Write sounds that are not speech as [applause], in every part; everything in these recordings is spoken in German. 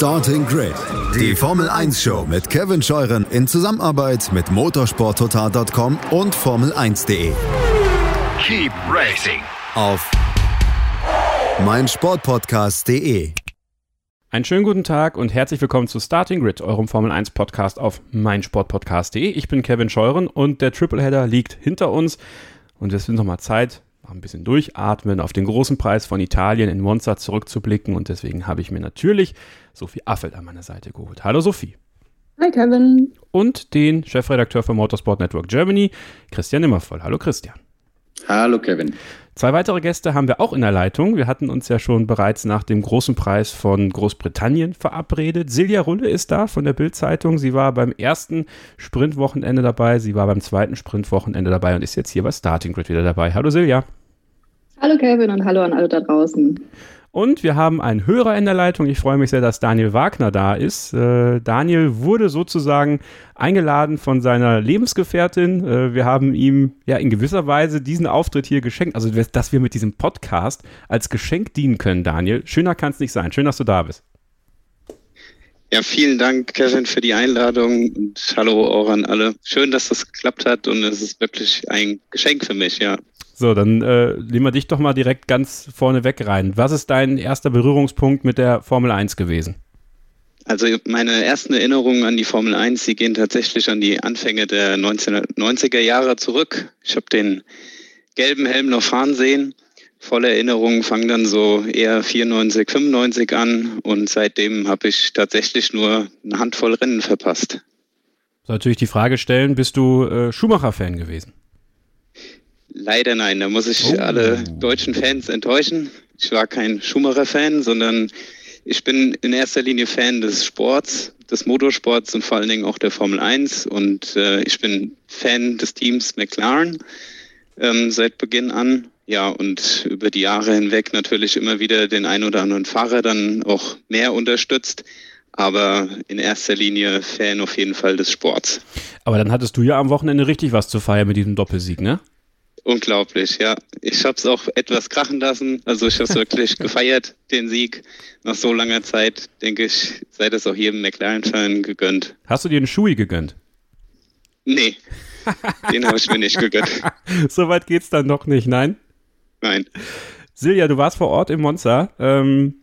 Starting Grid, die Formel 1 Show mit Kevin Scheuren in Zusammenarbeit mit motorsporttotal.com und Formel1.de. Keep racing Auf meinsportpodcast.de. Einen schönen guten Tag und herzlich willkommen zu Starting Grid, eurem Formel 1 Podcast auf meinsportpodcast.de. Ich bin Kevin Scheuren und der Tripleheader liegt hinter uns und es wird nochmal Zeit, ein bisschen durchatmen, auf den großen Preis von Italien in Monza zurückzublicken und deswegen habe ich mir natürlich Sophie Affelt an meiner Seite geholt. Hallo Sophie. Hi Kevin. Und den Chefredakteur von Motorsport Network Germany, Christian Nimmervoll. Hallo Christian. Hallo Kevin. Zwei weitere Gäste haben wir auch in der Leitung. Wir hatten uns ja schon bereits nach dem großen Preis von Großbritannien verabredet. Silja Rulle ist da von der Bild-Zeitung. Sie war beim ersten Sprintwochenende dabei, sie war beim zweiten Sprintwochenende dabei und ist jetzt hier bei Starting Grid wieder dabei. Hallo Silja. Hallo Kevin und hallo an alle da draußen. Und wir haben einen Hörer in der Leitung. Ich freue mich sehr, dass Daniel Wagner da ist. Äh, Daniel wurde sozusagen eingeladen von seiner Lebensgefährtin. Äh, wir haben ihm ja in gewisser Weise diesen Auftritt hier geschenkt. Also, dass wir mit diesem Podcast als Geschenk dienen können, Daniel. Schöner kann es nicht sein. Schön, dass du da bist. Ja, vielen Dank, Kevin, für die Einladung und hallo auch an alle. Schön, dass das geklappt hat und es ist wirklich ein Geschenk für mich, ja. So, dann äh, nehmen wir dich doch mal direkt ganz vorne weg rein. Was ist dein erster Berührungspunkt mit der Formel 1 gewesen? Also meine ersten Erinnerungen an die Formel 1, die gehen tatsächlich an die Anfänge der 1990er Jahre zurück. Ich habe den gelben Helm noch fahren sehen. Volle Erinnerungen fangen dann so eher 94, 95 an und seitdem habe ich tatsächlich nur eine Handvoll Rennen verpasst. Soll natürlich die Frage stellen, bist du äh, Schumacher-Fan gewesen? Leider nein, da muss ich oh. alle deutschen Fans enttäuschen. Ich war kein Schumacher-Fan, sondern ich bin in erster Linie Fan des Sports, des Motorsports und vor allen Dingen auch der Formel 1. Und äh, ich bin Fan des Teams McLaren ähm, seit Beginn an. Ja, und über die Jahre hinweg natürlich immer wieder den ein oder anderen Fahrer dann auch mehr unterstützt. Aber in erster Linie Fan auf jeden Fall des Sports. Aber dann hattest du ja am Wochenende richtig was zu feiern mit diesem Doppelsieg, ne? Unglaublich, ja. Ich habe es auch etwas krachen lassen. Also ich habe es [laughs] wirklich gefeiert, den Sieg. Nach so langer Zeit, denke ich, sei das auch jedem McLaren-Fan gegönnt. Hast du dir einen Schui gegönnt? Nee, den habe ich mir nicht gegönnt. [laughs] Soweit geht es dann noch nicht, nein? Nein. Silja, du warst vor Ort im Monza. Ähm,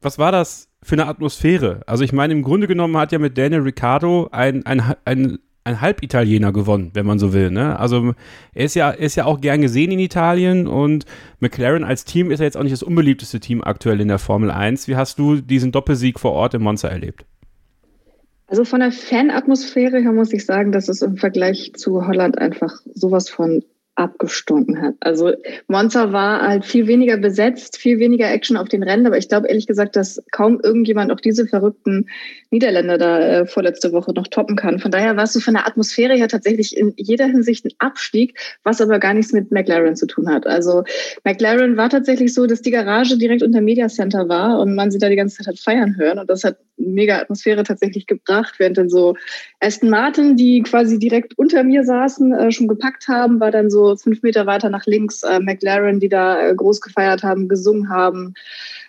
was war das für eine Atmosphäre? Also ich meine, im Grunde genommen hat ja mit Daniel Ricciardo ein, ein, ein ein Halbitaliener gewonnen, wenn man so will. Ne? Also er ist ja, ist ja auch gern gesehen in Italien und McLaren als Team ist ja jetzt auch nicht das unbeliebteste Team aktuell in der Formel 1. Wie hast du diesen Doppelsieg vor Ort im Monza erlebt? Also von der Fanatmosphäre her muss ich sagen, dass es im Vergleich zu Holland einfach sowas von abgestunken hat. Also Monza war halt viel weniger besetzt, viel weniger Action auf den Rennen, aber ich glaube ehrlich gesagt, dass kaum irgendjemand auch diese verrückten Niederländer da äh, vorletzte Woche noch toppen kann. Von daher war es so von der Atmosphäre her tatsächlich in jeder Hinsicht ein Abstieg, was aber gar nichts mit McLaren zu tun hat. Also McLaren war tatsächlich so, dass die Garage direkt unter Media Center war und man sie da die ganze Zeit hat feiern hören und das hat mega Atmosphäre tatsächlich gebracht, während dann so Aston Martin, die quasi direkt unter mir saßen, äh, schon gepackt haben, war dann so fünf Meter weiter nach links äh, McLaren, die da äh, groß gefeiert haben, gesungen haben,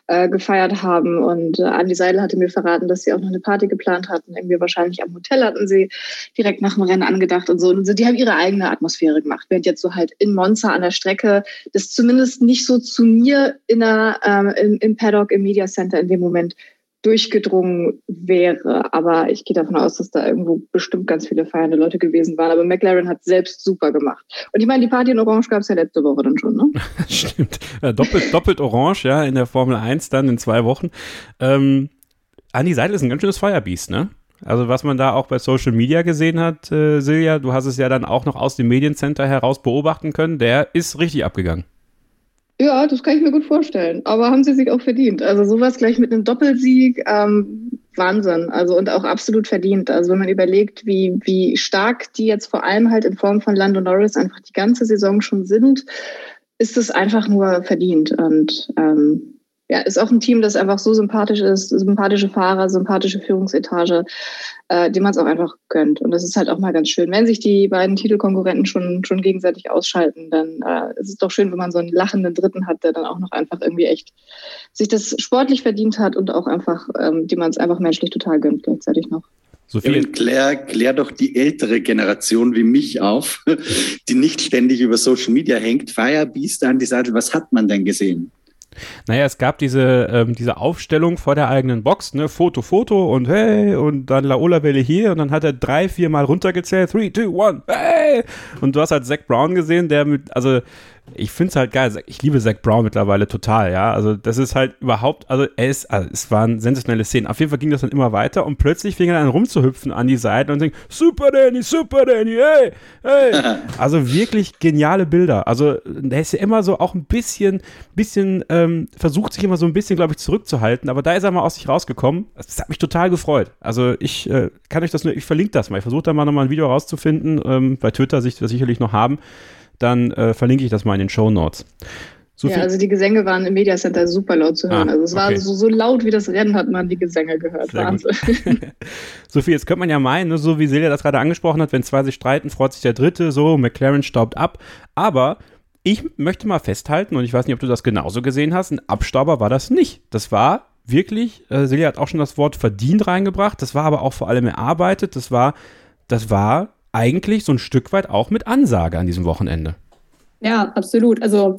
äh, gefeiert haben. Und äh, Andi Seidel hatte mir verraten, dass sie auch noch eine Party geplant hatten. Irgendwie wahrscheinlich am Hotel hatten sie direkt nach dem Rennen angedacht und so. Und die haben ihre eigene Atmosphäre gemacht. Während jetzt so halt in Monza an der Strecke das zumindest nicht so zu mir in der, ähm, im, im Paddock, im Media Center in dem Moment durchgedrungen wäre. Aber ich gehe davon aus, dass da irgendwo bestimmt ganz viele feiernde Leute gewesen waren. Aber McLaren hat selbst super gemacht. Und ich meine, die Party in Orange gab es ja letzte Woche dann schon, ne? [laughs] Stimmt. Doppelt, doppelt Orange, ja, in der Formel 1 dann in zwei Wochen. Ähm, Andi Seidel ist ein ganz schönes Firebeast, ne? Also was man da auch bei Social Media gesehen hat, äh, Silja, du hast es ja dann auch noch aus dem Mediencenter heraus beobachten können, der ist richtig abgegangen. Ja, das kann ich mir gut vorstellen. Aber haben sie sich auch verdient. Also sowas gleich mit einem Doppelsieg, ähm, Wahnsinn. Also und auch absolut verdient. Also wenn man überlegt, wie, wie stark die jetzt vor allem halt in Form von Lando Norris einfach die ganze Saison schon sind, ist es einfach nur verdient. Und ähm, ja, ist auch ein Team, das einfach so sympathisch ist, sympathische Fahrer, sympathische Führungsetage, äh, dem man es auch einfach gönnt. Und das ist halt auch mal ganz schön. Wenn sich die beiden Titelkonkurrenten schon, schon gegenseitig ausschalten, dann äh, ist es doch schön, wenn man so einen lachenden Dritten hat, der dann auch noch einfach irgendwie echt sich das sportlich verdient hat und auch einfach, ähm, dem man es einfach menschlich total gönnt gleichzeitig noch. Sophie. Ja, klär, klär doch die ältere Generation wie mich auf, [laughs] die nicht ständig über Social Media hängt. Firebeast an die Seite, was hat man denn gesehen? Naja, es gab diese, ähm, diese Aufstellung vor der eigenen Box, ne, Foto, Foto und hey, und dann Laola Welle hier und dann hat er drei, vier Mal runtergezählt, three, two, one, hey! Und du hast halt Zach Brown gesehen, der mit, also ich finde es halt geil. Ich liebe Zach Brown mittlerweile total, ja. Also, das ist halt überhaupt, also er ist, also es waren sensationelle Szenen. Auf jeden Fall ging das dann immer weiter und plötzlich fing er dann rumzuhüpfen an die Seite und singt, Super Danny, Super Danny, hey, hey. [laughs] also wirklich geniale Bilder. Also, der ist ja immer so auch ein bisschen, bisschen, ähm, versucht sich immer so ein bisschen, glaube ich, zurückzuhalten, aber da ist er mal aus sich rausgekommen. Das hat mich total gefreut. Also, ich äh, kann euch das nur, ich verlinke das mal. Ich versuche da mal nochmal ein Video rauszufinden. Ähm, bei Twitter sich das sicherlich noch haben dann äh, verlinke ich das mal in den Show Notes. So ja, also die Gesänge waren im Media Center super laut zu hören. Ah, also es war so, so, laut wie das Rennen hat man die Gesänge gehört. Sehr Wahnsinn. [laughs] Sophie, jetzt könnte man ja meinen, ne, so wie Silja das gerade angesprochen hat, wenn zwei sich streiten, freut sich der Dritte, so, McLaren staubt ab. Aber ich möchte mal festhalten, und ich weiß nicht, ob du das genauso gesehen hast, ein Abstauber war das nicht. Das war wirklich, äh, Silja hat auch schon das Wort verdient reingebracht, das war aber auch vor allem erarbeitet, das war, das war eigentlich so ein Stück weit auch mit Ansage an diesem Wochenende. Ja, absolut. Also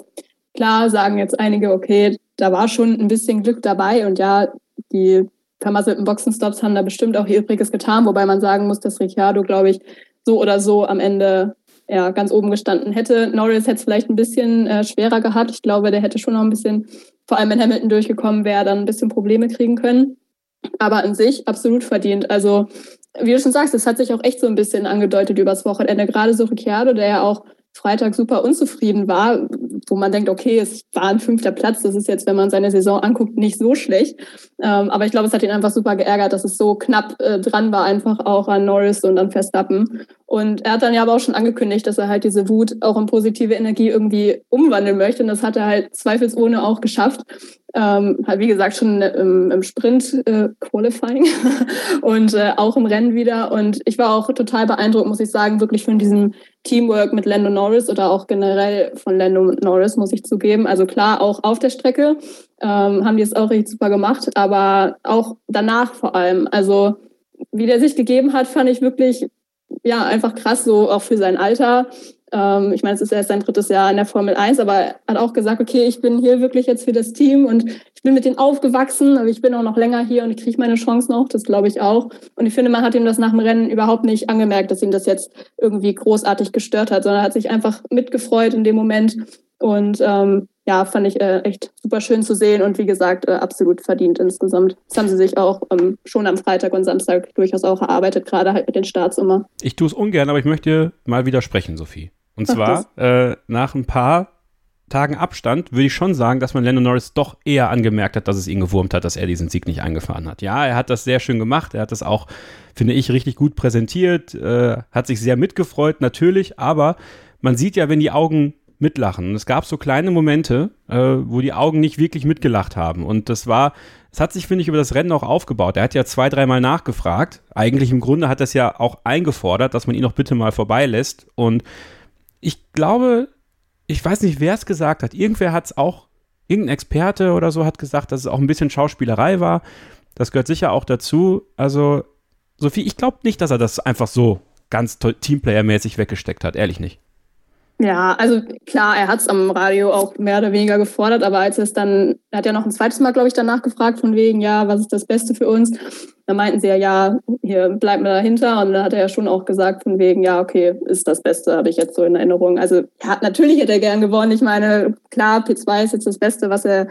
klar sagen jetzt einige, okay, da war schon ein bisschen Glück dabei und ja, die vermasselten Boxenstops haben da bestimmt auch ihr Übriges getan, wobei man sagen muss, dass Ricciardo, glaube ich, so oder so am Ende ja, ganz oben gestanden hätte. Norris hätte es vielleicht ein bisschen äh, schwerer gehabt. Ich glaube, der hätte schon noch ein bisschen, vor allem wenn Hamilton durchgekommen wäre, dann ein bisschen Probleme kriegen können. Aber an sich absolut verdient. Also wie du schon sagst, es hat sich auch echt so ein bisschen angedeutet übers Wochenende. Gerade so Ricciardo, der ja auch Freitag super unzufrieden war, wo man denkt, okay, es war ein fünfter Platz, das ist jetzt, wenn man seine Saison anguckt, nicht so schlecht. Ähm, aber ich glaube, es hat ihn einfach super geärgert, dass es so knapp äh, dran war, einfach auch an Norris und an Verstappen. Und er hat dann ja aber auch schon angekündigt, dass er halt diese Wut auch in positive Energie irgendwie umwandeln möchte. Und das hat er halt zweifelsohne auch geschafft. Ähm, halt wie gesagt, schon im, im Sprint äh, Qualifying [laughs] und äh, auch im Rennen wieder. Und ich war auch total beeindruckt, muss ich sagen, wirklich von diesem Teamwork mit Lando Norris oder auch generell von Lando Norris, muss ich zugeben. Also klar, auch auf der Strecke ähm, haben die es auch richtig super gemacht, aber auch danach vor allem. Also wie der sich gegeben hat, fand ich wirklich ja einfach krass, so auch für sein Alter. Ähm, ich meine, es ist erst sein drittes Jahr in der Formel 1, aber er hat auch gesagt, okay, ich bin hier wirklich jetzt für das Team und ich bin mit denen aufgewachsen, aber ich bin auch noch länger hier und ich kriege meine Chance noch, das glaube ich auch. Und ich finde, man hat ihm das nach dem Rennen überhaupt nicht angemerkt, dass ihm das jetzt irgendwie großartig gestört hat, sondern er hat sich einfach mitgefreut in dem Moment und ähm, ja, fand ich äh, echt super schön zu sehen und wie gesagt, äh, absolut verdient insgesamt. Das haben sie sich auch ähm, schon am Freitag und Samstag durchaus auch erarbeitet, gerade halt mit den Starts immer. Ich tue es ungern, aber ich möchte mal widersprechen, Sophie. Und zwar äh, nach ein paar Tagen Abstand würde ich schon sagen, dass man Lando Norris doch eher angemerkt hat, dass es ihn gewurmt hat, dass er diesen Sieg nicht eingefahren hat. Ja, er hat das sehr schön gemacht. Er hat das auch, finde ich, richtig gut präsentiert, äh, hat sich sehr mitgefreut, natürlich. Aber man sieht ja, wenn die Augen mitlachen. Es gab so kleine Momente, äh, wo die Augen nicht wirklich mitgelacht haben. Und das war, es hat sich, finde ich, über das Rennen auch aufgebaut. Er hat ja zwei, dreimal nachgefragt. Eigentlich im Grunde hat es ja auch eingefordert, dass man ihn doch bitte mal vorbeilässt. Und ich glaube, ich weiß nicht, wer es gesagt hat. Irgendwer hat es auch, irgendein Experte oder so hat gesagt, dass es auch ein bisschen Schauspielerei war. Das gehört sicher auch dazu. Also, Sophie, ich glaube nicht, dass er das einfach so ganz Teamplayer-mäßig weggesteckt hat. Ehrlich nicht. Ja, also klar, er hat es am Radio auch mehr oder weniger gefordert, aber als es dann, er hat ja noch ein zweites Mal, glaube ich, danach gefragt, von wegen, ja, was ist das Beste für uns? Da meinten sie ja, ja, hier bleibt mir dahinter. Und dann hat er ja schon auch gesagt, von wegen, ja, okay, ist das Beste, habe ich jetzt so in Erinnerung. Also ja, natürlich hätte er gern gewonnen. Ich meine, klar, P2 ist jetzt das Beste, was er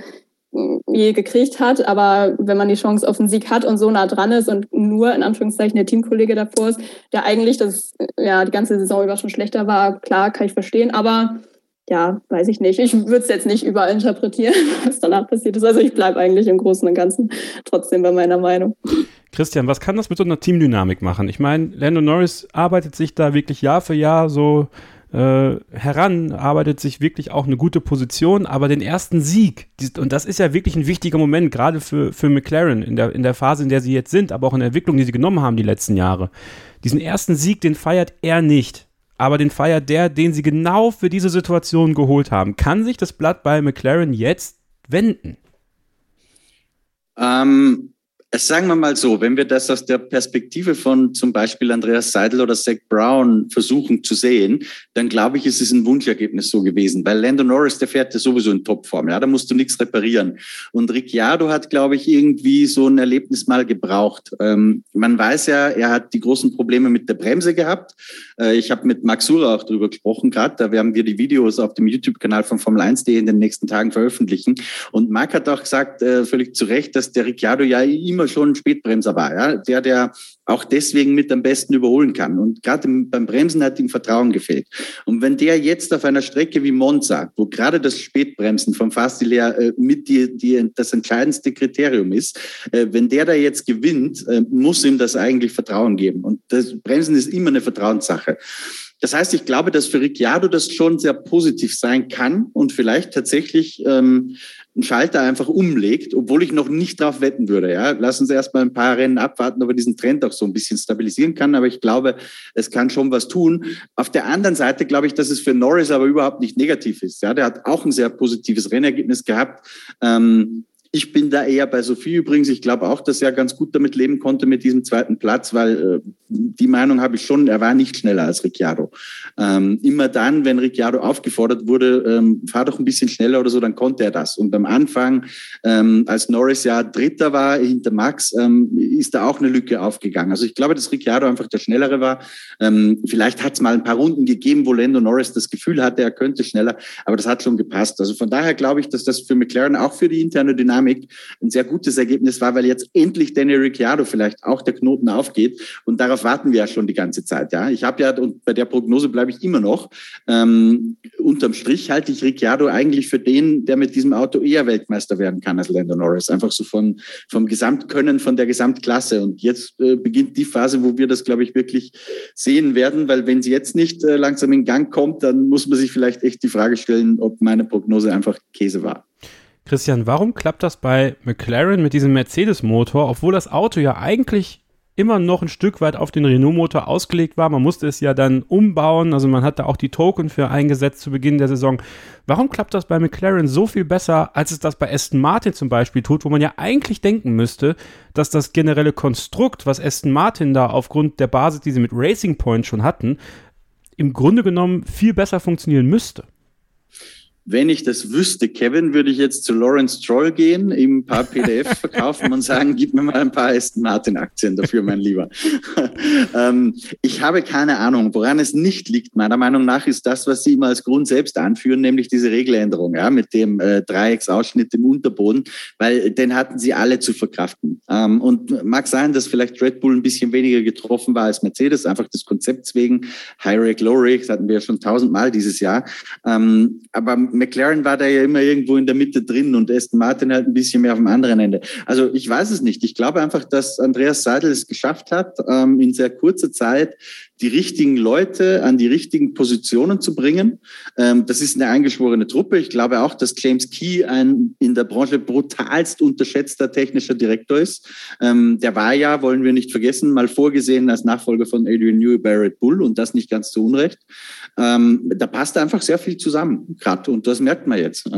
je gekriegt hat. Aber wenn man die Chance auf einen Sieg hat und so nah dran ist und nur in Anführungszeichen der Teamkollege davor ist, der eigentlich das ja die ganze Saison über schon schlechter war, klar, kann ich verstehen. Aber ja, weiß ich nicht. Ich würde es jetzt nicht überall interpretieren, [laughs] was danach passiert ist. Also ich bleibe eigentlich im Großen und Ganzen trotzdem bei meiner Meinung. Christian, was kann das mit so einer Teamdynamik machen? Ich meine, Lando Norris arbeitet sich da wirklich Jahr für Jahr so äh, heran, arbeitet sich wirklich auch eine gute Position, aber den ersten Sieg, und das ist ja wirklich ein wichtiger Moment, gerade für, für McLaren in der, in der Phase, in der sie jetzt sind, aber auch in der Entwicklung, die sie genommen haben die letzten Jahre. Diesen ersten Sieg, den feiert er nicht, aber den feiert der, den sie genau für diese Situation geholt haben. Kann sich das Blatt bei McLaren jetzt wenden? Ähm, Sagen wir mal so, wenn wir das aus der Perspektive von zum Beispiel Andreas Seidel oder Zach Brown versuchen zu sehen, dann glaube ich, ist es ein Wunschergebnis so gewesen, weil Lando Norris, der fährt ja sowieso in Topform, ja, da musst du nichts reparieren. Und Ricciardo hat, glaube ich, irgendwie so ein Erlebnis mal gebraucht. Ähm, man weiß ja, er hat die großen Probleme mit der Bremse gehabt. Äh, ich habe mit Max Sura auch drüber gesprochen gerade, da werden wir die Videos auf dem YouTube-Kanal von Formel 1.de in den nächsten Tagen veröffentlichen. Und Marc hat auch gesagt, äh, völlig zu Recht, dass der Ricciardo ja immer immer schon ein Spätbremser war, ja, der, der auch deswegen mit am besten überholen kann. Und gerade beim Bremsen hat ihm Vertrauen gefehlt. Und wenn der jetzt auf einer Strecke wie Monza, wo gerade das Spätbremsen vom Fastilair äh, mit die, die, das entscheidendste Kriterium ist, äh, wenn der da jetzt gewinnt, äh, muss ihm das eigentlich Vertrauen geben. Und das Bremsen ist immer eine Vertrauenssache. Das heißt, ich glaube, dass für Ricciardo das schon sehr positiv sein kann und vielleicht tatsächlich ähm, einen Schalter einfach umlegt, obwohl ich noch nicht drauf wetten würde. Ja, Sie erst mal ein paar Rennen abwarten, ob er diesen Trend auch so ein bisschen stabilisieren kann. Aber ich glaube, es kann schon was tun. Auf der anderen Seite glaube ich, dass es für Norris aber überhaupt nicht negativ ist. Ja, der hat auch ein sehr positives Rennergebnis gehabt. Ähm, ich bin da eher bei Sophie übrigens. Ich glaube auch, dass er ganz gut damit leben konnte mit diesem zweiten Platz, weil äh, die Meinung habe ich schon, er war nicht schneller als Ricciardo. Ähm, immer dann, wenn Ricciardo aufgefordert wurde, ähm, fahr doch ein bisschen schneller oder so, dann konnte er das. Und am Anfang, ähm, als Norris ja Dritter war hinter Max, ähm, ist da auch eine Lücke aufgegangen. Also ich glaube, dass Ricciardo einfach der Schnellere war. Ähm, vielleicht hat es mal ein paar Runden gegeben, wo Lando Norris das Gefühl hatte, er könnte schneller, aber das hat schon gepasst. Also von daher glaube ich, dass das für McLaren auch für die interne Dynamik Dynamik ein sehr gutes Ergebnis war, weil jetzt endlich Daniel Ricciardo vielleicht auch der Knoten aufgeht. Und darauf warten wir ja schon die ganze Zeit. Ja, ich habe ja, und bei der Prognose bleibe ich immer noch, ähm, unterm Strich halte ich Ricciardo eigentlich für den, der mit diesem Auto eher Weltmeister werden kann als Lando Norris. Einfach so von, vom Gesamtkönnen, von der Gesamtklasse. Und jetzt äh, beginnt die Phase, wo wir das, glaube ich, wirklich sehen werden, weil wenn sie jetzt nicht äh, langsam in Gang kommt, dann muss man sich vielleicht echt die Frage stellen, ob meine Prognose einfach Käse war. Christian, warum klappt das bei McLaren mit diesem Mercedes-Motor, obwohl das Auto ja eigentlich immer noch ein Stück weit auf den Renault-Motor ausgelegt war. Man musste es ja dann umbauen, also man hat da auch die Token für eingesetzt zu Beginn der Saison. Warum klappt das bei McLaren so viel besser, als es das bei Aston Martin zum Beispiel tut, wo man ja eigentlich denken müsste, dass das generelle Konstrukt, was Aston Martin da aufgrund der Basis, die sie mit Racing Point schon hatten, im Grunde genommen viel besser funktionieren müsste? Wenn ich das wüsste, Kevin, würde ich jetzt zu Lawrence Stroll gehen, ihm ein paar PDF [laughs] verkaufen und sagen, gib mir mal ein paar Aston Martin Aktien dafür, mein Lieber. [laughs] ähm, ich habe keine Ahnung, woran es nicht liegt. Meiner Meinung nach ist das, was Sie immer als Grund selbst anführen, nämlich diese Regeländerung, ja, mit dem äh, Dreiecksausschnitt im Unterboden, weil den hatten Sie alle zu verkraften. Ähm, und mag sein, dass vielleicht Red Bull ein bisschen weniger getroffen war als Mercedes, einfach des Konzepts wegen. High Rake, Low Rake, das hatten wir ja schon tausendmal dieses Jahr. Ähm, aber McLaren war da ja immer irgendwo in der Mitte drin und Aston Martin halt ein bisschen mehr auf dem anderen Ende. Also ich weiß es nicht. Ich glaube einfach, dass Andreas Seidel es geschafft hat, ähm, in sehr kurzer Zeit die richtigen Leute an die richtigen Positionen zu bringen. Ähm, das ist eine eingeschworene Truppe. Ich glaube auch, dass James Key ein in der Branche brutalst unterschätzter technischer Direktor ist. Ähm, der war ja, wollen wir nicht vergessen, mal vorgesehen als Nachfolger von Adrian Newey bei Red Bull und das nicht ganz zu Unrecht. Ähm, da passt einfach sehr viel zusammen gerade und das merkt man jetzt.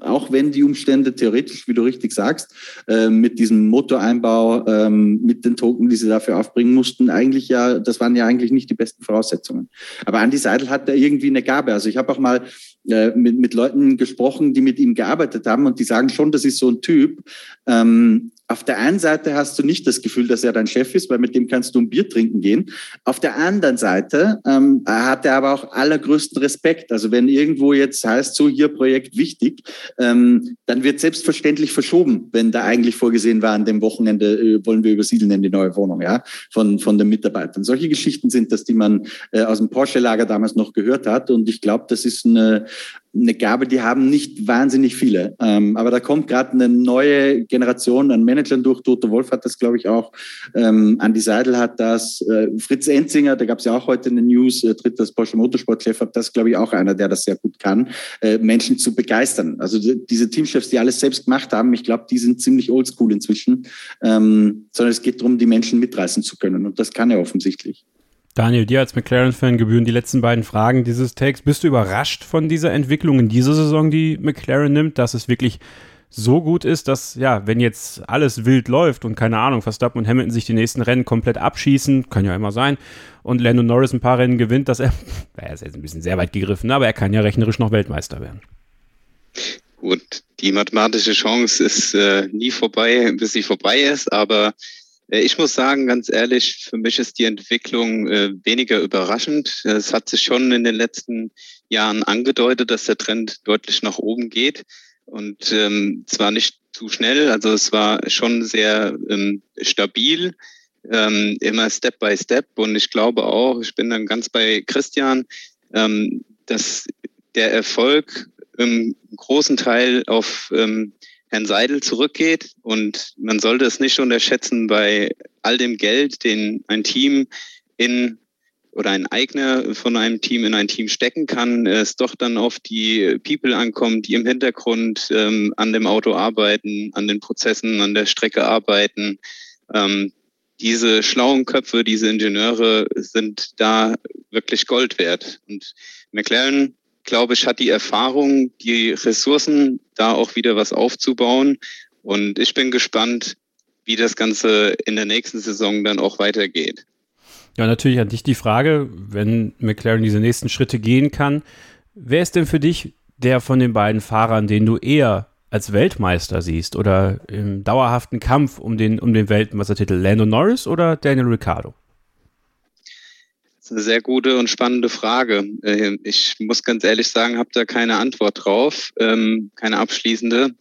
auch wenn die Umstände theoretisch, wie du richtig sagst, äh, mit diesem Motoreinbau, mit den Token, die sie dafür aufbringen mussten, eigentlich ja, das waren ja eigentlich eigentlich nicht die besten Voraussetzungen. Aber Andy Seidel hat da irgendwie eine Gabe. Also ich habe auch mal äh, mit, mit Leuten gesprochen, die mit ihm gearbeitet haben und die sagen schon, das ist so ein Typ. Ähm, auf der einen Seite hast du nicht das Gefühl, dass er dein Chef ist, weil mit dem kannst du ein Bier trinken gehen. Auf der anderen Seite ähm, hat er aber auch allergrößten Respekt. Also wenn irgendwo jetzt heißt, so hier Projekt wichtig, ähm, dann wird selbstverständlich verschoben, wenn da eigentlich vorgesehen war, an dem Wochenende äh, wollen wir übersiedeln in die neue Wohnung, ja, von, von den Mitarbeitern. Solche Geschichten sind das, die man äh, aus dem Porsche-Lager damals noch gehört hat. Und ich glaube, das ist eine, eine Gabe, die haben nicht wahnsinnig viele. Ähm, aber da kommt gerade eine neue Generation an Managern Managern durch. Toto Wolf hat das, glaube ich, auch. Ähm, Andi Seidel hat das. Äh, Fritz Enzinger, da gab es ja auch heute eine News, äh, tritt das Porsche Motorsport-Chef ab. Das ist, glaube ich, auch einer, der das sehr gut kann, äh, Menschen zu begeistern. Also diese Teamchefs, die alles selbst gemacht haben, ich glaube, die sind ziemlich oldschool inzwischen. Ähm, sondern es geht darum, die Menschen mitreißen zu können. Und das kann er offensichtlich. Daniel, dir als McLaren-Fan gebühren die letzten beiden Fragen dieses Takes. Bist du überrascht von dieser Entwicklung in dieser Saison, die McLaren nimmt, dass es wirklich so gut ist, dass, ja, wenn jetzt alles wild läuft und keine Ahnung, Verstappen und Hamilton sich die nächsten Rennen komplett abschießen, kann ja immer sein, und Lando Norris ein paar Rennen gewinnt, dass er, [laughs] er ist jetzt ein bisschen sehr weit gegriffen, aber er kann ja rechnerisch noch Weltmeister werden. Gut, die mathematische Chance ist äh, nie vorbei, bis sie vorbei ist, aber äh, ich muss sagen, ganz ehrlich, für mich ist die Entwicklung äh, weniger überraschend. Es hat sich schon in den letzten Jahren angedeutet, dass der Trend deutlich nach oben geht. Und ähm, zwar nicht zu schnell, also es war schon sehr ähm, stabil, ähm, immer Step by Step. Und ich glaube auch, ich bin dann ganz bei Christian, ähm, dass der Erfolg im großen Teil auf ähm, Herrn Seidel zurückgeht. Und man sollte es nicht unterschätzen bei all dem Geld, den ein Team in oder ein Eigner von einem Team in ein Team stecken kann, es doch dann auf die People ankommt, die im Hintergrund ähm, an dem Auto arbeiten, an den Prozessen, an der Strecke arbeiten. Ähm, diese schlauen Köpfe, diese Ingenieure sind da wirklich Gold wert. Und McLaren glaube ich, hat die Erfahrung, die Ressourcen, da auch wieder was aufzubauen. Und ich bin gespannt, wie das Ganze in der nächsten Saison dann auch weitergeht. Ja, natürlich an dich die Frage, wenn McLaren diese nächsten Schritte gehen kann, wer ist denn für dich der von den beiden Fahrern, den du eher als Weltmeister siehst oder im dauerhaften Kampf um den, um den Weltmeistertitel? Lando Norris oder Daniel Ricciardo? Das ist eine sehr gute und spannende Frage. Ähm, ich muss ganz ehrlich sagen, habe da keine Antwort drauf, ähm, keine abschließende.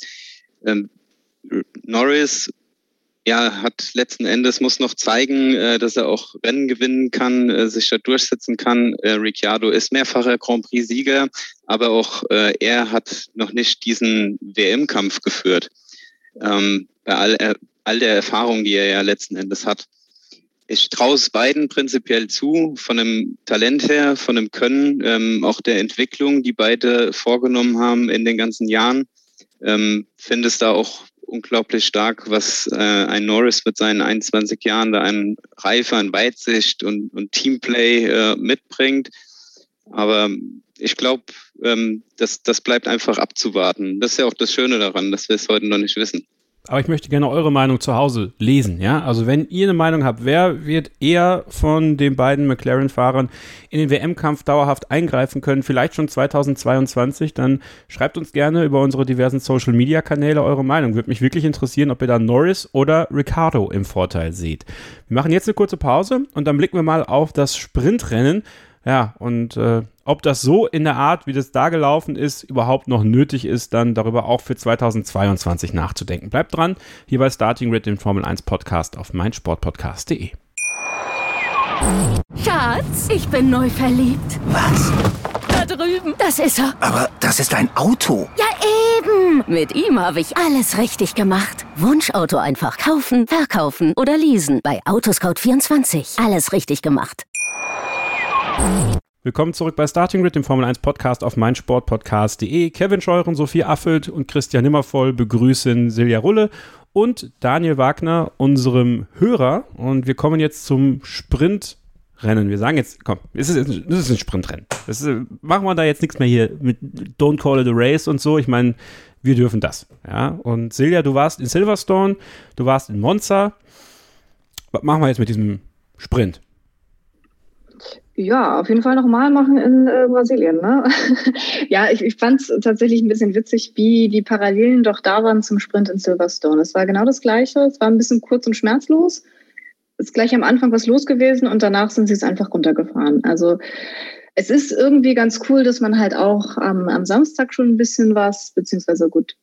Ähm, Norris ja, hat letzten Endes muss noch zeigen, äh, dass er auch Rennen gewinnen kann, äh, sich da durchsetzen kann. Äh, Ricciardo ist mehrfacher Grand Prix-Sieger, aber auch er hat noch nicht diesen WM-Kampf geführt. bei all, all der Erfahrung, die er ja letzten Endes hat. Ich traue es beiden prinzipiell zu, von dem Talent her, von dem Können, ähm, auch der Entwicklung, die beide vorgenommen haben in den ganzen Jahren. Ähm, finde es da auch unglaublich stark, was äh, ein Norris mit seinen 21 Jahren da an Reife, an Weitsicht und, und Teamplay äh, mitbringt. Aber ich glaube, ähm, das, das bleibt einfach abzuwarten. Das ist ja auch das Schöne daran, dass wir es heute noch nicht wissen. Aber ich möchte gerne eure Meinung zu Hause lesen, ja? Also wenn ihr eine Meinung habt, wer wird eher von den beiden McLaren-Fahrern in den WM-Kampf dauerhaft eingreifen können, vielleicht schon 2022, dann schreibt uns gerne über unsere diversen Social-Media-Kanäle eure Meinung. Würde mich wirklich interessieren, ob ihr da Norris oder Ricardo im Vorteil seht. Wir machen jetzt eine kurze Pause und dann blicken wir mal auf das Sprintrennen. Ja, und äh, ob das so in der Art, wie das da gelaufen ist, überhaupt noch nötig ist, dann darüber auch für 2022 nachzudenken. Bleibt dran, hier bei Starting Grid, dem Formel 1 Podcast auf meinsportpodcast.de. Schatz, ich bin neu verliebt. Was? Da drüben. Das ist er. Aber das ist ein Auto. Ja, eben. Mit ihm habe ich alles richtig gemacht. Wunschauto einfach kaufen, verkaufen oder leasen. Bei Autoscout24. Alles richtig gemacht. Willkommen zurück bei Starting Grid, dem Formel 1 Podcast auf meinsportpodcast.de. Kevin Scheuren, Sophie Affelt und Christian Nimmervoll begrüßen Silja Rulle und Daniel Wagner, unserem Hörer. Und wir kommen jetzt zum Sprintrennen. Wir sagen jetzt, komm, es ist, das ist ein Sprintrennen. Ist, machen wir da jetzt nichts mehr hier mit Don't Call It a Race und so. Ich meine, wir dürfen das. Ja? Und Silja, du warst in Silverstone, du warst in Monza. Was machen wir jetzt mit diesem Sprint? Ja, auf jeden Fall nochmal machen in äh, Brasilien. Ne? [laughs] ja, ich, ich fand es tatsächlich ein bisschen witzig, wie die Parallelen doch da waren zum Sprint in Silverstone. Es war genau das Gleiche. Es war ein bisschen kurz und schmerzlos. Es ist gleich am Anfang was los gewesen und danach sind sie es einfach runtergefahren. Also es ist irgendwie ganz cool, dass man halt auch ähm, am Samstag schon ein bisschen was, beziehungsweise gut,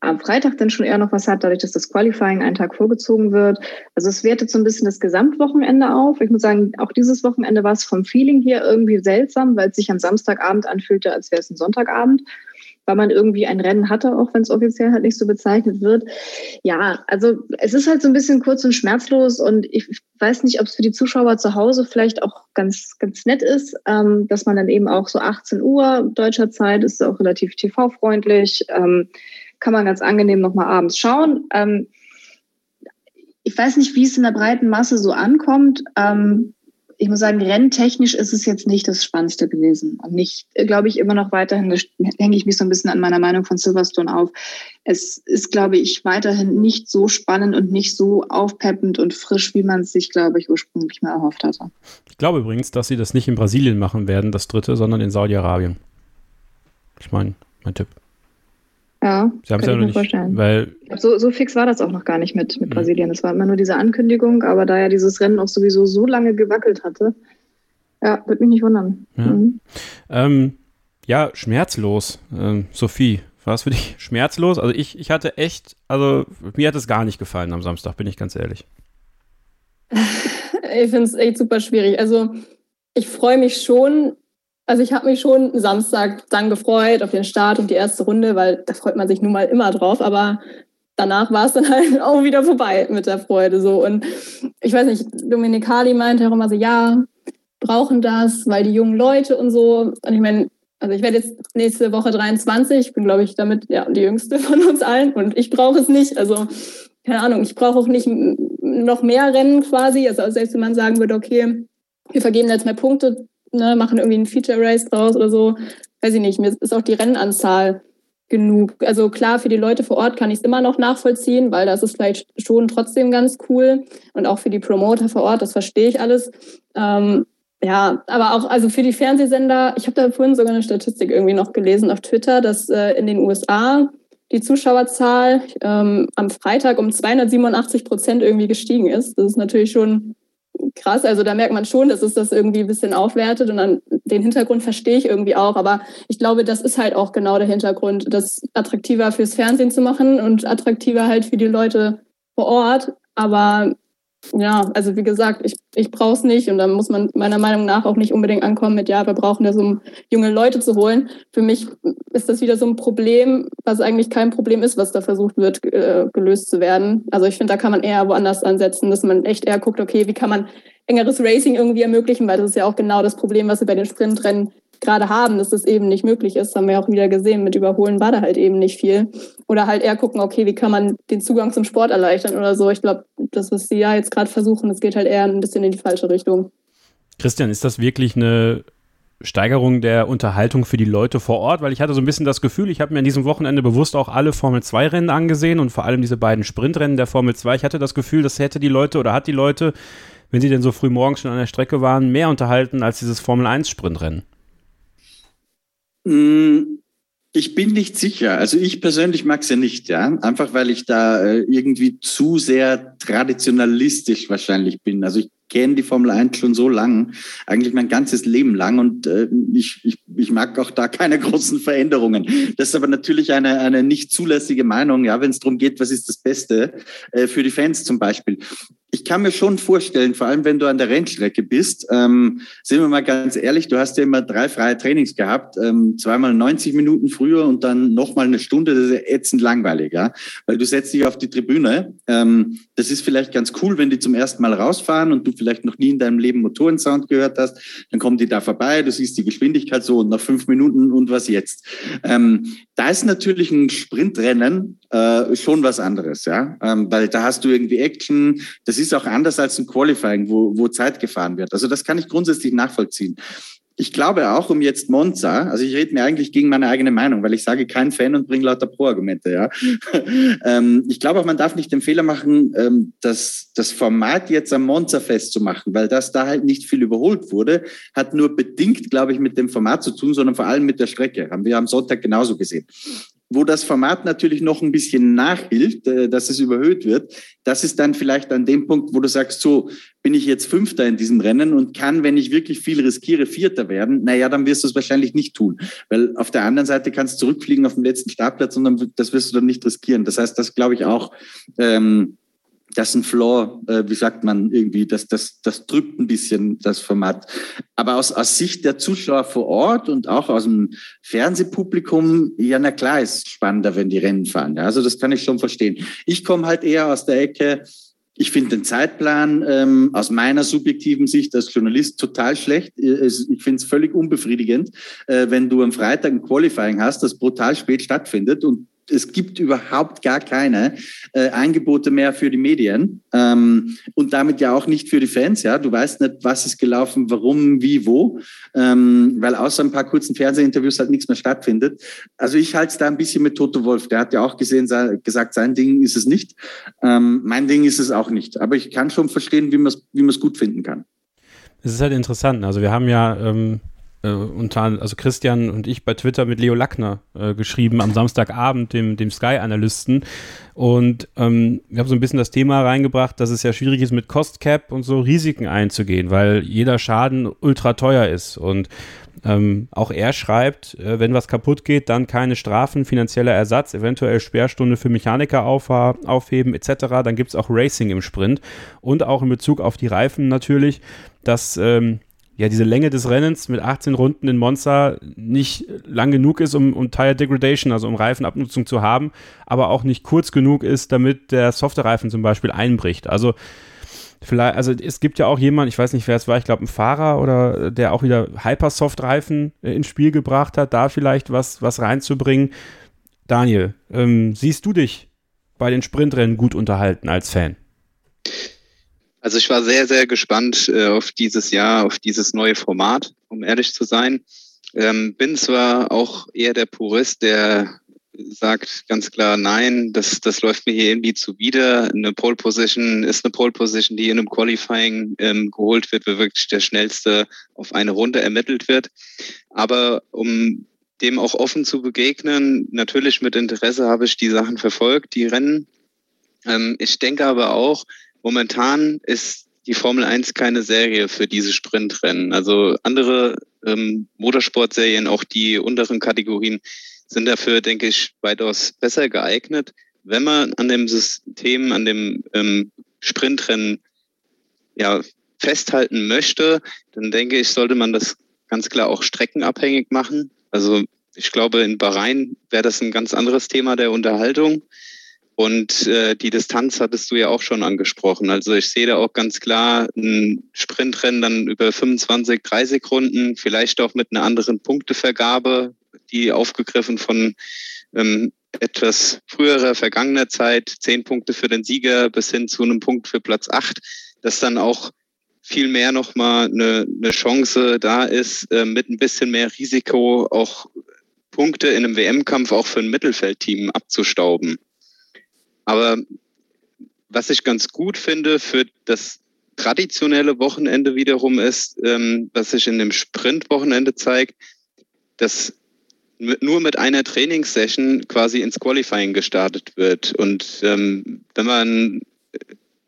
am Freitag dann schon eher noch was hat, dadurch, dass das Qualifying einen Tag vorgezogen wird. Also es wertet so ein bisschen das Gesamtwochenende auf. Ich muss sagen, auch dieses Wochenende war es vom Feeling hier irgendwie seltsam, weil es sich am Samstagabend anfühlte, als wäre es ein Sonntagabend. weil man irgendwie ein Rennen hatte, auch wenn es offiziell halt nicht so bezeichnet wird. Ja, also es ist halt so ein bisschen kurz und schmerzlos und ich weiß nicht, ob es für die Zuschauer zu Hause vielleicht auch ganz, ganz nett ist, ähm, dass man dann eben auch so 18 Uhr deutscher Zeit ist auch relativ TV-freundlich, ähm, kann man ganz angenehm nochmal abends schauen. Ähm, ich weiß nicht, wie es in der breiten Masse so ankommt. Ähm, ich muss sagen, renntechnisch ist es jetzt nicht das Spannendste gewesen. Und nicht, glaube ich, immer noch weiterhin, da hänge ich mich so ein bisschen an meiner Meinung von Silverstone auf. Es ist, glaube ich, weiterhin nicht so spannend und nicht so aufpeppend und frisch, wie man es sich, glaube ich, ursprünglich mal erhofft hatte. Ich glaube übrigens, dass sie das nicht in Brasilien machen werden, das dritte, sondern in Saudi-Arabien. Ich meine, mein Tipp. Ja, Sie haben es ja noch nicht, vorstellen. weil So, so fix war das auch noch gar nicht mit, mit Brasilien. Es war immer nur diese Ankündigung, aber da ja dieses Rennen auch sowieso so lange gewackelt hatte, ja, würde mich nicht wundern. Ja. Mhm. Ähm, ja, schmerzlos. Ähm, Sophie, war es für dich [laughs] schmerzlos? Also ich, ich hatte echt, also mir hat es gar nicht gefallen am Samstag, bin ich ganz ehrlich. [laughs] Ich finde es echt super schwierig. Also ich freue mich schon, also ich habe mich schon Samstag dann gefreut auf den Start und die erste Runde, weil da freut man sich nun mal immer drauf, aber danach war es dann [laughs] halt auch wieder vorbei mit der Freude so. Und ich weiß nicht, Dominikali meinte auch immer so, ja, brauchen das, weil die jungen Leute und so. Und ich meine, also ich werde jetzt nächste Woche 23, bin glaube ich damit ja die jüngste [laughs] von uns allen und ich brauche es nicht, also keine Ahnung, ich brauche auch nicht noch mehr Rennen quasi, also selbst wenn man sagen würde, okay, wir vergeben jetzt mehr Punkte, ne, machen irgendwie ein Feature Race draus oder so, weiß ich nicht, mir ist auch die Rennanzahl genug. Also klar, für die Leute vor Ort kann ich es immer noch nachvollziehen, weil das ist vielleicht schon trotzdem ganz cool und auch für die Promoter vor Ort, das verstehe ich alles. Ähm, ja, aber auch also für die Fernsehsender, ich habe da vorhin sogar eine Statistik irgendwie noch gelesen auf Twitter, dass äh, in den USA die Zuschauerzahl ähm, am Freitag um 287 Prozent irgendwie gestiegen ist. Das ist natürlich schon krass. Also da merkt man schon, dass es das irgendwie ein bisschen aufwertet und dann den Hintergrund verstehe ich irgendwie auch. Aber ich glaube, das ist halt auch genau der Hintergrund, das attraktiver fürs Fernsehen zu machen und attraktiver halt für die Leute vor Ort. Aber ja, also wie gesagt, ich, ich brauche es nicht und dann muss man meiner Meinung nach auch nicht unbedingt ankommen mit, ja, wir brauchen ja so um junge Leute zu holen. Für mich ist das wieder so ein Problem, was eigentlich kein Problem ist, was da versucht wird, äh, gelöst zu werden. Also ich finde, da kann man eher woanders ansetzen, dass man echt eher guckt, okay, wie kann man engeres Racing irgendwie ermöglichen, weil das ist ja auch genau das Problem, was wir bei den Sprintrennen gerade haben, dass das eben nicht möglich ist, haben wir auch wieder gesehen. Mit Überholen war da halt eben nicht viel. Oder halt eher gucken, okay, wie kann man den Zugang zum Sport erleichtern oder so. Ich glaube, das, was sie ja jetzt gerade versuchen, das geht halt eher ein bisschen in die falsche Richtung. Christian, ist das wirklich eine Steigerung der Unterhaltung für die Leute vor Ort? Weil ich hatte so ein bisschen das Gefühl, ich habe mir an diesem Wochenende bewusst auch alle Formel-2-Rennen angesehen und vor allem diese beiden Sprintrennen der Formel 2. Ich hatte das Gefühl, das hätte die Leute oder hat die Leute, wenn sie denn so früh morgens schon an der Strecke waren, mehr unterhalten als dieses Formel-1-Sprintrennen. Mm, Ich bin nicht sicher. Also ich persönlich mag es ja nicht, ja. Einfach weil ich da äh, irgendwie zu sehr traditionalistisch wahrscheinlich bin. Also ich kenne die Formel 1 schon so lang, eigentlich mein ganzes Leben lang und äh, ich, ich, ich mag auch da keine [laughs] großen Veränderungen. Das ist aber natürlich eine, eine nicht zulässige Meinung, ja, wenn es darum geht, was ist das Beste äh, für die Fans zum Beispiel ich kann mir schon vorstellen, vor allem wenn du an der Rennstrecke bist, ähm, sind wir mal ganz ehrlich, du hast ja immer drei freie Trainings gehabt, ähm, zweimal 90 Minuten früher und dann nochmal eine Stunde, das ist ja ätzend langweilig, ja? weil du setzt dich auf die Tribüne. Ähm, das ist vielleicht ganz cool, wenn die zum ersten Mal rausfahren und du vielleicht noch nie in deinem Leben Motorensound gehört hast, dann kommen die da vorbei, du siehst die Geschwindigkeit so und nach fünf Minuten und was jetzt. Ähm, da ist natürlich ein Sprintrennen äh, schon was anderes, ja, ähm, weil da hast du irgendwie Action, das ist auch anders als ein Qualifying, wo, wo Zeit gefahren wird. Also das kann ich grundsätzlich nachvollziehen. Ich glaube auch um jetzt Monza, also ich rede mir eigentlich gegen meine eigene Meinung, weil ich sage kein Fan und bringe lauter Pro-Argumente, ja. [laughs] ähm, ich glaube auch, man darf nicht den Fehler machen, ähm, das, das Format jetzt am Monza festzumachen, weil das da halt nicht viel überholt wurde, hat nur bedingt, glaube ich, mit dem Format zu tun, sondern vor allem mit der Strecke. Haben wir am Sonntag genauso gesehen wo das Format natürlich noch ein bisschen nachhilft, äh, dass es überhöht wird, das ist dann vielleicht an dem Punkt, wo du sagst, so bin ich jetzt Fünfter in diesem Rennen und kann, wenn ich wirklich viel riskiere, Vierter werden, naja, dann wirst du es wahrscheinlich nicht tun. Weil auf der anderen Seite kannst du zurückfliegen auf den letzten Startplatz und dann, das wirst du dann nicht riskieren. Das heißt, das glaube ich auch, ähm, das ist ein Flaw, äh, wie sagt man irgendwie, das, das, das drückt ein bisschen das Format. Aber aus, aus Sicht der Zuschauer vor Ort und auch aus dem Fernsehpublikum, ja, na klar, ist spannender, wenn die Rennen fahren. Ja, also das kann ich schon verstehen. Ich komme halt eher aus der Ecke, ich finde den Zeitplan ähm, aus meiner subjektiven Sicht als Journalist total schlecht. Ich finde es völlig unbefriedigend, äh, wenn du am Freitag ein Qualifying hast, das brutal spät stattfindet und es gibt überhaupt gar keine äh, Angebote mehr für die Medien ähm, und damit ja auch nicht für die Fans. Ja, du weißt nicht, was ist gelaufen, warum, wie, wo, ähm, weil außer ein paar kurzen Fernsehinterviews halt nichts mehr stattfindet. Also ich halte es da ein bisschen mit Toto Wolf. Der hat ja auch gesehen, sei, gesagt, sein Ding ist es nicht. Ähm, mein Ding ist es auch nicht. Aber ich kann schon verstehen, wie man es wie gut finden kann. Es ist halt interessant. Also wir haben ja ähm äh, unter, also Christian und ich bei Twitter mit Leo Lackner äh, geschrieben am Samstagabend, dem, dem Sky-Analysten. Und ähm, wir haben so ein bisschen das Thema reingebracht, dass es ja schwierig ist, mit Cost Cap und so Risiken einzugehen, weil jeder Schaden ultra teuer ist. Und ähm, auch er schreibt, äh, wenn was kaputt geht, dann keine Strafen, finanzieller Ersatz, eventuell Sperrstunde für Mechaniker auf, aufheben etc. Dann gibt es auch Racing im Sprint und auch in Bezug auf die Reifen natürlich, dass ähm, ja, diese Länge des Rennens mit 18 Runden in Monza nicht lang genug ist, um, um Tire Degradation, also um Reifenabnutzung zu haben, aber auch nicht kurz genug ist, damit der Softreifen zum Beispiel einbricht. Also vielleicht, also es gibt ja auch jemanden, ich weiß nicht, wer es war, ich glaube ein Fahrer oder der auch wieder Hypersoft-Reifen äh, ins Spiel gebracht hat, da vielleicht was, was reinzubringen. Daniel, ähm, siehst du dich bei den Sprintrennen gut unterhalten als Fan? Also ich war sehr, sehr gespannt äh, auf dieses Jahr, auf dieses neue Format, um ehrlich zu sein. Ähm, bin zwar auch eher der Purist, der sagt ganz klar, nein, das, das läuft mir hier irgendwie zuwider. Eine Pole Position ist eine Pole Position, die in einem Qualifying ähm, geholt wird, wo wirklich der schnellste auf eine Runde ermittelt wird. Aber um dem auch offen zu begegnen, natürlich mit Interesse habe ich die Sachen verfolgt, die Rennen. Ähm, ich denke aber auch, Momentan ist die Formel 1 keine Serie für diese Sprintrennen. Also andere ähm, Motorsportserien, auch die unteren Kategorien, sind dafür, denke ich, weitaus besser geeignet. Wenn man an dem System, an dem ähm, Sprintrennen ja, festhalten möchte, dann denke ich, sollte man das ganz klar auch streckenabhängig machen. Also ich glaube, in Bahrain wäre das ein ganz anderes Thema der Unterhaltung. Und äh, die Distanz hattest du ja auch schon angesprochen. Also ich sehe da auch ganz klar ein Sprintrennen dann über 25, 30 Runden, vielleicht auch mit einer anderen Punktevergabe, die aufgegriffen von ähm, etwas früherer vergangener Zeit, zehn Punkte für den Sieger bis hin zu einem Punkt für Platz acht, dass dann auch viel mehr nochmal eine, eine Chance da ist, äh, mit ein bisschen mehr Risiko auch Punkte in einem WM-Kampf auch für ein Mittelfeldteam abzustauben. Aber was ich ganz gut finde für das traditionelle Wochenende wiederum ist, ähm, was sich in dem Sprintwochenende zeigt, dass nur mit einer Trainingssession quasi ins Qualifying gestartet wird. Und ähm, wenn man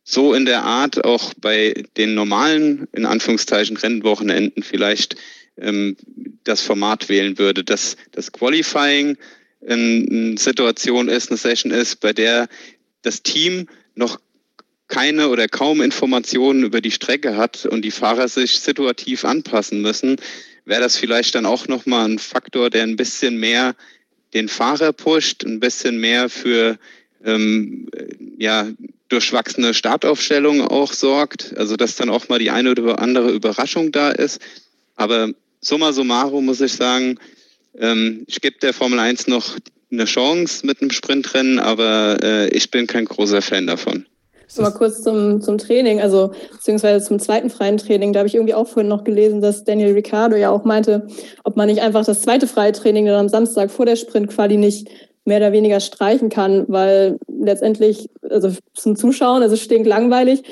so in der Art auch bei den normalen, in Anführungszeichen, Rennwochenenden vielleicht ähm, das Format wählen würde, dass das Qualifying eine Situation ist, eine Session ist, bei der das Team noch keine oder kaum Informationen über die Strecke hat und die Fahrer sich situativ anpassen müssen, wäre das vielleicht dann auch nochmal ein Faktor, der ein bisschen mehr den Fahrer pusht, ein bisschen mehr für ähm, ja, durchwachsene Startaufstellungen auch sorgt. Also dass dann auch mal die eine oder andere Überraschung da ist. Aber summa summarum muss ich sagen, ähm, ich gebe der Formel 1 noch eine Chance mit einem Sprintrennen, aber äh, ich bin kein großer Fan davon. Mal kurz zum, zum Training, also beziehungsweise zum zweiten freien Training. Da habe ich irgendwie auch vorhin noch gelesen, dass Daniel Ricciardo ja auch meinte, ob man nicht einfach das zweite freie Training dann am Samstag vor der Sprintquali nicht mehr oder weniger streichen kann, weil letztendlich, also zum Zuschauen, also stinkt langweilig.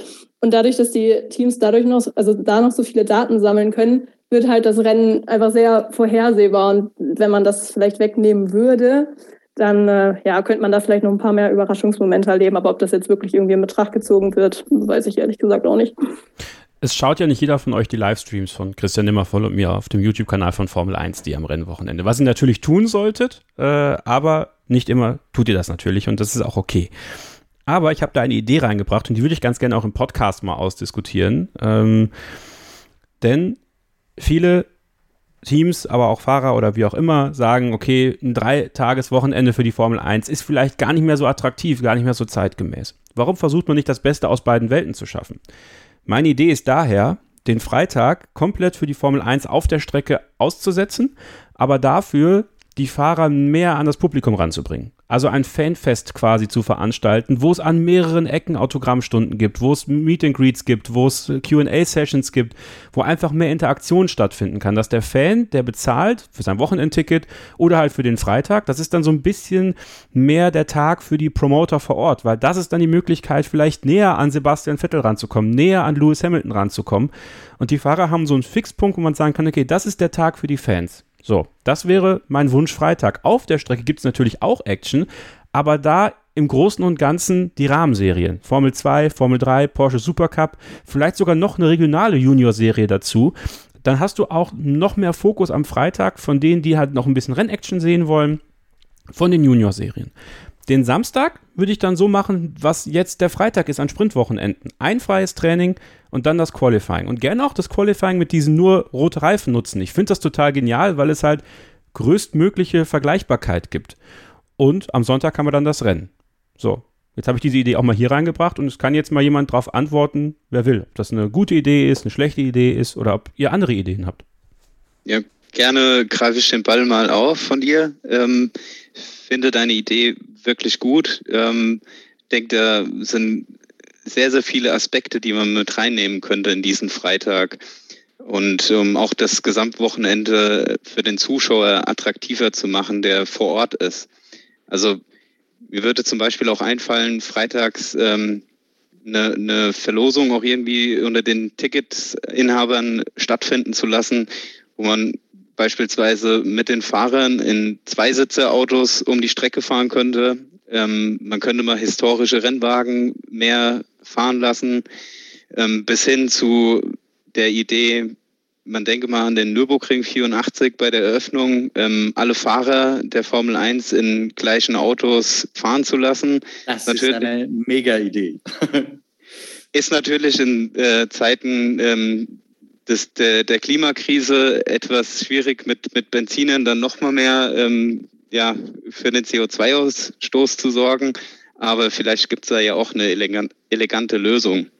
Und dadurch, dass die Teams dadurch noch, also da noch so viele Daten sammeln können, wird halt das Rennen einfach sehr vorhersehbar. Und wenn man das vielleicht wegnehmen würde, dann äh, ja, könnte man da vielleicht noch ein paar mehr Überraschungsmomente erleben. Aber ob das jetzt wirklich irgendwie in Betracht gezogen wird, weiß ich ehrlich gesagt auch nicht. Es schaut ja nicht jeder von euch die Livestreams von Christian Nimmervoll und mir auf dem YouTube-Kanal von Formel 1, die am Rennwochenende. Was ihr natürlich tun solltet, äh, aber nicht immer tut ihr das natürlich und das ist auch okay. Aber ich habe da eine Idee reingebracht und die würde ich ganz gerne auch im Podcast mal ausdiskutieren. Ähm, denn viele Teams, aber auch Fahrer oder wie auch immer sagen, okay, ein Dreitageswochenende für die Formel 1 ist vielleicht gar nicht mehr so attraktiv, gar nicht mehr so zeitgemäß. Warum versucht man nicht das Beste aus beiden Welten zu schaffen? Meine Idee ist daher, den Freitag komplett für die Formel 1 auf der Strecke auszusetzen, aber dafür die Fahrer mehr an das Publikum ranzubringen. Also ein Fanfest quasi zu veranstalten, wo es an mehreren Ecken Autogrammstunden gibt, wo es Meet and Greets gibt, wo es QA-Sessions gibt, wo einfach mehr Interaktion stattfinden kann, dass der Fan, der bezahlt für sein Wochenendticket oder halt für den Freitag, das ist dann so ein bisschen mehr der Tag für die Promoter vor Ort, weil das ist dann die Möglichkeit, vielleicht näher an Sebastian Vettel ranzukommen, näher an Lewis Hamilton ranzukommen. Und die Fahrer haben so einen Fixpunkt, wo man sagen kann, okay, das ist der Tag für die Fans. So, das wäre mein Wunsch Freitag. Auf der Strecke gibt es natürlich auch Action, aber da im Großen und Ganzen die Rahmenserien. Formel 2, Formel 3, Porsche Supercup, vielleicht sogar noch eine regionale Junior-Serie dazu. Dann hast du auch noch mehr Fokus am Freitag von denen, die halt noch ein bisschen Rennaction sehen wollen, von den Junior-Serien. Den Samstag würde ich dann so machen, was jetzt der Freitag ist an Sprintwochenenden. Ein freies Training und dann das Qualifying. Und gerne auch das Qualifying mit diesen nur rote Reifen nutzen. Ich finde das total genial, weil es halt größtmögliche Vergleichbarkeit gibt. Und am Sonntag haben wir dann das Rennen. So, jetzt habe ich diese Idee auch mal hier reingebracht und es kann jetzt mal jemand darauf antworten, wer will. Ob das eine gute Idee ist, eine schlechte Idee ist oder ob ihr andere Ideen habt. Ja, gerne greife ich den Ball mal auf von dir. Ähm, finde deine Idee wirklich gut. Ähm, denke, da sind sehr, sehr viele Aspekte, die man mit reinnehmen könnte in diesen Freitag. Und um auch das Gesamtwochenende für den Zuschauer attraktiver zu machen, der vor Ort ist. Also mir würde zum Beispiel auch einfallen, freitags ähm, eine, eine Verlosung auch irgendwie unter den Ticketinhabern stattfinden zu lassen, wo man beispielsweise mit den Fahrern in Zweisitzer-Autos um die Strecke fahren könnte. Ähm, man könnte mal historische Rennwagen mehr fahren lassen, ähm, bis hin zu der Idee, man denke mal an den Nürburgring 84 bei der Eröffnung, ähm, alle Fahrer der Formel 1 in gleichen Autos fahren zu lassen. Das natürlich, ist eine mega Idee. [laughs] ist natürlich in äh, Zeiten ähm, des, der, der Klimakrise etwas schwierig mit, mit Benzinern dann nochmal mehr ähm, ja, für den CO2-Ausstoß zu sorgen. Aber vielleicht gibt es da ja auch eine elegante Lösung.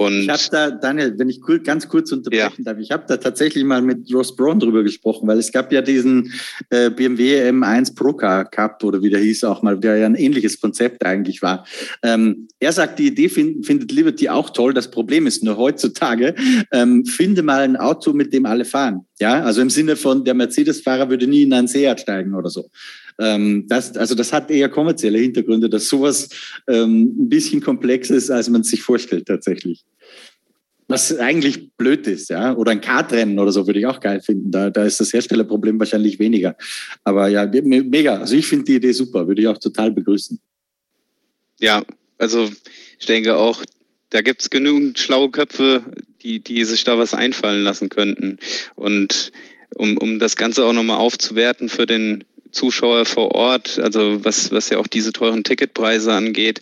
Und ich habe da, Daniel, wenn ich ganz kurz unterbrechen ja. darf, ich habe da tatsächlich mal mit Ross Braun drüber gesprochen, weil es gab ja diesen äh, BMW M1 Procar Cup oder wie der hieß auch mal, der ja ein ähnliches Konzept eigentlich war. Ähm, er sagt, die Idee find, findet Liberty auch toll. Das Problem ist nur heutzutage, ähm, finde mal ein Auto, mit dem alle fahren. Ja, also im Sinne von, der Mercedes-Fahrer würde nie in einen Seat steigen oder so. Ähm, das, also das hat eher kommerzielle Hintergründe, dass sowas ähm, ein bisschen komplex ist, als man sich vorstellt tatsächlich. Was eigentlich blöd ist, ja. Oder ein Kartrennen oder so würde ich auch geil finden. Da, da ist das Herstellerproblem wahrscheinlich weniger. Aber ja, mega. Also ich finde die Idee super, würde ich auch total begrüßen. Ja, also ich denke auch, da gibt es genügend schlaue Köpfe, die, die sich da was einfallen lassen könnten. Und um, um das Ganze auch nochmal aufzuwerten für den Zuschauer vor Ort, also was, was ja auch diese teuren Ticketpreise angeht,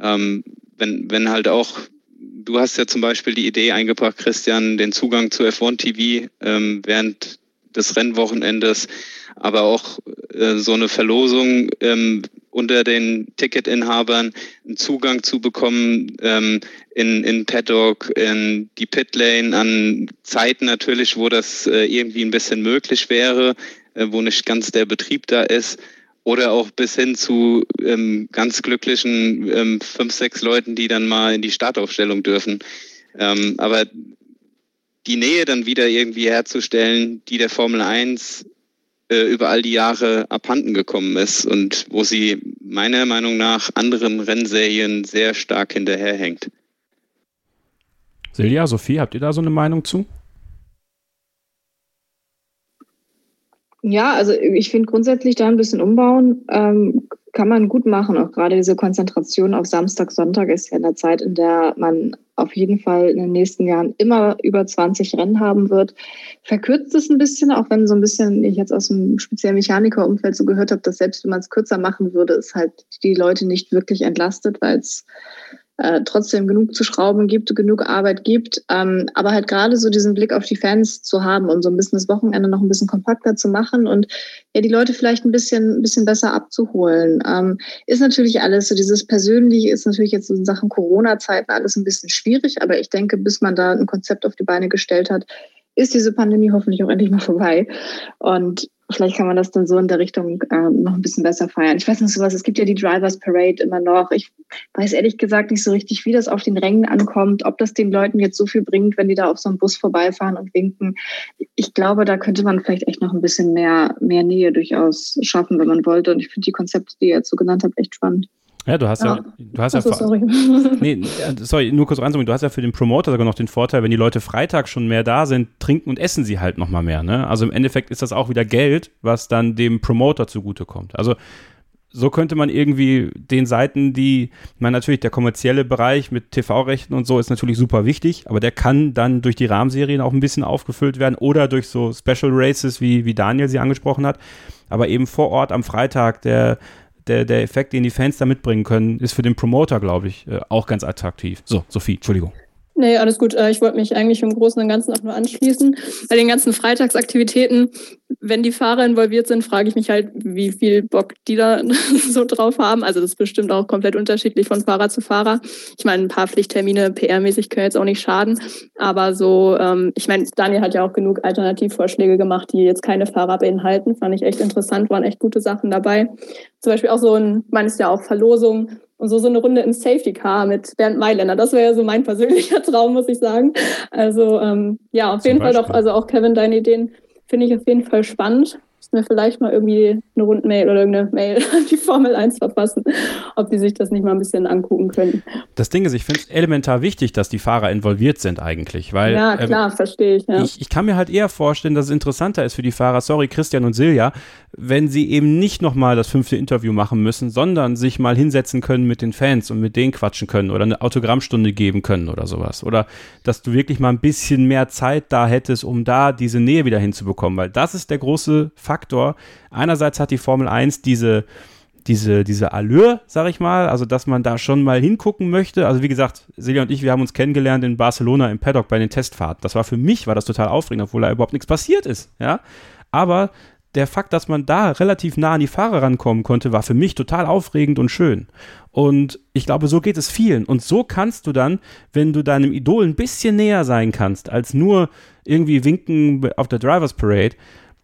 ähm, wenn, wenn halt auch, du hast ja zum Beispiel die Idee eingebracht, Christian, den Zugang zu F1 TV ähm, während des Rennwochenendes, aber auch äh, so eine Verlosung ähm, unter den Ticketinhabern einen Zugang zu bekommen ähm, in, in Paddock, in die Pitlane an Zeiten natürlich, wo das äh, irgendwie ein bisschen möglich wäre, wo nicht ganz der Betrieb da ist. Oder auch bis hin zu ähm, ganz glücklichen ähm, fünf, sechs Leuten, die dann mal in die Startaufstellung dürfen. Ähm, aber die Nähe dann wieder irgendwie herzustellen, die der Formel 1 äh, über all die Jahre abhanden gekommen ist und wo sie meiner Meinung nach anderen Rennserien sehr stark hinterherhängt. Silja, Sophie, habt ihr da so eine Meinung zu? Ja, also ich finde grundsätzlich da ein bisschen umbauen ähm, kann man gut machen. Auch gerade diese Konzentration auf Samstag, Sonntag ist ja eine Zeit, in der man auf jeden Fall in den nächsten Jahren immer über 20 Rennen haben wird. Verkürzt es ein bisschen, auch wenn so ein bisschen ich jetzt aus dem speziellen Mechanikerumfeld so gehört habe, dass selbst wenn man es kürzer machen würde, es halt die Leute nicht wirklich entlastet, weil es äh, trotzdem genug zu schrauben gibt, genug Arbeit gibt. Ähm, aber halt gerade so diesen Blick auf die Fans zu haben und so ein bisschen das Wochenende noch ein bisschen kompakter zu machen und ja, die Leute vielleicht ein bisschen, ein bisschen besser abzuholen. Ähm, ist natürlich alles so dieses Persönliche ist natürlich jetzt in Sachen Corona-Zeiten alles ein bisschen schwierig, aber ich denke, bis man da ein Konzept auf die Beine gestellt hat, ist diese Pandemie hoffentlich auch endlich mal vorbei. Und vielleicht kann man das dann so in der Richtung ähm, noch ein bisschen besser feiern. Ich weiß nicht so was, es gibt ja die Drivers Parade immer noch. Ich weiß ehrlich gesagt nicht so richtig, wie das auf den Rängen ankommt, ob das den Leuten jetzt so viel bringt, wenn die da auf so einem Bus vorbeifahren und winken. Ich glaube, da könnte man vielleicht echt noch ein bisschen mehr, mehr Nähe durchaus schaffen, wenn man wollte. Und ich finde die Konzepte, die ihr jetzt so genannt habt, echt spannend. Ja, du hast ja, ja du hast Achso, ja sorry. [laughs] nee, äh, sorry, nur kurz reinzoomen, du hast ja für den Promoter sogar noch den Vorteil, wenn die Leute Freitag schon mehr da sind, trinken und essen sie halt nochmal mehr, ne? Also im Endeffekt ist das auch wieder Geld, was dann dem Promoter zugutekommt. Also so könnte man irgendwie den Seiten, die, meine, natürlich der kommerzielle Bereich mit TV-Rechten und so ist natürlich super wichtig, aber der kann dann durch die Rahmenserien auch ein bisschen aufgefüllt werden oder durch so Special Races, wie, wie Daniel sie angesprochen hat. Aber eben vor Ort am Freitag der der, der Effekt, den die Fans da mitbringen können, ist für den Promoter, glaube ich, äh, auch ganz attraktiv. So, Sophie, Entschuldigung. Nee, alles gut. Äh, ich wollte mich eigentlich im Großen und Ganzen auch nur anschließen. Bei den ganzen Freitagsaktivitäten, wenn die Fahrer involviert sind, frage ich mich halt, wie viel Bock die da [laughs] so drauf haben. Also das ist bestimmt auch komplett unterschiedlich von Fahrer zu Fahrer. Ich meine, ein paar Pflichttermine PR-mäßig können jetzt auch nicht schaden. Aber so, ähm, ich meine, Daniel hat ja auch genug Alternativvorschläge gemacht, die jetzt keine Fahrer beinhalten. Fand ich echt interessant, waren echt gute Sachen dabei. Zum Beispiel auch so ein, man ist ja auch Verlosung und so, so eine Runde im Safety Car mit Bernd Mailänder. Das wäre ja so mein persönlicher [laughs] Traum, muss ich sagen. Also ähm, ja, auf Zum jeden Beispiel. Fall doch, also auch Kevin, deine Ideen finde ich auf jeden Fall spannend mir vielleicht mal irgendwie eine Rundmail oder irgendeine Mail [laughs] an die Formel 1 verfassen, ob die sich das nicht mal ein bisschen angucken können. Das Ding ist, ich finde es elementar wichtig, dass die Fahrer involviert sind eigentlich, weil ja, ähm, klar, ähm, verstehe ich, ja. ich. Ich kann mir halt eher vorstellen, dass es interessanter ist für die Fahrer, sorry, Christian und Silja, wenn sie eben nicht nochmal das fünfte Interview machen müssen, sondern sich mal hinsetzen können mit den Fans und mit denen quatschen können oder eine Autogrammstunde geben können oder sowas. Oder dass du wirklich mal ein bisschen mehr Zeit da hättest, um da diese Nähe wieder hinzubekommen, weil das ist der große Faktor Faktor. Einerseits hat die Formel 1 diese, diese, diese Allure, sag ich mal, also dass man da schon mal hingucken möchte. Also wie gesagt, Silja und ich, wir haben uns kennengelernt in Barcelona im Paddock bei den Testfahrten. Das war für mich, war das total aufregend, obwohl da überhaupt nichts passiert ist, ja. Aber der Fakt, dass man da relativ nah an die Fahrer rankommen konnte, war für mich total aufregend und schön. Und ich glaube, so geht es vielen. Und so kannst du dann, wenn du deinem Idol ein bisschen näher sein kannst, als nur irgendwie winken auf der Drivers Parade,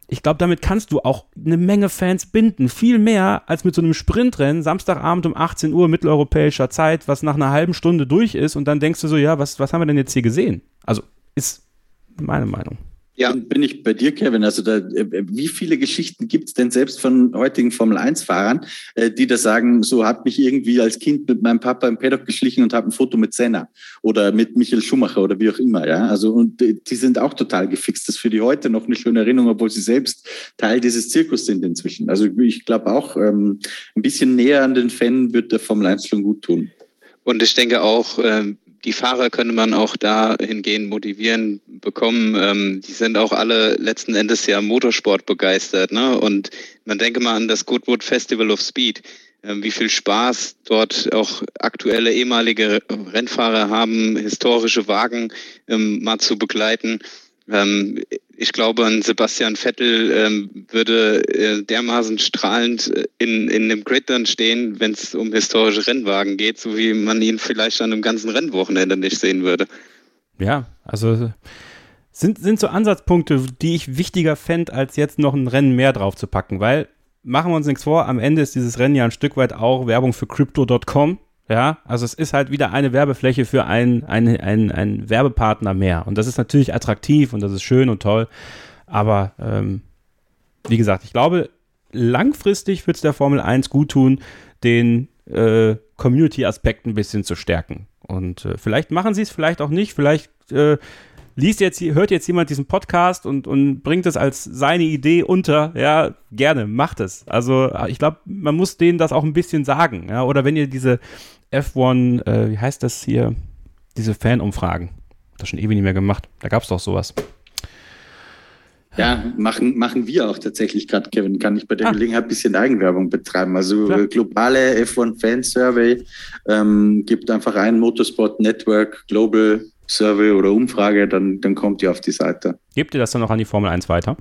ich glaube, damit kannst du auch eine Menge Fans binden. Viel mehr als mit so einem Sprintrennen, Samstagabend um 18 Uhr mitteleuropäischer Zeit, was nach einer halben Stunde durch ist und dann denkst du so, ja, was, was haben wir denn jetzt hier gesehen? Also ist meine Meinung. Ja, bin ich bei dir, Kevin. Also da, äh, wie viele Geschichten gibt es denn selbst von heutigen Formel-1-Fahrern, äh, die da sagen, so hat mich irgendwie als Kind mit meinem Papa im Paddock geschlichen und habe ein Foto mit Senna oder mit Michael Schumacher oder wie auch immer. Ja, also und äh, die sind auch total gefixt. Das ist für die heute noch eine schöne Erinnerung, obwohl sie selbst Teil dieses Zirkus sind inzwischen. Also ich glaube auch, ähm, ein bisschen näher an den Fan wird der Formel 1 schon gut tun. Und ich denke auch, ähm die Fahrer könnte man auch dahingehend motivieren bekommen. Ähm, die sind auch alle letzten Endes ja Motorsport begeistert. Ne? Und man denke mal an das Goodwood Festival of Speed. Ähm, wie viel Spaß dort auch aktuelle ehemalige Rennfahrer haben, historische Wagen ähm, mal zu begleiten. Ähm, ich glaube, ein Sebastian Vettel ähm, würde äh, dermaßen strahlend äh, in, in dem Grid dann stehen, wenn es um historische Rennwagen geht, so wie man ihn vielleicht an einem ganzen Rennwochenende nicht sehen würde. Ja, also sind, sind so Ansatzpunkte, die ich wichtiger fände, als jetzt noch ein Rennen mehr drauf zu packen, weil machen wir uns nichts vor, am Ende ist dieses Rennen ja ein Stück weit auch Werbung für Crypto.com ja, also es ist halt wieder eine Werbefläche für einen, einen, einen, einen Werbepartner mehr. Und das ist natürlich attraktiv und das ist schön und toll. Aber ähm, wie gesagt, ich glaube, langfristig wird es der Formel 1 gut tun, den äh, Community-Aspekt ein bisschen zu stärken. Und äh, vielleicht machen sie es, vielleicht auch nicht. Vielleicht äh, liest jetzt, hört jetzt jemand diesen Podcast und, und bringt es als seine Idee unter, ja, gerne, macht es. Also ich glaube, man muss denen das auch ein bisschen sagen, ja, oder wenn ihr diese F1, äh, wie heißt das hier? diese Fanumfragen. Das schon ewig nicht mehr gemacht. Da gab es doch sowas. Ja, machen, machen wir auch tatsächlich gerade, Kevin. Kann ich bei der ah. Gelegenheit ein bisschen Eigenwerbung betreiben. Also Klar. globale F1 Fan Survey ähm, gibt einfach ein Motorsport Network Global Survey oder Umfrage, dann, dann kommt ihr auf die Seite. Gebt ihr das dann noch an die Formel 1 weiter?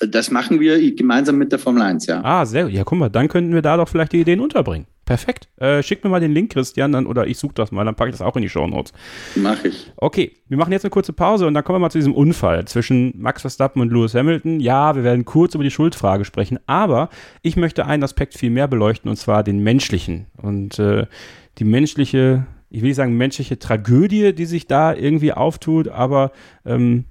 Das machen wir gemeinsam mit der Formel 1, ja. Ah, sehr gut. Ja, guck mal, dann könnten wir da doch vielleicht die Ideen unterbringen. Perfekt. Äh, schick mir mal den Link, Christian, dann, oder ich suche das mal, dann packe ich das auch in die Show Notes. Mach ich. Okay, wir machen jetzt eine kurze Pause und dann kommen wir mal zu diesem Unfall zwischen Max Verstappen und Lewis Hamilton. Ja, wir werden kurz über die Schuldfrage sprechen, aber ich möchte einen Aspekt viel mehr beleuchten und zwar den menschlichen. Und äh, die menschliche, ich will nicht sagen menschliche Tragödie, die sich da irgendwie auftut, aber ähm,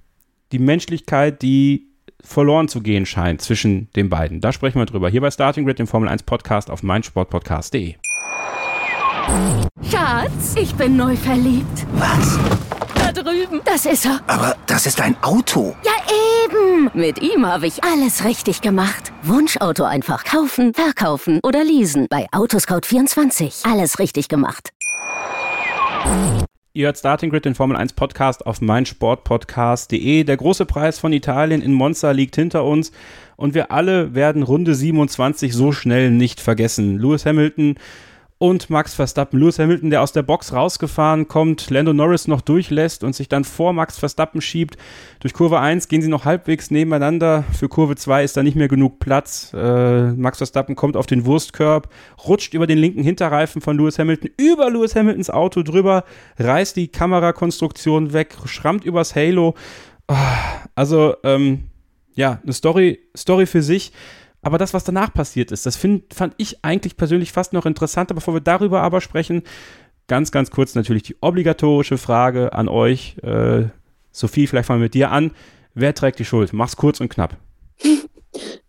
die Menschlichkeit, die verloren zu gehen scheint zwischen den beiden. Da sprechen wir drüber. Hier bei Starting Grid, dem Formel 1 Podcast auf meinsportpodcast.de. Schatz, ich bin neu verliebt. Was? Da drüben. Das ist er. Aber das ist ein Auto. Ja, eben. Mit ihm habe ich alles richtig gemacht. Wunschauto einfach kaufen, verkaufen oder leasen. Bei Autoscout24. Alles richtig gemacht. Ihr hört Starting Grid, den Formel 1 Podcast auf meinsportpodcast.de. Der große Preis von Italien in Monza liegt hinter uns und wir alle werden Runde 27 so schnell nicht vergessen. Lewis Hamilton und Max Verstappen. Lewis Hamilton, der aus der Box rausgefahren kommt, Lando Norris noch durchlässt und sich dann vor Max Verstappen schiebt. Durch Kurve 1 gehen sie noch halbwegs nebeneinander. Für Kurve 2 ist da nicht mehr genug Platz. Äh, Max Verstappen kommt auf den Wurstkörb, rutscht über den linken Hinterreifen von Lewis Hamilton über Lewis Hamiltons Auto drüber, reißt die Kamerakonstruktion weg, schrammt übers Halo. Ah, also, ähm, ja, eine Story, Story für sich. Aber das, was danach passiert ist, das find, fand ich eigentlich persönlich fast noch interessanter. Bevor wir darüber aber sprechen, ganz, ganz kurz natürlich die obligatorische Frage an euch. Äh, Sophie, vielleicht fangen wir mit dir an. Wer trägt die Schuld? Mach's kurz und knapp.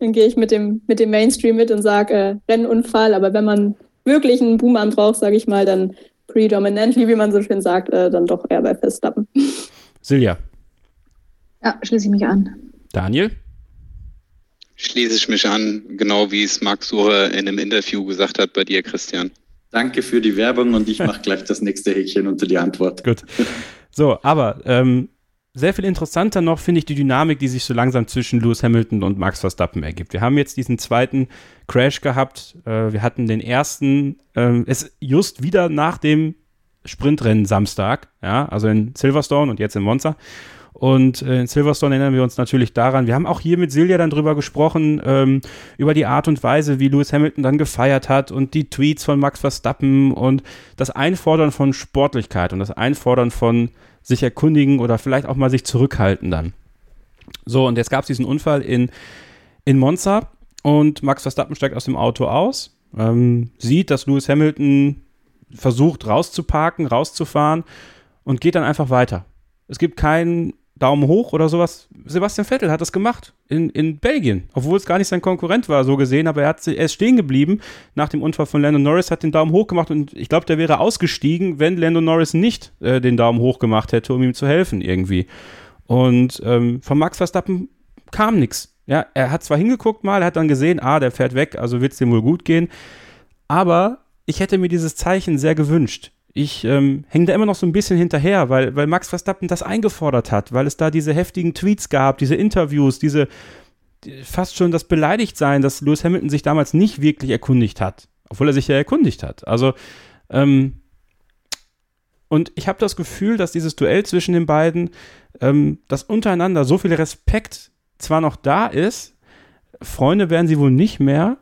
Dann gehe ich mit dem, mit dem Mainstream mit und sage äh, Rennunfall. Aber wenn man wirklich einen Boomer braucht, sage ich mal, dann predominantly, wie man so schön sagt, äh, dann doch eher bei Verstappen. Silja. Ja, schließe ich mich an. Daniel? Schließe ich mich an, genau wie es Marc Suche in einem Interview gesagt hat bei dir, Christian. Danke für die Werbung und ich mache gleich das nächste Häkchen unter die Antwort. Gut. So, aber ähm, sehr viel interessanter noch finde ich die Dynamik, die sich so langsam zwischen Lewis Hamilton und Max Verstappen ergibt. Wir haben jetzt diesen zweiten Crash gehabt. Äh, wir hatten den ersten, äh, es just wieder nach dem Sprintrennen Samstag, ja, also in Silverstone und jetzt in Monza. Und äh, in Silverstone erinnern wir uns natürlich daran, wir haben auch hier mit Silja dann drüber gesprochen, ähm, über die Art und Weise, wie Lewis Hamilton dann gefeiert hat und die Tweets von Max Verstappen und das Einfordern von Sportlichkeit und das Einfordern von sich erkundigen oder vielleicht auch mal sich zurückhalten dann. So, und jetzt gab es diesen Unfall in, in Monza und Max Verstappen steigt aus dem Auto aus, ähm, sieht, dass Lewis Hamilton versucht rauszuparken, rauszufahren und geht dann einfach weiter. Es gibt keinen Daumen hoch oder sowas. Sebastian Vettel hat das gemacht in, in Belgien, obwohl es gar nicht sein Konkurrent war, so gesehen, aber er, hat, er ist stehen geblieben nach dem Unfall von Lando Norris, hat den Daumen hoch gemacht und ich glaube, der wäre ausgestiegen, wenn Lando Norris nicht äh, den Daumen hoch gemacht hätte, um ihm zu helfen irgendwie. Und ähm, von Max Verstappen kam nichts. Ja, er hat zwar hingeguckt mal, er hat dann gesehen, ah, der fährt weg, also wird es dem wohl gut gehen. Aber ich hätte mir dieses Zeichen sehr gewünscht ich ähm, hänge da immer noch so ein bisschen hinterher, weil, weil Max Verstappen das eingefordert hat, weil es da diese heftigen Tweets gab, diese Interviews, diese die, fast schon das Beleidigtsein, dass Lewis Hamilton sich damals nicht wirklich erkundigt hat, obwohl er sich ja erkundigt hat. Also, ähm, und ich habe das Gefühl, dass dieses Duell zwischen den beiden, ähm, dass untereinander so viel Respekt zwar noch da ist, Freunde werden sie wohl nicht mehr,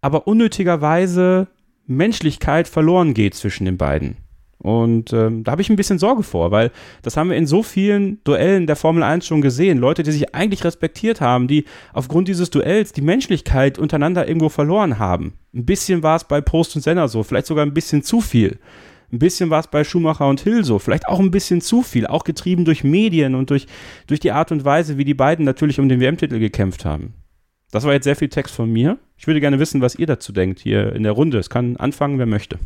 aber unnötigerweise Menschlichkeit verloren geht zwischen den beiden. Und ähm, da habe ich ein bisschen Sorge vor, weil das haben wir in so vielen Duellen der Formel 1 schon gesehen. Leute, die sich eigentlich respektiert haben, die aufgrund dieses Duells die Menschlichkeit untereinander irgendwo verloren haben. Ein bisschen war es bei Post und Senna so, vielleicht sogar ein bisschen zu viel. Ein bisschen war es bei Schumacher und Hill so, vielleicht auch ein bisschen zu viel, auch getrieben durch Medien und durch, durch die Art und Weise, wie die beiden natürlich um den WM-Titel gekämpft haben. Das war jetzt sehr viel Text von mir. Ich würde gerne wissen, was ihr dazu denkt hier in der Runde. Es kann anfangen, wer möchte.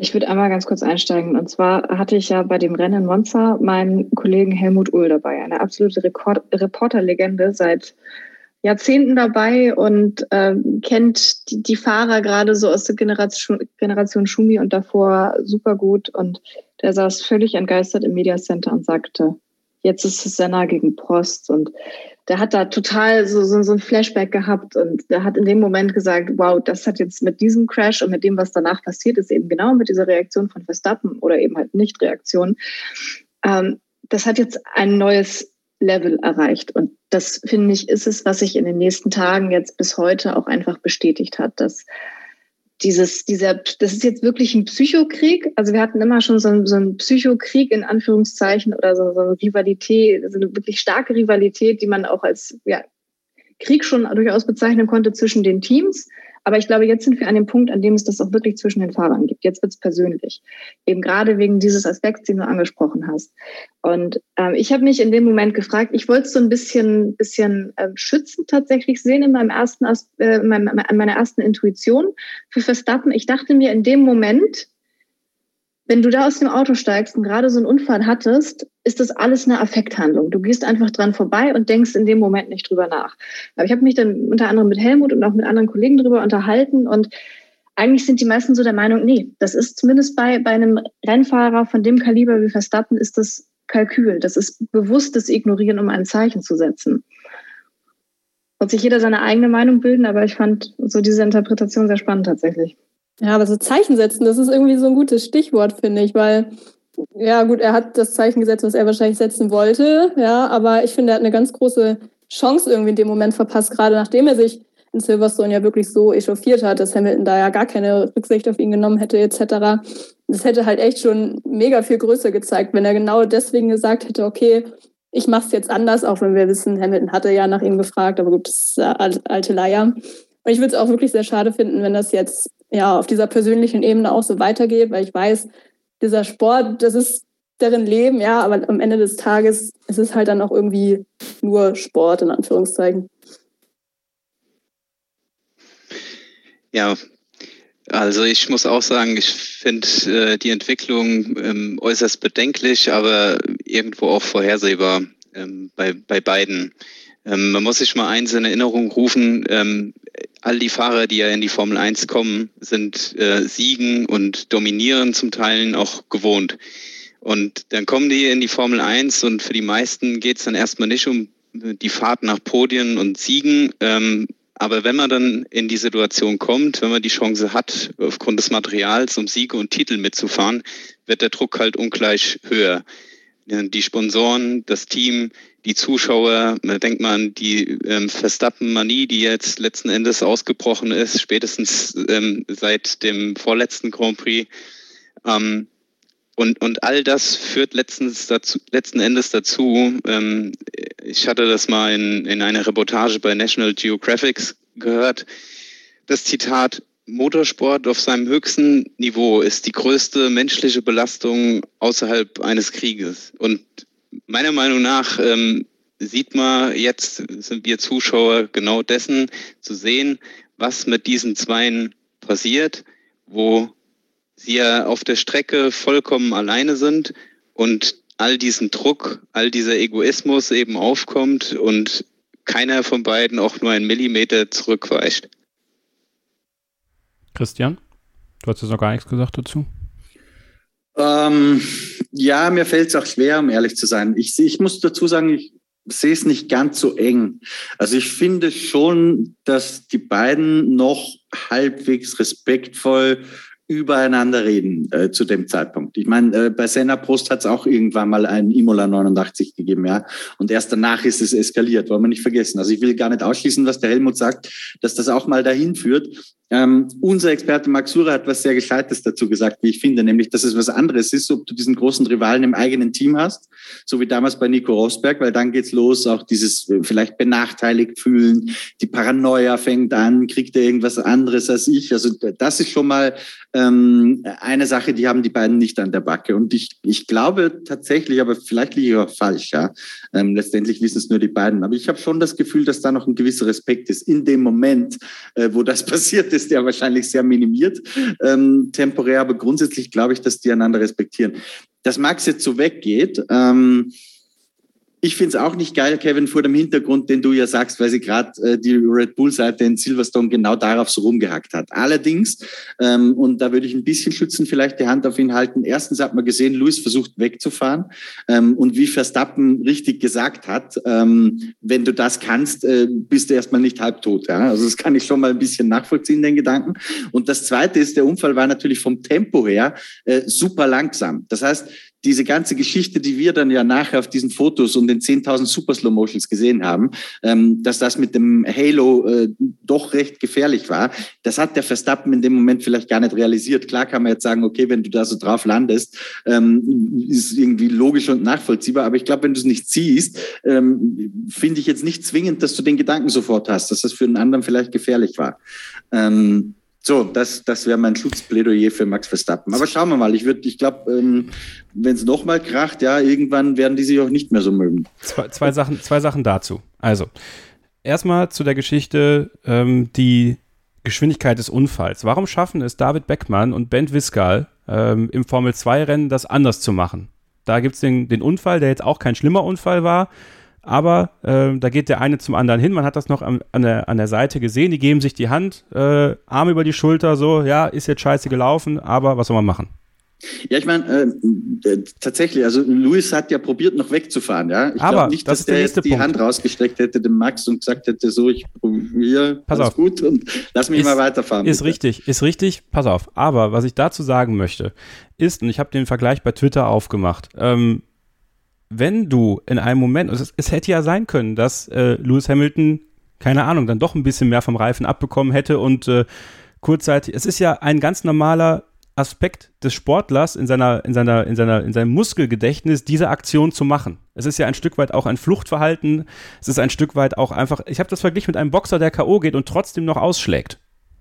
Ich würde einmal ganz kurz einsteigen. Und zwar hatte ich ja bei dem Rennen Monza meinen Kollegen Helmut Uhl dabei, eine absolute Reporterlegende seit Jahrzehnten dabei und ähm, kennt die, die Fahrer gerade so aus der Generation, Generation Schumi und davor super gut. Und der saß völlig entgeistert im Media Center und sagte, jetzt ist es Senna gegen Prost. Und der hat da total so, so, so ein Flashback gehabt und der hat in dem Moment gesagt, wow, das hat jetzt mit diesem Crash und mit dem, was danach passiert ist, eben genau mit dieser Reaktion von Verstappen oder eben halt Nicht-Reaktion, ähm, das hat jetzt ein neues Level erreicht. Und das finde ich, ist es, was sich in den nächsten Tagen jetzt bis heute auch einfach bestätigt hat, dass dieses, dieser, das ist jetzt wirklich ein Psychokrieg. Also wir hatten immer schon so einen, so einen Psychokrieg in Anführungszeichen oder so, so eine Rivalität, so eine wirklich starke Rivalität, die man auch als ja, Krieg schon durchaus bezeichnen konnte zwischen den Teams. Aber ich glaube, jetzt sind wir an dem Punkt, an dem es das auch wirklich zwischen den Fahrern gibt. Jetzt wird es persönlich. Eben gerade wegen dieses Aspekts, den du angesprochen hast. Und ähm, ich habe mich in dem Moment gefragt, ich wollte es so ein bisschen, bisschen äh, schützend tatsächlich sehen in meinem ersten, äh, in meiner ersten Intuition für Verstappen. Ich dachte mir in dem Moment, wenn du da aus dem Auto steigst und gerade so einen Unfall hattest, ist das alles eine Affekthandlung. Du gehst einfach dran vorbei und denkst in dem Moment nicht drüber nach. Aber ich habe mich dann unter anderem mit Helmut und auch mit anderen Kollegen drüber unterhalten und eigentlich sind die meisten so der Meinung, nee, das ist zumindest bei, bei einem Rennfahrer von dem Kaliber wie Verstappen ist das Kalkül. Das ist bewusstes Ignorieren, um ein Zeichen zu setzen. Wird sich jeder seine eigene Meinung bilden, aber ich fand so diese Interpretation sehr spannend tatsächlich. Ja, aber so Zeichen setzen, das ist irgendwie so ein gutes Stichwort, finde ich, weil, ja, gut, er hat das Zeichen gesetzt, was er wahrscheinlich setzen wollte, ja, aber ich finde, er hat eine ganz große Chance irgendwie in dem Moment verpasst, gerade nachdem er sich in Silverstone ja wirklich so echauffiert hat, dass Hamilton da ja gar keine Rücksicht auf ihn genommen hätte, etc. Das hätte halt echt schon mega viel größer gezeigt, wenn er genau deswegen gesagt hätte, okay, ich mache es jetzt anders, auch wenn wir wissen, Hamilton hatte ja nach ihm gefragt, aber gut, das ist alte Leier. Und ich würde es auch wirklich sehr schade finden, wenn das jetzt ja, auf dieser persönlichen Ebene auch so weitergeht, weil ich weiß, dieser Sport, das ist deren Leben, ja, aber am Ende des Tages ist es halt dann auch irgendwie nur Sport, in Anführungszeichen. Ja, also ich muss auch sagen, ich finde äh, die Entwicklung ähm, äußerst bedenklich, aber irgendwo auch vorhersehbar ähm, bei, bei beiden. Ähm, man muss sich mal eins in Erinnerung rufen, ähm, all die Fahrer, die ja in die Formel 1 kommen, sind äh, Siegen und Dominieren zum Teil auch gewohnt. Und dann kommen die in die Formel 1 und für die meisten geht es dann erstmal nicht um die Fahrt nach Podien und Siegen. Ähm, aber wenn man dann in die Situation kommt, wenn man die Chance hat, aufgrund des Materials um Siege und Titel mitzufahren, wird der Druck halt ungleich höher. Die Sponsoren, das Team, die Zuschauer, man denkt mal an die ähm, Verstappen-Manie, die jetzt letzten Endes ausgebrochen ist, spätestens ähm, seit dem vorletzten Grand Prix. Ähm, und, und all das führt letztens dazu, letzten Endes dazu, ähm, ich hatte das mal in, in einer Reportage bei National Geographic gehört, das Zitat, Motorsport auf seinem höchsten Niveau ist die größte menschliche Belastung außerhalb eines Krieges. Und meiner Meinung nach ähm, sieht man jetzt, sind wir Zuschauer genau dessen zu sehen, was mit diesen Zweien passiert, wo sie ja auf der Strecke vollkommen alleine sind und all diesen Druck, all dieser Egoismus eben aufkommt und keiner von beiden auch nur einen Millimeter zurückweicht. Christian, du hast jetzt noch gar nichts gesagt dazu. Ähm, ja, mir fällt es auch schwer, um ehrlich zu sein. Ich, ich muss dazu sagen, ich sehe es nicht ganz so eng. Also ich finde schon, dass die beiden noch halbwegs respektvoll übereinander reden äh, zu dem Zeitpunkt. Ich meine, äh, bei Senna Prost hat es auch irgendwann mal einen Imola 89 gegeben, ja. Und erst danach ist es eskaliert, wollen wir nicht vergessen. Also ich will gar nicht ausschließen, was der Helmut sagt, dass das auch mal dahin führt. Ähm, unser Experte Max Sura hat was sehr Gescheites dazu gesagt, wie ich finde, nämlich, dass es was anderes ist, ob du diesen großen Rivalen im eigenen Team hast, so wie damals bei Nico Rosberg, weil dann geht's los, auch dieses äh, vielleicht benachteiligt fühlen, die Paranoia fängt an, kriegt er irgendwas anderes als ich. Also das ist schon mal ähm, eine Sache, die haben die beiden nicht an der Backe. Und ich, ich glaube tatsächlich, aber vielleicht liege ich auch falsch, ja. Ähm, letztendlich wissen es nur die beiden. Aber ich habe schon das Gefühl, dass da noch ein gewisser Respekt ist in dem Moment, äh, wo das [laughs] passiert ist, der wahrscheinlich sehr minimiert, ähm, temporär, aber grundsätzlich glaube ich, dass die einander respektieren. Dass Max jetzt so weggeht, ähm, ich finde es auch nicht geil, Kevin, vor dem Hintergrund, den du ja sagst, weil sie gerade äh, die Red Bull-Seite in Silverstone genau darauf so rumgehackt hat. Allerdings, ähm, und da würde ich ein bisschen schützen, vielleicht die Hand auf ihn halten. Erstens hat man gesehen, Lewis versucht wegzufahren. Ähm, und wie Verstappen richtig gesagt hat, ähm, wenn du das kannst, äh, bist du erstmal nicht halbtot. Ja? Also das kann ich schon mal ein bisschen nachvollziehen, den Gedanken. Und das Zweite ist, der Unfall war natürlich vom Tempo her äh, super langsam. Das heißt, diese ganze Geschichte, die wir dann ja nachher auf diesen Fotos und den 10.000 Super Slow Motions gesehen haben, ähm, dass das mit dem Halo äh, doch recht gefährlich war, das hat der Verstappen in dem Moment vielleicht gar nicht realisiert. Klar kann man jetzt sagen, okay, wenn du da so drauf landest, ähm, ist irgendwie logisch und nachvollziehbar, aber ich glaube, wenn du es nicht siehst, ähm, finde ich jetzt nicht zwingend, dass du den Gedanken sofort hast, dass das für einen anderen vielleicht gefährlich war. Ähm, so, das, das wäre mein Schutzplädoyer für Max Verstappen. Aber schauen wir mal. Ich würde, ich glaube, ähm, wenn es nochmal kracht, ja, irgendwann werden die sich auch nicht mehr so mögen. Zwei, zwei, Sachen, zwei Sachen dazu. Also, erstmal zu der Geschichte, ähm, die Geschwindigkeit des Unfalls. Warum schaffen es David Beckmann und Ben Wiskal ähm, im Formel-2-Rennen, das anders zu machen? Da gibt es den, den Unfall, der jetzt auch kein schlimmer Unfall war, aber äh, da geht der eine zum anderen hin. Man hat das noch an, an, der, an der Seite gesehen. Die geben sich die Hand, äh, Arm über die Schulter, so, ja, ist jetzt scheiße gelaufen, aber was soll man machen? Ja, ich meine, äh, äh, tatsächlich, also Luis hat ja probiert, noch wegzufahren, ja. Ich glaube nicht, das dass der, jetzt die Punkt. Hand rausgestreckt hätte dem Max und gesagt hätte, so, ich probiere, pass auf. gut und lass mich ist, mal weiterfahren. Ist bitte. richtig, ist richtig, pass auf. Aber was ich dazu sagen möchte, ist, und ich habe den Vergleich bei Twitter aufgemacht, ähm, wenn du in einem Moment, es, es hätte ja sein können, dass äh, Lewis Hamilton, keine Ahnung, dann doch ein bisschen mehr vom Reifen abbekommen hätte und äh, kurzzeitig, es ist ja ein ganz normaler Aspekt des Sportlers in seiner, in seiner, in seiner, in seinem Muskelgedächtnis, diese Aktion zu machen. Es ist ja ein Stück weit auch ein Fluchtverhalten. Es ist ein Stück weit auch einfach, ich habe das verglichen mit einem Boxer, der K.O. geht und trotzdem noch ausschlägt.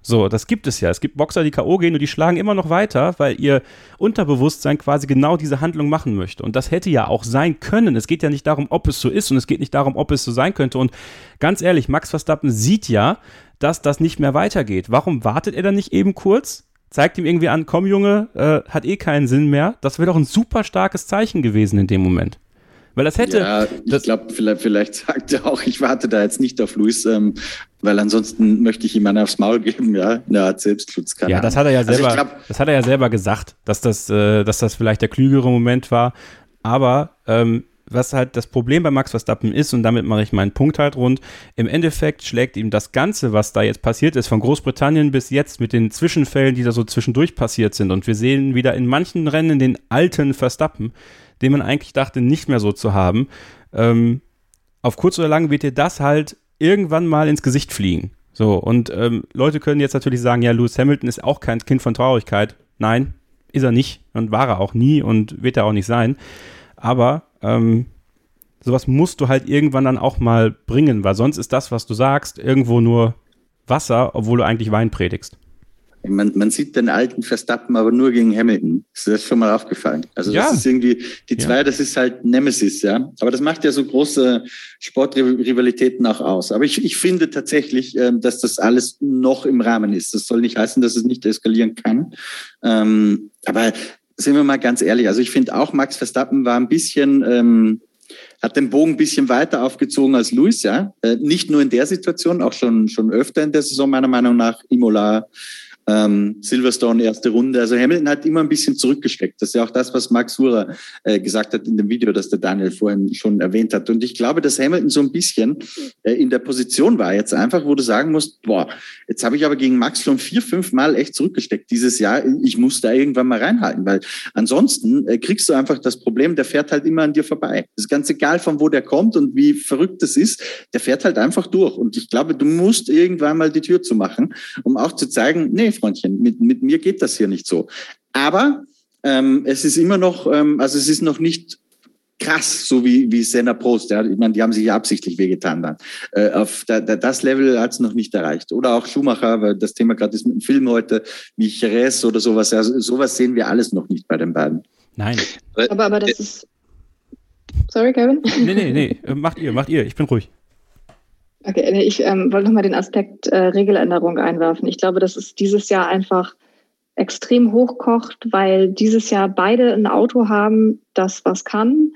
So, das gibt es ja. Es gibt Boxer, die K.O. gehen und die schlagen immer noch weiter, weil ihr Unterbewusstsein quasi genau diese Handlung machen möchte. Und das hätte ja auch sein können. Es geht ja nicht darum, ob es so ist und es geht nicht darum, ob es so sein könnte. Und ganz ehrlich, Max Verstappen sieht ja, dass das nicht mehr weitergeht. Warum wartet er dann nicht eben kurz? Zeigt ihm irgendwie an, komm Junge, äh, hat eh keinen Sinn mehr. Das wäre doch ein super starkes Zeichen gewesen in dem Moment. Weil das hätte. Ja, ich glaube, vielleicht, vielleicht sagt er auch, ich warte da jetzt nicht auf Luis, ähm, weil ansonsten möchte ich ihm einen aufs Maul geben, ja. Eine Art Selbstschutz kann Ja, das hat er ja also selber, also glaub, das hat er ja selber gesagt, dass das, äh, dass das vielleicht der klügere Moment war. Aber ähm, was halt das Problem bei Max Verstappen ist, und damit mache ich meinen Punkt halt rund, im Endeffekt schlägt ihm das Ganze, was da jetzt passiert ist, von Großbritannien bis jetzt mit den Zwischenfällen, die da so zwischendurch passiert sind. Und wir sehen wieder in manchen Rennen den alten Verstappen, den man eigentlich dachte, nicht mehr so zu haben. Ähm, auf kurz oder lang wird dir das halt irgendwann mal ins Gesicht fliegen. So, und ähm, Leute können jetzt natürlich sagen, ja, Lewis Hamilton ist auch kein Kind von Traurigkeit. Nein, ist er nicht und war er auch nie und wird er auch nicht sein. Aber ähm, sowas musst du halt irgendwann dann auch mal bringen, weil sonst ist das, was du sagst, irgendwo nur Wasser, obwohl du eigentlich Wein predigst. Man, man sieht den alten Verstappen aber nur gegen Hamilton. Ist das schon mal aufgefallen? Also ja. das ist irgendwie, die zwei, ja. das ist halt Nemesis, ja. Aber das macht ja so große Sportrivalitäten auch aus. Aber ich, ich finde tatsächlich, ähm, dass das alles noch im Rahmen ist. Das soll nicht heißen, dass es nicht eskalieren kann. Ähm, aber sind wir mal ganz ehrlich, also ich finde auch, Max Verstappen war ein bisschen, ähm, hat den Bogen ein bisschen weiter aufgezogen als Luis, ja. Äh, nicht nur in der Situation, auch schon, schon öfter in der Saison meiner Meinung nach. Imola, ähm, Silverstone erste Runde. Also Hamilton hat immer ein bisschen zurückgesteckt. Das ist ja auch das, was Max Surer äh, gesagt hat in dem Video, das der Daniel vorhin schon erwähnt hat. Und ich glaube, dass Hamilton so ein bisschen äh, in der Position war jetzt einfach, wo du sagen musst, boah, jetzt habe ich aber gegen Max schon vier, fünf Mal echt zurückgesteckt dieses Jahr. Ich muss da irgendwann mal reinhalten, weil ansonsten äh, kriegst du einfach das Problem, der fährt halt immer an dir vorbei. Das ist ganz egal, von wo der kommt und wie verrückt das ist, der fährt halt einfach durch. Und ich glaube, du musst irgendwann mal die Tür zu machen, um auch zu zeigen, nee, Freundchen, mit, mit mir geht das hier nicht so. Aber ähm, es ist immer noch, ähm, also es ist noch nicht krass, so wie, wie Senna Prost. Ja. Ich meine, die haben sich ja absichtlich wehgetan dann. Äh, auf da, da, das Level hat es noch nicht erreicht. Oder auch Schumacher, weil das Thema gerade ist mit dem Film heute, wie Jerez oder sowas. Also, sowas sehen wir alles noch nicht bei den beiden. Nein. Aber, aber das ist. Sorry, Kevin? Nee, nee, nee. Äh, macht ihr, macht ihr. Ich bin ruhig. Okay, ich ähm, wollte nochmal den Aspekt äh, Regeländerung einwerfen. Ich glaube, dass es dieses Jahr einfach extrem hochkocht, weil dieses Jahr beide ein Auto haben, das was kann.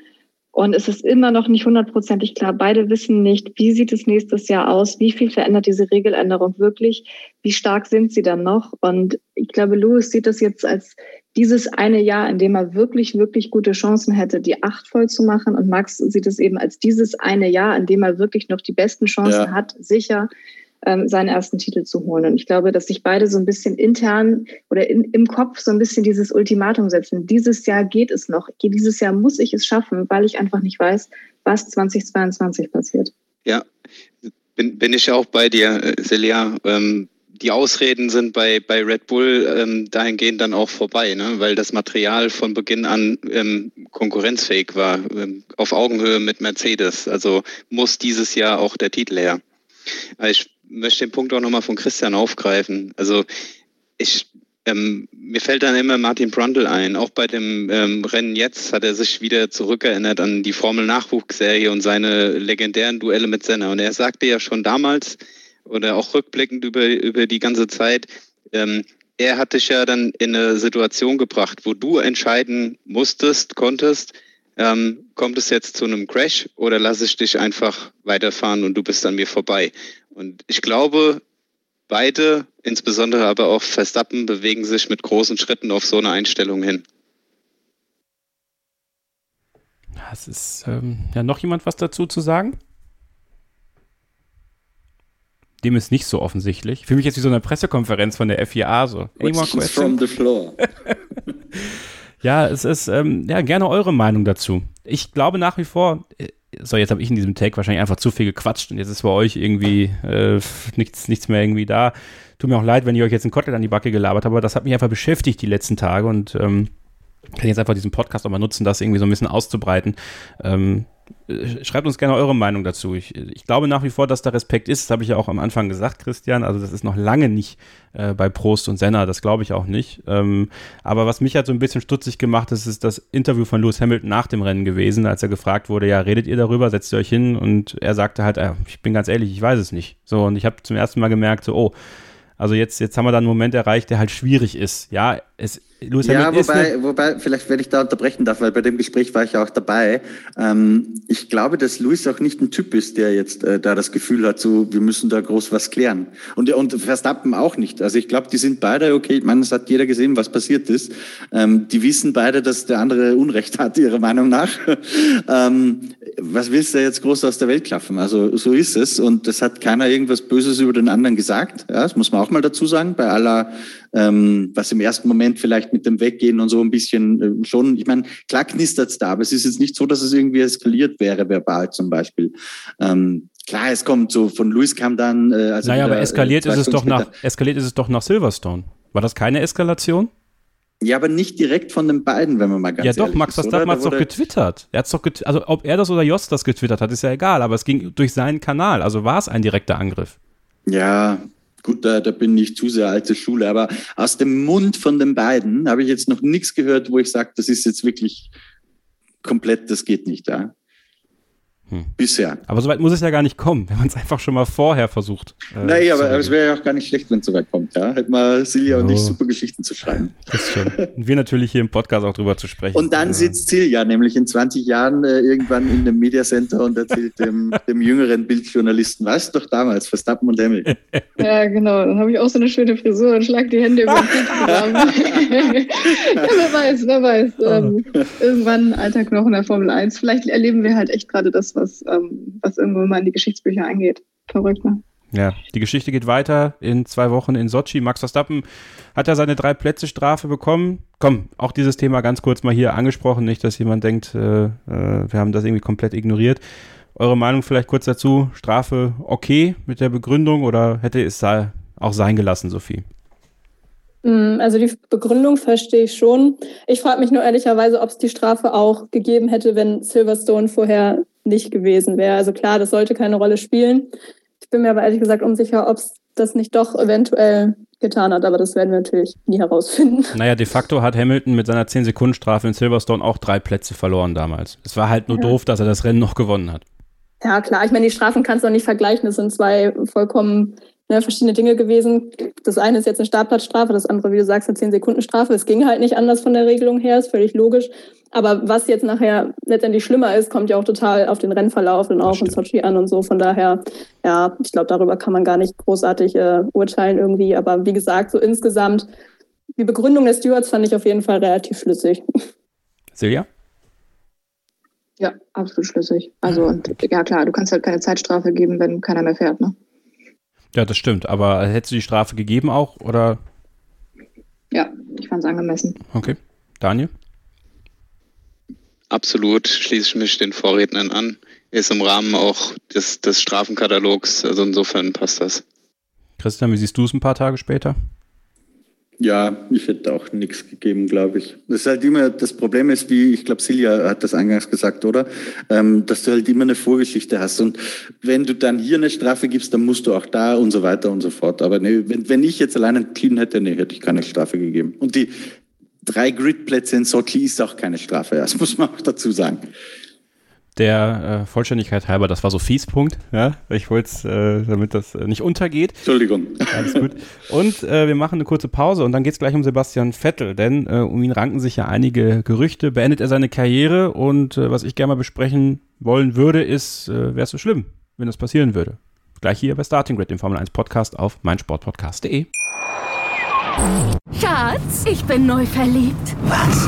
Und es ist immer noch nicht hundertprozentig klar. Beide wissen nicht, wie sieht es nächstes Jahr aus? Wie viel verändert diese Regeländerung wirklich? Wie stark sind sie dann noch? Und ich glaube, Lewis sieht das jetzt als dieses eine Jahr, in dem er wirklich, wirklich gute Chancen hätte, die acht voll zu machen. Und Max sieht es eben als dieses eine Jahr, in dem er wirklich noch die besten Chancen ja. hat, sicher ähm, seinen ersten Titel zu holen. Und ich glaube, dass sich beide so ein bisschen intern oder in, im Kopf so ein bisschen dieses Ultimatum setzen. Dieses Jahr geht es noch. Dieses Jahr muss ich es schaffen, weil ich einfach nicht weiß, was 2022 passiert. Ja, bin, bin ich auch bei dir, äh, Celia. Ähm, die Ausreden sind bei, bei Red Bull ähm, dahingehend dann auch vorbei, ne? weil das Material von Beginn an ähm, konkurrenzfähig war, ähm, auf Augenhöhe mit Mercedes. Also muss dieses Jahr auch der Titel her. Ich möchte den Punkt auch nochmal von Christian aufgreifen. Also ich, ähm, mir fällt dann immer Martin Brundle ein. Auch bei dem ähm, Rennen jetzt hat er sich wieder zurückerinnert an die Formel Nachwuchsserie und seine legendären Duelle mit Senna. Und er sagte ja schon damals oder auch rückblickend über, über die ganze Zeit, ähm, er hat dich ja dann in eine Situation gebracht, wo du entscheiden musstest, konntest, ähm, kommt es jetzt zu einem Crash oder lasse ich dich einfach weiterfahren und du bist an mir vorbei? Und ich glaube, beide, insbesondere aber auch Verstappen, bewegen sich mit großen Schritten auf so eine Einstellung hin. Es ist ähm, ja noch jemand was dazu zu sagen? Dem ist nicht so offensichtlich. Ich fühle mich jetzt wie so eine Pressekonferenz von der FIA so. Questions from the floor. [laughs] ja, es ist ähm, ja gerne eure Meinung dazu. Ich glaube nach wie vor, äh, so, jetzt habe ich in diesem Take wahrscheinlich einfach zu viel gequatscht und jetzt ist bei euch irgendwie äh, nichts, nichts mehr irgendwie da. Tut mir auch leid, wenn ich euch jetzt ein Kotelett an die Backe gelabert habe, aber das hat mich einfach beschäftigt die letzten Tage und ähm, kann jetzt einfach diesen Podcast auch mal nutzen, das irgendwie so ein bisschen auszubreiten. Ähm, äh, schreibt uns gerne eure Meinung dazu. Ich, ich, glaube nach wie vor, dass da Respekt ist. Das habe ich ja auch am Anfang gesagt, Christian. Also das ist noch lange nicht äh, bei Prost und Senna. Das glaube ich auch nicht. Ähm, aber was mich halt so ein bisschen stutzig gemacht ist, ist das Interview von Lewis Hamilton nach dem Rennen gewesen, als er gefragt wurde, ja, redet ihr darüber, setzt ihr euch hin? Und er sagte halt, äh, ich bin ganz ehrlich, ich weiß es nicht. So, und ich habe zum ersten Mal gemerkt, so, oh, also jetzt, jetzt haben wir da einen Moment erreicht, der halt schwierig ist. Ja, es, Lewis ja, wobei, wobei, vielleicht, wenn ich da unterbrechen darf, weil bei dem Gespräch war ich ja auch dabei. Ähm, ich glaube, dass Lewis auch nicht ein Typ ist, der jetzt äh, da das Gefühl hat, so, wir müssen da groß was klären. Und, und Verstappen auch nicht. Also ich glaube, die sind beide, okay, ich meine, es hat jeder gesehen, was passiert ist. Ähm, die wissen beide, dass der andere Unrecht hat, ihrer Meinung nach. [laughs] ähm, was willst du jetzt groß aus der Welt klaffen? Also so ist es. Und das hat keiner irgendwas Böses über den anderen gesagt. Ja, das muss man auch mal dazu sagen, bei aller ähm, was im ersten Moment vielleicht mit dem Weggehen und so ein bisschen äh, schon, ich meine, klar knistert's da, aber es ist jetzt nicht so, dass es irgendwie eskaliert wäre, verbal zum Beispiel. Ähm, klar, es kommt so, von Luis kam dann. Äh, also naja, wieder, aber eskaliert äh, ist es doch nach, eskaliert ist es doch nach Silverstone. War das keine Eskalation? Ja, aber nicht direkt von den beiden, wenn man mal ganz Ja, doch, Max Verstappen hat es doch getwittert. Er hat's doch get also ob er das oder Jos das getwittert hat, ist ja egal, aber es ging durch seinen Kanal, also war es ein direkter Angriff. Ja, Gut, da, da bin ich zu sehr alte Schule, aber aus dem Mund von den beiden habe ich jetzt noch nichts gehört, wo ich sage, das ist jetzt wirklich komplett, das geht nicht. Ja? Hm. Bisher. Aber soweit muss es ja gar nicht kommen, wenn man es einfach schon mal vorher versucht. Äh, Nein, aber es wäre ja auch gar nicht schlecht, wenn es soweit kommt. Ja? Hätten wir Silja oh. und ich super Geschichten zu schreiben. [laughs] Das schon. Und wir natürlich hier im Podcast auch drüber zu sprechen. Und dann sitzt Silja nämlich in 20 Jahren äh, irgendwann in dem Media Center und erzählt dem, [laughs] dem jüngeren Bildjournalisten, weißt du doch damals, Verstappen und Hamilton. [laughs] Ja, genau. Dann habe ich auch so eine schöne Frisur und schlag die Hände über den Kopf ja, wer weiß, wer weiß. Ähm, irgendwann alter Knochen der Formel 1. Vielleicht erleben wir halt echt gerade das, was, ähm, was irgendwann mal in die Geschichtsbücher eingeht. Verrückt, ne? Ja, die Geschichte geht weiter in zwei Wochen in Sochi. Max Verstappen hat ja seine drei Plätze Strafe bekommen. Komm, auch dieses Thema ganz kurz mal hier angesprochen, nicht, dass jemand denkt, äh, äh, wir haben das irgendwie komplett ignoriert. Eure Meinung vielleicht kurz dazu? Strafe okay mit der Begründung oder hätte es auch sein gelassen, Sophie? Mm, also die Begründung verstehe ich schon. Ich frage mich nur ehrlicherweise, ob es die Strafe auch gegeben hätte, wenn Silverstone vorher nicht gewesen wäre. Also klar, das sollte keine Rolle spielen. Ich bin mir aber ehrlich gesagt unsicher, ob es das nicht doch eventuell getan hat, aber das werden wir natürlich nie herausfinden. [laughs] Naja, de facto hat Hamilton mit seiner 10-Sekunden-Strafe in Silverstone auch drei Plätze verloren damals. Es war halt nur ja. doof, dass er das Rennen noch gewonnen hat. Ja, klar. Ich meine, die Strafen kannst du auch nicht vergleichen. Das sind zwei vollkommen ne, verschiedene Dinge gewesen. Das eine ist jetzt eine Startplatzstrafe, das andere, wie du sagst, eine 10-Sekunden-Strafe. Es ging halt nicht anders von der Regelung her, ist völlig logisch. Aber was jetzt nachher letztendlich schlimmer ist, kommt ja auch total auf den Rennverlauf und auch in Sochi an und so. Von daher, ja, ich glaube, darüber kann man gar nicht großartig äh, urteilen irgendwie. Aber wie gesagt, so insgesamt, die Begründung des Stewards fand ich auf jeden Fall relativ schlüssig. Silja? Ja, absolut schlüssig. Also, und, [laughs] ja klar, du kannst halt keine Zeitstrafe geben, wenn keiner mehr fährt, ne? Ja, das stimmt. Aber hättest du die Strafe gegeben auch, oder? Ja, ich fand es angemessen. Okay. Daniel? Absolut, schließe ich mich den Vorrednern an. Ist im Rahmen auch des, des Strafenkatalogs, also insofern passt das. Christian, wie siehst du es ein paar Tage später? Ja, ich hätte auch nichts gegeben, glaube ich. Das ist halt immer, das Problem ist, wie ich glaube, Silja hat das eingangs gesagt, oder? Ähm, dass du halt immer eine Vorgeschichte hast. Und wenn du dann hier eine Strafe gibst, dann musst du auch da und so weiter und so fort. Aber nee, wenn, wenn ich jetzt allein entschieden hätte, nee, hätte ich keine Strafe gegeben. Und die drei Gridplätze in Sochi ist auch keine Strafe, [laughs] das muss man auch dazu sagen der äh, Vollständigkeit halber, das war so Fiespunkt, ja. Ich wollte es, äh, damit das äh, nicht untergeht. Entschuldigung. Alles gut. Und äh, wir machen eine kurze Pause und dann geht es gleich um Sebastian Vettel, denn äh, um ihn ranken sich ja einige Gerüchte. Beendet er seine Karriere und äh, was ich gerne mal besprechen wollen würde, ist, äh, wäre es so schlimm, wenn das passieren würde. Gleich hier bei Starting Grid, dem Formel 1 Podcast auf meinsportpodcast.de. Schatz, ich bin neu verliebt. Was?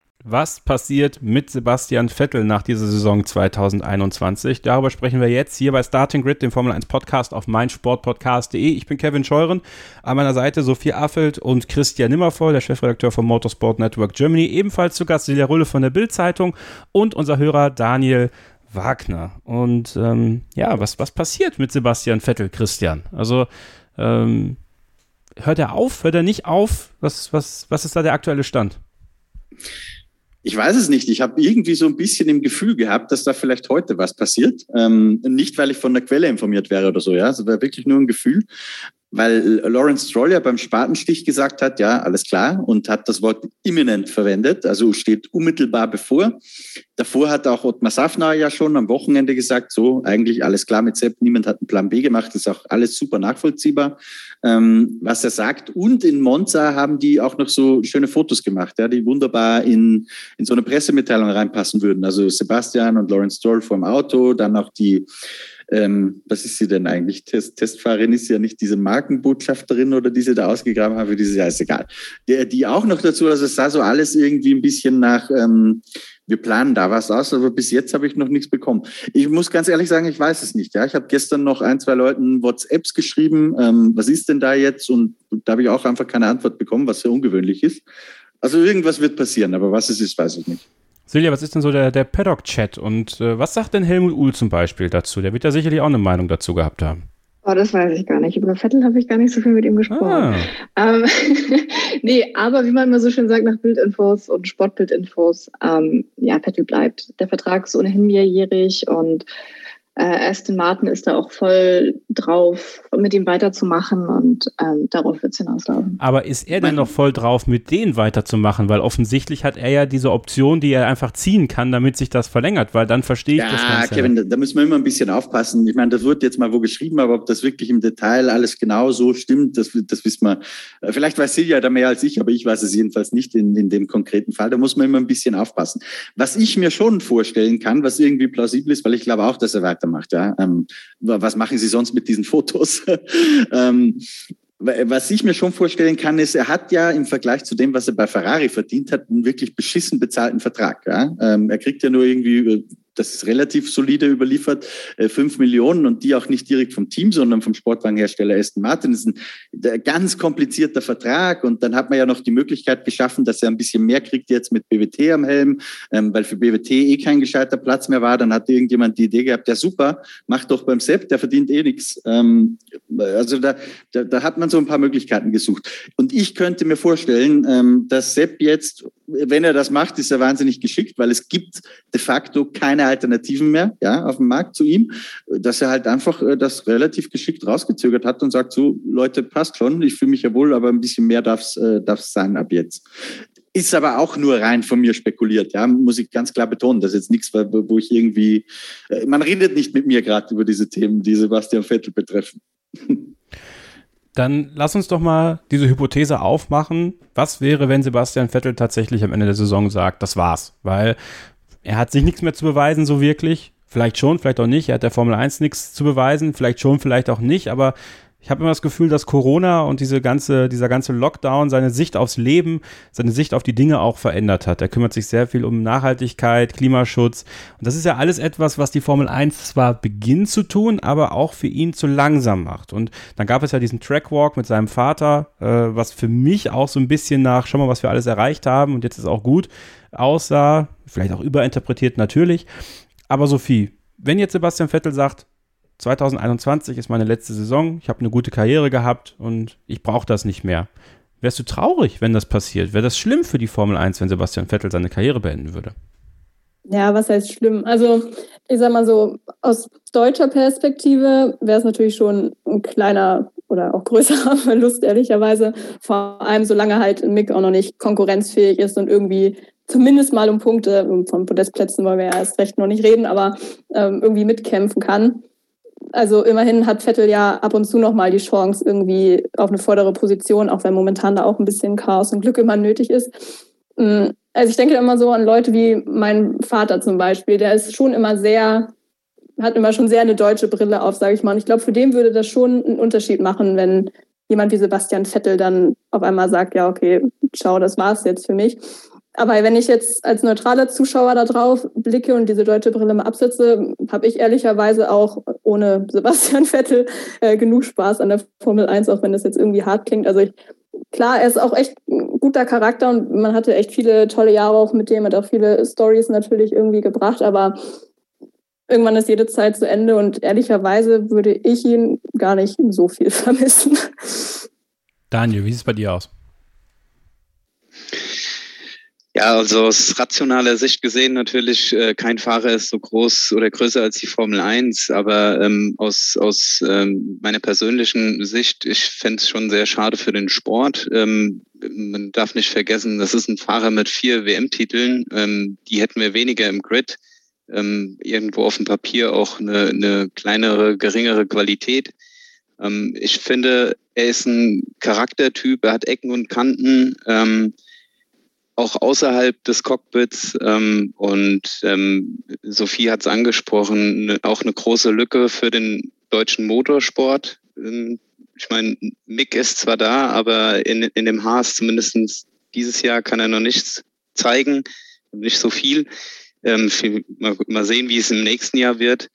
Was passiert mit Sebastian Vettel nach dieser Saison 2021? Darüber sprechen wir jetzt hier bei Starting Grid, dem Formel 1 Podcast auf meinsportpodcast.de. Ich bin Kevin Scheuren, an meiner Seite Sophie Affelt und Christian Nimmervoll, der Chefredakteur vom Motorsport Network Germany, ebenfalls zu Gast Silja Rulle von der Bild-Zeitung und unser Hörer Daniel Wagner. Und ähm, ja, was, was passiert mit Sebastian Vettel, Christian? Also ähm, hört er auf, hört er nicht auf? Was, was, was ist da der aktuelle Stand? Ich weiß es nicht. Ich habe irgendwie so ein bisschen im Gefühl gehabt, dass da vielleicht heute was passiert. Ähm, nicht, weil ich von der Quelle informiert wäre oder so, ja. Es war wirklich nur ein Gefühl weil Lawrence Stroll ja beim Spatenstich gesagt hat, ja, alles klar, und hat das Wort imminent verwendet, also steht unmittelbar bevor. Davor hat auch Ottmar Safner ja schon am Wochenende gesagt, so, eigentlich alles klar mit Sepp, niemand hat einen Plan B gemacht, ist auch alles super nachvollziehbar, ähm, was er sagt. Und in Monza haben die auch noch so schöne Fotos gemacht, ja, die wunderbar in, in so eine Pressemitteilung reinpassen würden. Also Sebastian und Lawrence Stroll vor dem Auto, dann auch die ähm, was ist sie denn eigentlich? Test, Testfahrerin ist ja nicht diese Markenbotschafterin oder die sie da ausgegraben haben, für diese, ja, ist egal. Die, die auch noch dazu, also es sah so alles irgendwie ein bisschen nach, ähm, wir planen da was aus, aber bis jetzt habe ich noch nichts bekommen. Ich muss ganz ehrlich sagen, ich weiß es nicht. Ja, ich habe gestern noch ein, zwei Leuten WhatsApps geschrieben. Ähm, was ist denn da jetzt? Und da habe ich auch einfach keine Antwort bekommen, was sehr ungewöhnlich ist. Also irgendwas wird passieren, aber was es ist, weiß ich nicht. Silja, was ist denn so der, der Paddock-Chat und äh, was sagt denn Helmut Uhl zum Beispiel dazu? Der wird ja sicherlich auch eine Meinung dazu gehabt haben. Oh, das weiß ich gar nicht. Über Vettel habe ich gar nicht so viel mit ihm gesprochen. Ah. Ähm, [laughs] nee, aber wie man immer so schön sagt, nach Bildinfos und Sportbildinfos, ähm, ja, Vettel bleibt. Der Vertrag ist ohnehin mehrjährig und äh, Aston Martin ist da auch voll drauf, mit ihm weiterzumachen und ähm, darauf wird es hinauslaufen. Aber ist er denn noch voll drauf, mit denen weiterzumachen? Weil offensichtlich hat er ja diese Option, die er einfach ziehen kann, damit sich das verlängert, weil dann verstehe ich ja, das Ganze. Ja, Kevin, da, da, müssen wir immer ein bisschen aufpassen. Ich meine, das wird jetzt mal wo geschrieben, aber ob das wirklich im Detail alles genau so stimmt, das, das wissen wir. Äh, vielleicht weiß Silja da mehr als ich, aber ich weiß es jedenfalls nicht in, in dem konkreten Fall. Da muss man immer ein bisschen aufpassen. Was ich mir schon vorstellen kann, was irgendwie plausibel ist, weil ich glaube auch, dass er weitermacht weitermacht. Ja? Ähm, was machen Sie sonst mit diesen Fotos? [laughs] ähm, was ich mir schon vorstellen kann, ist, er hat ja im Vergleich zu dem, was er bei Ferrari verdient hat, einen wirklich beschissen bezahlten Vertrag. Ja? Ähm, er kriegt ja nur irgendwie das ist relativ solide überliefert, äh, fünf Millionen und die auch nicht direkt vom Team, sondern vom Sportwagenhersteller Aston Martin. Das ist ein ganz komplizierter Vertrag und dann hat man ja noch die Möglichkeit geschaffen, dass er ein bisschen mehr kriegt jetzt mit BWT am Helm, ähm, weil für BWT eh kein gescheiter Platz mehr war. Dann hat irgendjemand die Idee gehabt, ja super, mach doch beim Sepp, der verdient eh nichts. Ähm, also da, da, da hat man so ein paar Möglichkeiten gesucht. Und ich könnte mir vorstellen, ähm, dass Sepp jetzt wenn er das macht, ist er wahnsinnig geschickt, weil es gibt de facto keine Alternativen mehr ja, auf dem Markt zu ihm, dass er halt einfach äh, das relativ geschickt rausgezögert hat und sagt, so Leute, passt schon, ich fühle mich ja wohl, aber ein bisschen mehr darf es äh, sein ab jetzt. Ist aber auch nur rein von mir spekuliert, ja, muss ich ganz klar betonen. Das ist jetzt nichts, wo ich irgendwie, äh, man redet nicht mit mir gerade über diese Themen, die Sebastian Vettel betreffen. [laughs] Dann lass uns doch mal diese Hypothese aufmachen. Was wäre, wenn Sebastian Vettel tatsächlich am Ende der Saison sagt, das war's? Weil er hat sich nichts mehr zu beweisen, so wirklich. Vielleicht schon, vielleicht auch nicht. Er hat der Formel 1 nichts zu beweisen. Vielleicht schon, vielleicht auch nicht. Aber ich habe immer das Gefühl, dass Corona und diese ganze, dieser ganze Lockdown seine Sicht aufs Leben, seine Sicht auf die Dinge auch verändert hat. Er kümmert sich sehr viel um Nachhaltigkeit, Klimaschutz. Und das ist ja alles etwas, was die Formel 1 zwar beginnt zu tun, aber auch für ihn zu langsam macht. Und dann gab es ja diesen Trackwalk mit seinem Vater, äh, was für mich auch so ein bisschen nach, schau mal, was wir alles erreicht haben und jetzt ist auch gut aussah. Vielleicht auch überinterpretiert natürlich. Aber Sophie, wenn jetzt Sebastian Vettel sagt, 2021 ist meine letzte Saison, ich habe eine gute Karriere gehabt und ich brauche das nicht mehr. Wärst du traurig, wenn das passiert? Wäre das schlimm für die Formel 1, wenn Sebastian Vettel seine Karriere beenden würde? Ja, was heißt schlimm? Also, ich sag mal so, aus deutscher Perspektive wäre es natürlich schon ein kleiner oder auch größerer [laughs] Verlust, ehrlicherweise. Vor allem, solange halt Mick auch noch nicht konkurrenzfähig ist und irgendwie zumindest mal um Punkte, von Podestplätzen wollen wir ja erst recht noch nicht reden, aber ähm, irgendwie mitkämpfen kann. Also immerhin hat Vettel ja ab und zu noch mal die Chance irgendwie auf eine vordere Position, auch wenn momentan da auch ein bisschen Chaos und Glück immer nötig ist. Mm, also ich denke immer so an Leute wie mein Vater zum Beispiel, der ist schon immer sehr, hat immer schon sehr eine deutsche Brille auf, sage ich mal. Und ich glaube, für den würde das schon einen Unterschied machen, wenn jemand wie Sebastian Vettel dann auf einmal sagt, ja, okay, ciao, das war's jetzt für mich. Aber wenn ich jetzt als neutraler Zuschauer da drauf blicke und diese deutsche Brille mal absetze, habe ich ehrlicherweise auch ohne Sebastian [laughs] Vettel äh, genug Spaß an der Formel 1, auch wenn das jetzt irgendwie hart klingt. Also ich, klar, er ist auch echt ein guter Charakter und man hatte echt viele tolle Jahre auch mit dem, hat auch viele Stories natürlich irgendwie gebracht, aber irgendwann ist jede Zeit zu Ende und ehrlicherweise würde ich ihn gar nicht so viel [laughs] vermissen. Daniel, wie sieht es bei dir aus? Ja, also aus rationaler Sicht gesehen natürlich, äh, kein Fahrer ist so groß oder größer als die Formel 1, aber ähm, aus, aus ähm, meiner persönlichen Sicht, ich fände es schon sehr schade für den Sport. Ähm, man darf nicht vergessen, das ist ein Fahrer mit vier WM-Titeln, ähm, die hätten wir weniger im Grid. Ähm, irgendwo auf dem Papier auch eine, eine kleinere, geringere Qualität. Ähm, ich finde, er ist ein Charaktertyp, er hat Ecken und Kanten. Ähm, auch außerhalb des Cockpits. Ähm, und ähm, Sophie hat es angesprochen, ne, auch eine große Lücke für den deutschen Motorsport. Ähm, ich meine, Mick ist zwar da, aber in, in dem Haas zumindest dieses Jahr kann er noch nichts zeigen, nicht so viel. Ähm, viel mal, mal, sehen, wie es im nächsten Jahr wird.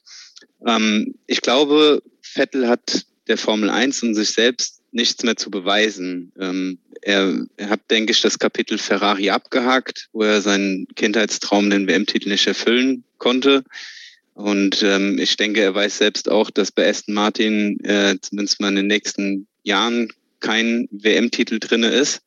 Ähm, ich glaube, Vettel hat der Formel 1 und sich selbst nichts mehr zu beweisen. Ähm, er, er hat, denke ich, das Kapitel Ferrari abgehakt, wo er seinen Kindheitstraum, den WM-Titel nicht erfüllen konnte. Und ähm, ich denke, er weiß selbst auch, dass bei Aston Martin äh, zumindest mal in den nächsten Jahren kein WM-Titel drinne ist.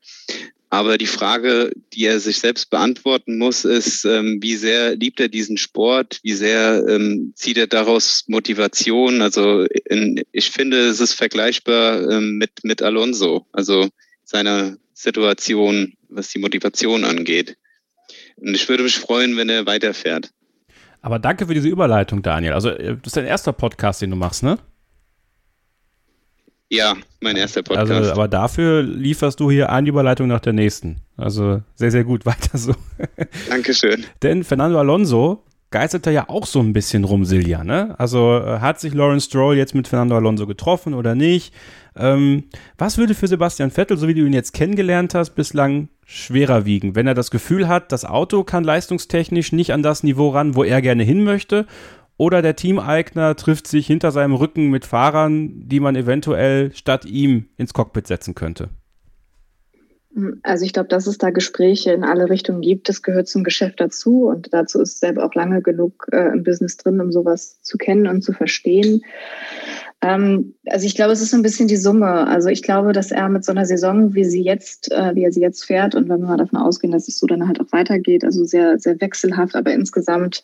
Aber die Frage, die er sich selbst beantworten muss, ist, ähm, wie sehr liebt er diesen Sport? Wie sehr ähm, zieht er daraus Motivation? Also in, ich finde, es ist vergleichbar ähm, mit, mit Alonso, also seiner Situation, was die Motivation angeht. Und ich würde mich freuen, wenn er weiterfährt. Aber danke für diese Überleitung, Daniel. Also, äh, das ist dein erster Podcast, den du machst, ne? Ja, mein erster Podcast. Also, aber dafür lieferst du hier eine Überleitung nach der nächsten. Also sehr, sehr gut. [laughs] Weiter so. Dankeschön. Denn Fernando Alonso geisterte ja auch so ein bisschen rum, Silja. Ne? Also äh, hat sich Lawrence Stroll jetzt mit Fernando Alonso getroffen oder nicht? Ähm, was würde für Sebastian Vettel, so wie du ihn jetzt kennengelernt hast, bislang schwerer wiegen, wenn er das Gefühl hat, das Auto kann leistungstechnisch nicht an das Niveau ran, wo er gerne hin möchte oder der Teameigner trifft sich hinter seinem Rücken mit Fahrern, die man eventuell statt ihm ins Cockpit setzen könnte. Also ich glaube, dass es da Gespräche in alle Richtungen gibt, das gehört zum Geschäft dazu und dazu ist selber auch lange genug äh, im Business drin, um sowas zu kennen und zu verstehen. Ähm, also ich glaube, es ist so ein bisschen die Summe. Also ich glaube, dass er mit so einer Saison, wie sie jetzt, äh, wie er sie jetzt fährt, und wenn wir mal davon ausgehen, dass es so dann halt auch weitergeht, also sehr, sehr wechselhaft, aber insgesamt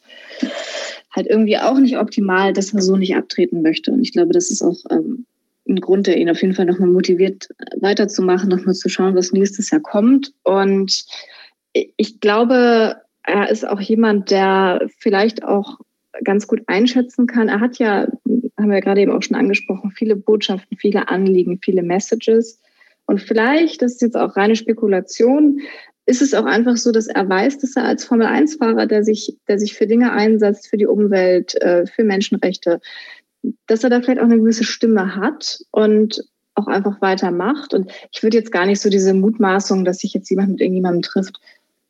halt irgendwie auch nicht optimal, dass er so nicht abtreten möchte. Und ich glaube, das ist auch ähm, ein Grund, der ihn auf jeden Fall nochmal motiviert, weiterzumachen, nochmal zu schauen, was nächstes Jahr kommt. Und ich glaube, er ist auch jemand, der vielleicht auch ganz gut einschätzen kann. Er hat ja, haben wir gerade eben auch schon angesprochen, viele Botschaften, viele Anliegen, viele Messages. Und vielleicht, das ist jetzt auch reine Spekulation, ist es auch einfach so, dass er weiß, dass er als Formel-1-Fahrer, der sich, der sich für Dinge einsetzt, für die Umwelt, äh, für Menschenrechte, dass er da vielleicht auch eine gewisse Stimme hat und auch einfach weitermacht. Und ich würde jetzt gar nicht so diese Mutmaßung, dass sich jetzt jemand mit irgendjemandem trifft,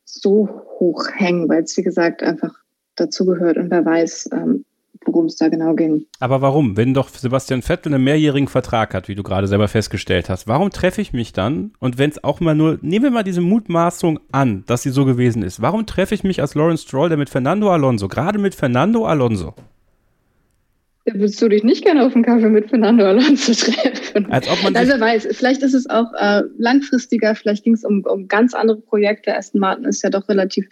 so hoch hängen, weil es, wie gesagt, einfach dazugehört und wer weiß, ähm, worum es da genau ging. Aber warum? Wenn doch Sebastian Vettel einen mehrjährigen Vertrag hat, wie du gerade selber festgestellt hast, warum treffe ich mich dann? Und wenn es auch mal nur, nehmen wir mal diese Mutmaßung an, dass sie so gewesen ist. Warum treffe ich mich als Lawrence Stroll, der mit Fernando Alonso, gerade mit Fernando Alonso, Würdest du dich nicht gerne auf einen Kaffee mit Fernando Alonso [laughs] treffen? Als ob man also weiß, vielleicht ist es auch äh, langfristiger, vielleicht ging es um, um ganz andere Projekte. Aston Martin ist ja doch relativ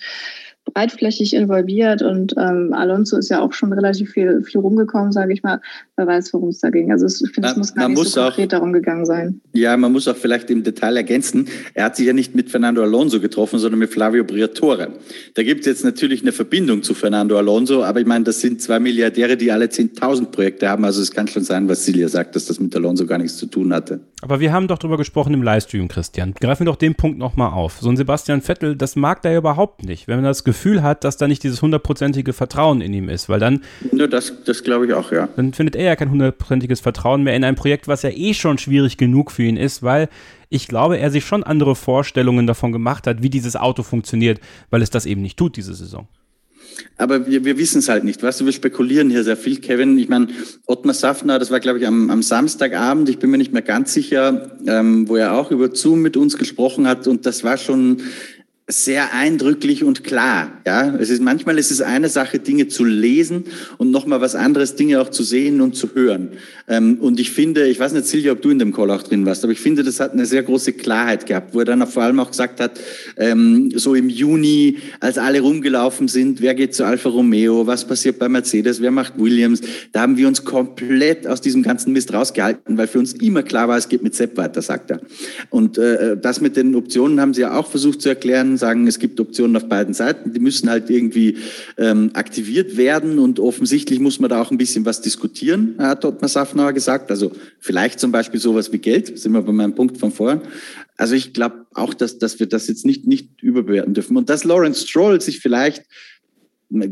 breitflächig involviert und ähm, Alonso ist ja auch schon relativ viel, viel rumgekommen, sage ich mal. Wer weiß, worum es da ging. Also ich finde, es muss gar nicht so konkret darum gegangen sein. Ja, man muss auch vielleicht im Detail ergänzen, er hat sich ja nicht mit Fernando Alonso getroffen, sondern mit Flavio Briatore. Da gibt es jetzt natürlich eine Verbindung zu Fernando Alonso, aber ich meine, das sind zwei Milliardäre, die alle 10.000 Projekte haben. Also es kann schon sein, was Silja sagt, dass das mit Alonso gar nichts zu tun hatte. Aber wir haben doch drüber gesprochen im Livestream, Christian. Greifen wir doch den Punkt nochmal auf. So ein Sebastian Vettel, das mag der ja überhaupt nicht. Wenn man das Gefühl hat, dass da nicht dieses hundertprozentige Vertrauen in ihm ist, weil dann. Ja, das, das glaube ich auch, ja. Dann findet er ja kein hundertprozentiges Vertrauen mehr in ein Projekt, was ja eh schon schwierig genug für ihn ist, weil ich glaube, er sich schon andere Vorstellungen davon gemacht hat, wie dieses Auto funktioniert, weil es das eben nicht tut, diese Saison. Aber wir, wir wissen es halt nicht. Weißt du, wir spekulieren hier sehr viel, Kevin. Ich meine, Ottmar Safner, das war, glaube ich, am, am Samstagabend, ich bin mir nicht mehr ganz sicher, ähm, wo er auch über Zoom mit uns gesprochen hat. Und das war schon sehr eindrücklich und klar. Ja, es ist manchmal ist es eine Sache, Dinge zu lesen und nochmal was anderes, Dinge auch zu sehen und zu hören. Ähm, und ich finde, ich weiß nicht, Silvia, ob du in dem Call auch drin warst, aber ich finde, das hat eine sehr große Klarheit gehabt, wo er dann auch vor allem auch gesagt hat, ähm, so im Juni, als alle rumgelaufen sind, wer geht zu Alfa Romeo, was passiert bei Mercedes, wer macht Williams, da haben wir uns komplett aus diesem ganzen Mist rausgehalten, weil für uns immer klar war, es geht mit Sepp weiter, sagt er. Und äh, das mit den Optionen haben sie ja auch versucht zu erklären, sagen, es gibt Optionen auf beiden Seiten, die müssen halt irgendwie ähm, aktiviert werden und offensichtlich muss man da auch ein bisschen was diskutieren, hat Ottmar Safnauer gesagt. Also vielleicht zum Beispiel sowas wie Geld, sind wir bei meinem Punkt von vorhin. Also ich glaube auch, dass, dass wir das jetzt nicht, nicht überbewerten dürfen. Und dass Lawrence Stroll sich vielleicht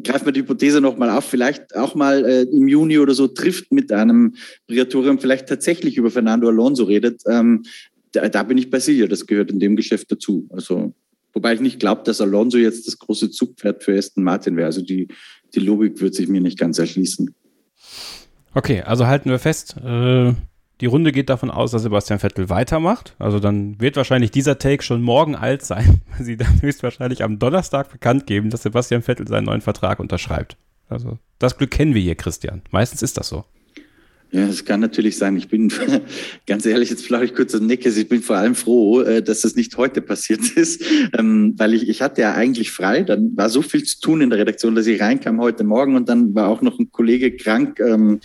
greifen wir die Hypothese nochmal auf, vielleicht auch mal äh, im Juni oder so trifft mit einem Briatorium, vielleicht tatsächlich über Fernando Alonso redet, ähm, da, da, bin ich bei Silja, das gehört in dem Geschäft dazu. Also Wobei ich nicht glaube, dass Alonso jetzt das große Zugpferd für Aston Martin wäre. Also die, die Logik wird sich mir nicht ganz erschließen. Okay, also halten wir fest, äh, die Runde geht davon aus, dass Sebastian Vettel weitermacht. Also dann wird wahrscheinlich dieser Take schon morgen alt sein, [laughs] weil sie dann höchstwahrscheinlich am Donnerstag bekannt geben, dass Sebastian Vettel seinen neuen Vertrag unterschreibt. Also das Glück kennen wir hier, Christian. Meistens ist das so. Ja, es kann natürlich sein. Ich bin [laughs] ganz ehrlich, jetzt vielleicht ich kurz das Neckes. Ich bin vor allem froh, äh, dass das nicht heute passiert [laughs] ist, ähm, weil ich, ich hatte ja eigentlich frei. Dann war so viel zu tun in der Redaktion, dass ich reinkam heute Morgen und dann war auch noch ein Kollege krank. Ähm,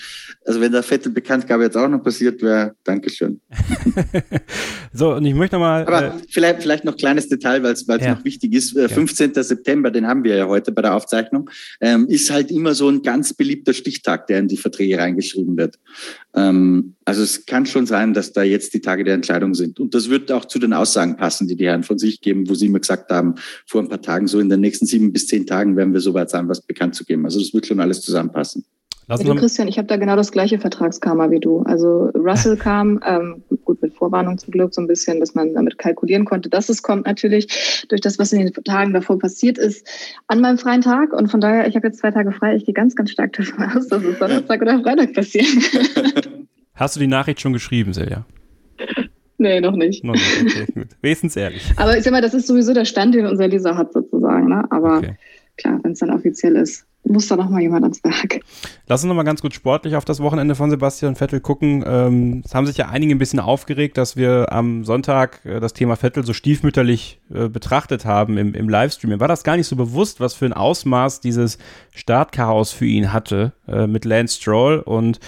also wenn der Vettel Bekanntgabe jetzt auch noch passiert wäre, Dankeschön. [laughs] so, und ich möchte nochmal. Aber äh, vielleicht, vielleicht noch kleines Detail, weil es ja. noch wichtig ist. Äh, 15. Ja. September, den haben wir ja heute bei der Aufzeichnung, ähm, ist halt immer so ein ganz beliebter Stichtag, der in die Verträge reingeschrieben wird. Ähm, also es kann schon sein, dass da jetzt die Tage der Entscheidung sind. Und das wird auch zu den Aussagen passen, die die Herren von sich geben, wo sie immer gesagt haben, vor ein paar Tagen, so in den nächsten sieben bis zehn Tagen werden wir soweit sein, was bekannt zu geben. Also das wird schon alles zusammenpassen. Lassen du, Christian, ich habe da genau das gleiche Vertragskarma wie du. Also Russell [laughs] kam, ähm, gut mit Vorwarnung zum Glück, so ein bisschen, dass man damit kalkulieren konnte, dass es kommt natürlich durch das, was in den Tagen davor passiert ist, an meinem freien Tag. Und von daher, ich habe jetzt zwei Tage frei. Ich gehe ganz, ganz stark davon aus, dass es Donnerstag oder Freitag passiert. [laughs] Hast du die Nachricht schon geschrieben, Silja? Nee, noch nicht. Noch nicht, okay, gut. Wenigstens ehrlich. [laughs] Aber ich sag mal, das ist sowieso der Stand, den unser Leser hat, sozusagen. Ne? Aber okay. klar, wenn es dann offiziell ist, muss da noch mal jemand ans Werk. Lass uns noch mal ganz gut sportlich auf das Wochenende von Sebastian Vettel gucken. Ähm, es haben sich ja einige ein bisschen aufgeregt, dass wir am Sonntag äh, das Thema Vettel so stiefmütterlich äh, betrachtet haben im, im Livestream. Mir war das gar nicht so bewusst, was für ein Ausmaß dieses Startchaos für ihn hatte äh, mit Lance Stroll und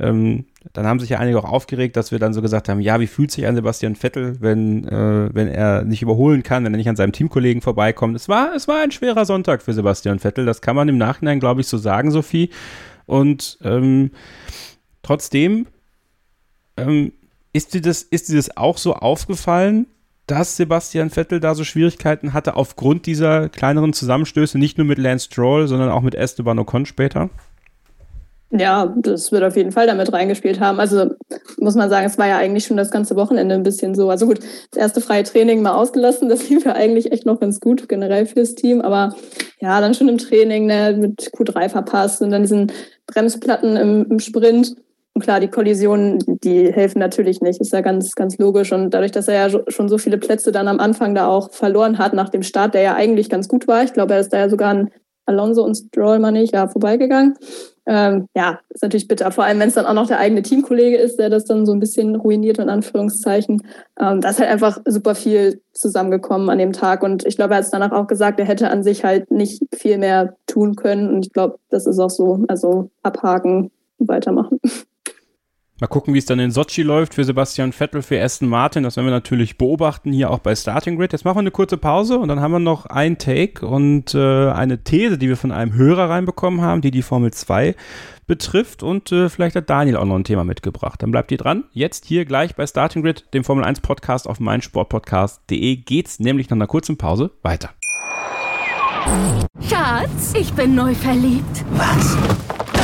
ähm, dann haben sich ja einige auch aufgeregt, dass wir dann so gesagt haben, ja, wie fühlt sich ein Sebastian Vettel, wenn, äh, wenn er nicht überholen kann, wenn er nicht an seinem Teamkollegen vorbeikommt. Es war, es war ein schwerer Sonntag für Sebastian Vettel, das kann man im Nachhinein, glaube ich, so sagen, Sophie. Und ähm, trotzdem ähm, ist, dir das, ist dir das auch so aufgefallen, dass Sebastian Vettel da so Schwierigkeiten hatte aufgrund dieser kleineren Zusammenstöße, nicht nur mit Lance Stroll, sondern auch mit Esteban Ocon später? Ja, das wird auf jeden Fall damit reingespielt haben. Also muss man sagen, es war ja eigentlich schon das ganze Wochenende ein bisschen so. Also gut, das erste freie Training mal ausgelassen, das [laughs] lief ja eigentlich echt noch ganz gut, generell fürs Team. Aber ja, dann schon im Training ne, mit Q3 verpasst und dann diesen Bremsplatten im, im Sprint. Und klar, die Kollisionen, die helfen natürlich nicht, ist ja ganz, ganz logisch. Und dadurch, dass er ja schon so viele Plätze dann am Anfang da auch verloren hat nach dem Start, der ja eigentlich ganz gut war. Ich glaube, er ist da ja sogar an Alonso und Stroll, mal nicht, ja, vorbeigegangen. Ähm, ja, ist natürlich bitter, vor allem wenn es dann auch noch der eigene Teamkollege ist, der das dann so ein bisschen ruiniert, in Anführungszeichen. Ähm, da ist halt einfach super viel zusammengekommen an dem Tag und ich glaube, er hat es danach auch gesagt, er hätte an sich halt nicht viel mehr tun können und ich glaube, das ist auch so, also abhaken, weitermachen. [laughs] Mal gucken, wie es dann in Sochi läuft für Sebastian Vettel, für Aston Martin. Das werden wir natürlich beobachten hier auch bei Starting Grid. Jetzt machen wir eine kurze Pause und dann haben wir noch ein Take und äh, eine These, die wir von einem Hörer reinbekommen haben, die die Formel 2 betrifft. Und äh, vielleicht hat Daniel auch noch ein Thema mitgebracht. Dann bleibt ihr dran. Jetzt hier gleich bei Starting Grid, dem Formel 1 Podcast auf meinsportpodcast.de geht's nämlich nach einer kurzen Pause weiter. Schatz, ich bin neu verliebt. Was?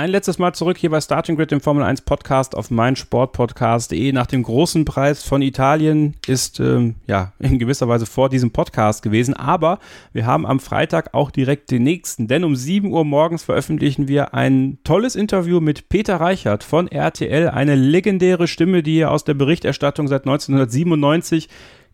Ein letztes Mal zurück hier bei Starting Grid, dem Formel 1 Podcast auf meinsportpodcast.de. Nach dem großen Preis von Italien ist ähm, ja [laughs] in gewisser Weise vor diesem Podcast gewesen. Aber wir haben am Freitag auch direkt den nächsten, denn um 7 Uhr morgens veröffentlichen wir ein tolles Interview mit Peter Reichert von RTL, eine legendäre Stimme, die aus der Berichterstattung seit 1997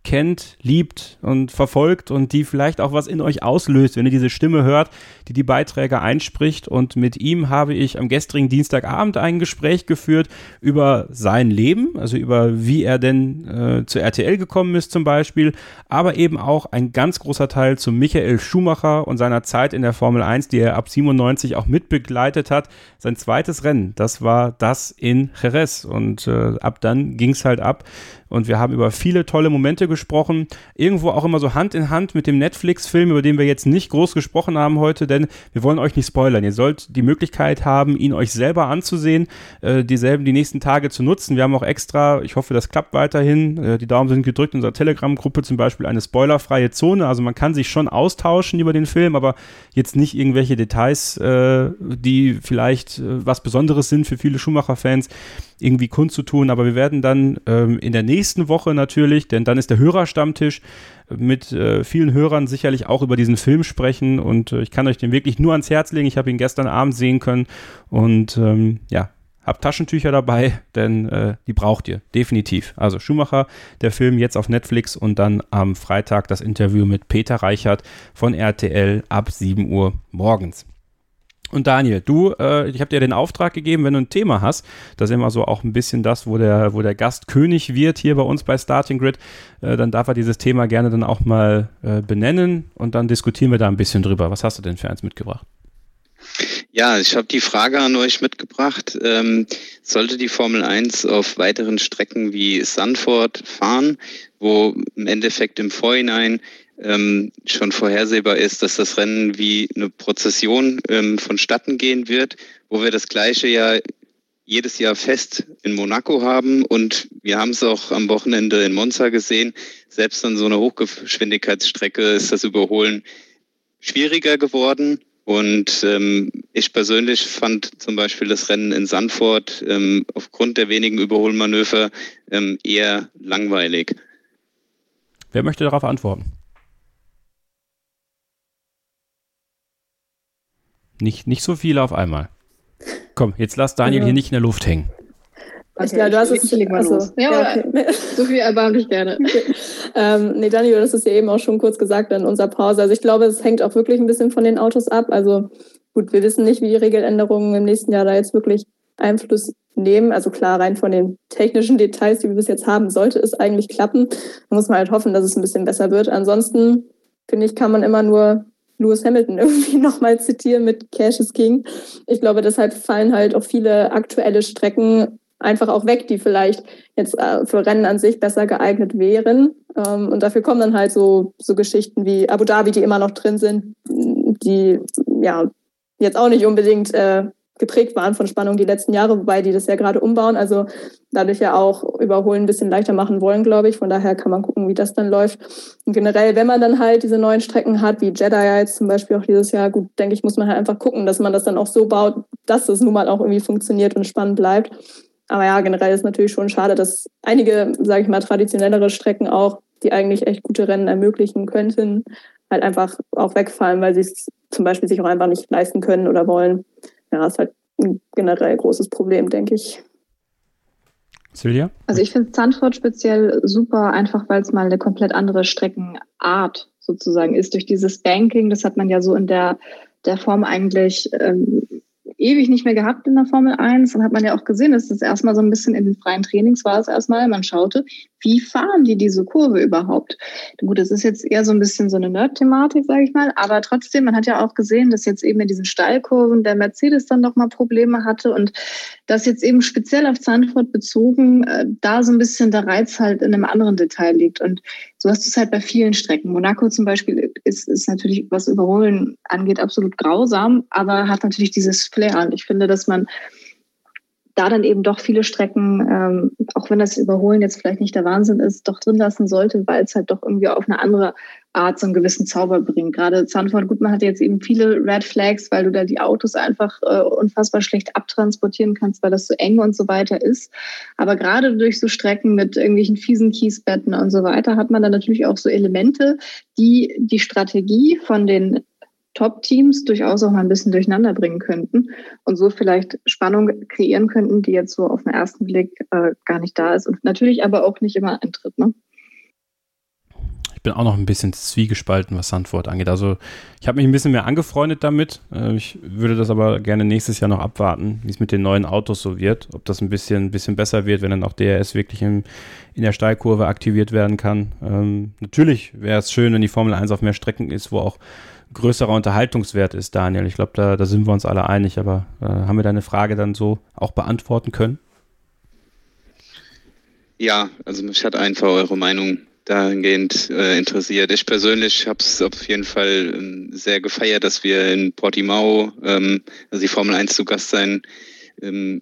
kennt, liebt und verfolgt und die vielleicht auch was in euch auslöst, wenn ihr diese Stimme hört, die die Beiträge einspricht. Und mit ihm habe ich am gestrigen Dienstagabend ein Gespräch geführt über sein Leben, also über wie er denn äh, zu RTL gekommen ist zum Beispiel, aber eben auch ein ganz großer Teil zu Michael Schumacher und seiner Zeit in der Formel 1, die er ab 97 auch mitbegleitet hat. Sein zweites Rennen, das war das in Jerez und äh, ab dann ging es halt ab und wir haben über viele tolle Momente gesprochen. Irgendwo auch immer so Hand in Hand mit dem Netflix-Film, über den wir jetzt nicht groß gesprochen haben heute, denn wir wollen euch nicht spoilern. Ihr sollt die Möglichkeit haben, ihn euch selber anzusehen, äh, dieselben die nächsten Tage zu nutzen. Wir haben auch extra, ich hoffe, das klappt weiterhin, äh, die Daumen sind gedrückt in unserer Telegram-Gruppe zum Beispiel eine spoilerfreie Zone. Also man kann sich schon austauschen über den Film, aber jetzt nicht irgendwelche Details, äh, die vielleicht äh, was Besonderes sind für viele Schumacher-Fans irgendwie kundzutun. Aber wir werden dann ähm, in der nächsten Woche natürlich, denn dann ist der Hörerstammtisch mit äh, vielen Hörern sicherlich auch über diesen Film sprechen und äh, ich kann euch den wirklich nur ans Herz legen. Ich habe ihn gestern Abend sehen können und ähm, ja, habt Taschentücher dabei, [laughs] denn äh, die braucht ihr definitiv. Also Schumacher, der Film jetzt auf Netflix und dann am Freitag das Interview mit Peter Reichert von RTL ab 7 Uhr morgens. Und Daniel, du, äh, ich habe dir den Auftrag gegeben, wenn du ein Thema hast, das ist immer so auch ein bisschen das, wo der, wo der Gast König wird hier bei uns bei Starting Grid, äh, dann darf er dieses Thema gerne dann auch mal äh, benennen und dann diskutieren wir da ein bisschen drüber. Was hast du denn für eins mitgebracht? Ja, ich habe die Frage an euch mitgebracht. Ähm, sollte die Formel 1 auf weiteren Strecken wie Sanford fahren, wo im Endeffekt im Vorhinein ähm, schon vorhersehbar ist, dass das Rennen wie eine Prozession ähm, vonstatten gehen wird, wo wir das gleiche ja jedes Jahr fest in Monaco haben und wir haben es auch am Wochenende in Monza gesehen. Selbst an so einer Hochgeschwindigkeitsstrecke ist das Überholen schwieriger geworden. Und ähm, ich persönlich fand zum Beispiel das Rennen in Sanford ähm, aufgrund der wenigen Überholmanöver ähm, eher langweilig. Wer möchte darauf antworten? Nicht, nicht so viele auf einmal. Komm, jetzt lass Daniel Ja. hier nicht in der Luft hängen. Okay, ja, du hast ich, es. ich mal los. Ja, okay. [laughs] so viel erbarm dich gerne. ähm, nee, Dani, du hast es ja eben auch schon kurz gesagt in unserer Pause. Also ich glaube, es hängt auch wirklich ein bisschen von den Autos ab. Also gut, wir wissen nicht, wie die Regeländerungen im nächsten Jahr da jetzt wirklich Einfluss nehmen. Also klar, rein von den technischen Details, die wir bis jetzt haben, sollte es eigentlich klappen. Da muss man halt hoffen, dass es ein bisschen besser wird. Ansonsten, finde ich, kann man immer nur Lewis Hamilton [laughs] irgendwie nochmal zitieren mit Cash is King. Ich glaube, deshalb fallen halt auch viele aktuelle Strecken einfach auch weg, die vielleicht jetzt äh, für Rennen an sich besser geeignet wären. Ähm, und dafür kommen dann halt so, so Geschichten wie Abu Dhabi, die immer noch drin sind, die ja jetzt auch nicht unbedingt äh, geprägt waren von Spannung die letzten Jahre, wobei die das ja gerade umbauen, also dadurch ja auch Überholen ein bisschen leichter machen wollen, glaube ich. Von daher kann man gucken, wie das dann läuft. Und generell, wenn man dann halt diese neuen Strecken hat, wie ja jetzt zum Beispiel auch dieses Jahr, gut, denke ich, muss man halt einfach gucken, dass man das dann auch so baut, dass es nun mal auch irgendwie funktioniert und spannend bleibt. Aber ja, generell ist natürlich schon schade, dass einige, sage ich mal, traditionellere Strecken auch, die eigentlich echt gute Rennen ermöglichen könnten, halt einfach auch wegfallen, weil sie es zum Beispiel sich auch einfach nicht leisten können oder wollen. Ja, ist halt ein generell großes Problem, denke ich. Silja? Also ich finde Zandvoort speziell super, einfach weil es mal eine komplett andere Streckenart sozusagen ist. Durch dieses Banking, das hat man ja so in der, der Form eigentlich ähm, ewig nicht mehr gehabt in der Formel 1. Dann hat man ja auch gesehen, dass das erstmal so ein bisschen in den freien Trainings war es erstmal. Man schaute, wie fahren die diese Kurve überhaupt? Gut, das ist jetzt eher so ein bisschen so eine Nerd-Thematik, sage ich mal. Aber trotzdem, man hat ja auch gesehen, dass jetzt eben in diesen Steilkurven der Mercedes dann doch mal Probleme hatte und dass jetzt eben speziell auf Zandvoort bezogen äh, da so ein bisschen der Reiz halt in einem anderen Detail liegt. Und so hast du es halt bei vielen Strecken. Monaco zum Beispiel ist, ist natürlich, was Überholen angeht, absolut grausam, aber hat natürlich dieses Flair. Und ich finde, dass man da dann eben doch viele Strecken, ähm, auch wenn das Überholen jetzt vielleicht nicht der Wahnsinn ist, doch drin lassen sollte, weil es halt doch irgendwie auf eine andere Art so einen gewissen Zauber bringt. Gerade Zandvoort, gut, man hat jetzt eben viele Red Flags, weil du da die Autos einfach äh, unfassbar schlecht abtransportieren kannst, weil das so eng und so weiter ist. Aber gerade durch so Strecken mit irgendwelchen fiesen Kiesbetten und so weiter hat man dann natürlich auch so Elemente, die die Strategie von den Top-Teams durchaus auch mal ein bisschen durcheinander bringen könnten und so vielleicht Spannung kreieren könnten, die jetzt so auf den ersten Blick äh, gar nicht da ist und natürlich aber auch nicht immer eintritt. Ne? Bin auch noch ein bisschen zwiegespalten, was Sandford angeht. Also ich habe mich ein bisschen mehr angefreundet damit. Äh, Ich würde das aber gerne nächstes Jahr noch abwarten, wie es mit den neuen Autos so wird. Ob das ein bisschen, ein bisschen besser wird, wenn dann auch DRS wirklich im, in der Steilkurve aktiviert werden kann. Ähm, natürlich wäre es schön, wenn die Formel 1 auf mehr Strecken ist, wo auch größerer Unterhaltungswert ist, Daniel. Ich glaube, da, da sind wir uns alle einig. Aber äh, haben wir deine Frage dann so auch beantworten können? Ja, also mich hat einfach eure Meinung dahingehend äh, interessiert. Ich persönlich habe es auf jeden Fall ähm, sehr gefeiert, dass wir in Portimao, ähm, also die Formel 1 zu Gast sein, ähm,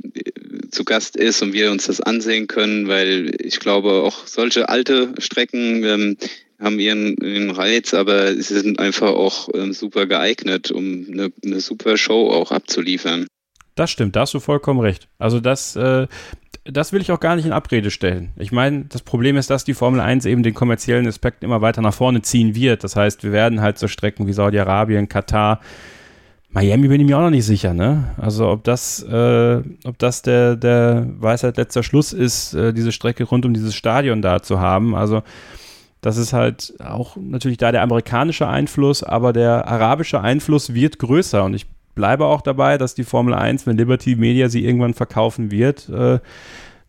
zu Gast ist und wir uns das ansehen können, weil ich glaube, auch solche alte Strecken ähm, haben ihren, ihren Reiz, aber sie sind einfach auch ähm, super geeignet, um eine, eine super Show auch abzuliefern. Das stimmt, da hast du vollkommen recht. Also das, äh, das will ich auch gar nicht in Abrede stellen. Ich meine, das Problem ist, dass die Formel 1 eben den kommerziellen Aspekt immer weiter nach vorne ziehen wird. Das heißt, wir werden halt so Strecken wie Saudi-Arabien, Katar, Miami bin ich mir auch noch nicht sicher, ne? Also ob das, äh, ob das der, der Weisheit letzter Schluss ist, äh, diese Strecke rund um dieses Stadion da zu haben. Also das ist halt auch natürlich da der amerikanische Einfluss, aber der arabische Einfluss wird größer und ich bleibe auch dabei, dass die Formel 1, wenn Liberty Media sie irgendwann verkaufen wird, äh,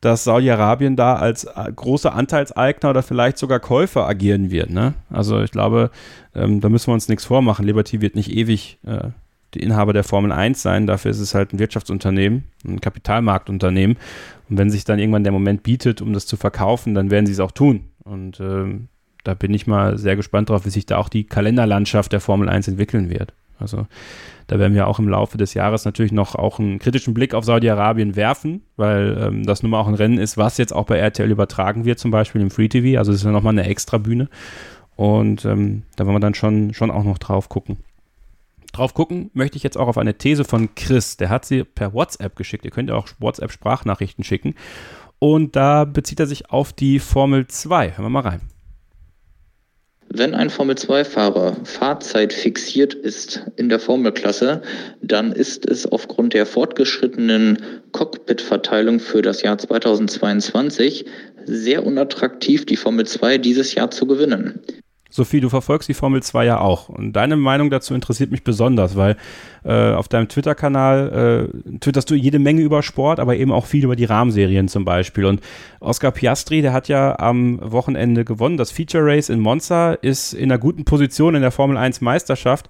dass Saudi-Arabien da als äh, großer Anteilseigner oder vielleicht sogar Käufer agieren wird. Ne? Also ich glaube, ähm, da müssen wir uns nichts vormachen. Liberty wird nicht ewig äh, die Inhaber der Formel 1 sein. Dafür ist es halt ein Wirtschaftsunternehmen, ein Kapitalmarktunternehmen. Und wenn sich dann irgendwann der Moment bietet, um das zu verkaufen, dann werden sie es auch tun. Und ähm, da bin ich mal sehr gespannt drauf, wie sich da auch die Kalenderlandschaft der Formel 1 entwickeln wird. Also da werden wir auch im Laufe des Jahres natürlich noch auch einen kritischen Blick auf Saudi-Arabien werfen, weil ähm, das nun mal auch ein Rennen ist, was jetzt auch bei RTL übertragen wird, zum Beispiel im Free TV. Also es ist ja nochmal eine extra Bühne. Und ähm, da wollen wir dann schon, schon auch noch drauf gucken. Drauf gucken möchte ich jetzt auch auf eine These von Chris. Der hat sie per WhatsApp geschickt. Ihr könnt ja auch WhatsApp-Sprachnachrichten schicken. Und da bezieht er sich auf die Formel 2. Hören wir mal rein. Wenn ein Formel-2-Fahrer Fahrzeit fixiert ist in der Formelklasse, dann ist es aufgrund der fortgeschrittenen Cockpit-Verteilung für das Jahr 2022 sehr unattraktiv, die Formel 2 dieses Jahr zu gewinnen. Sophie, du verfolgst die Formel 2 ja auch. Und deine Meinung dazu interessiert mich besonders, weil äh, auf deinem Twitter-Kanal äh, twitterst du jede Menge über Sport, aber eben auch viel über die Rahmenserien zum Beispiel. Und Oscar Piastri, der hat ja am Wochenende gewonnen. Das Feature Race in Monza ist in einer guten Position in der Formel 1 Meisterschaft.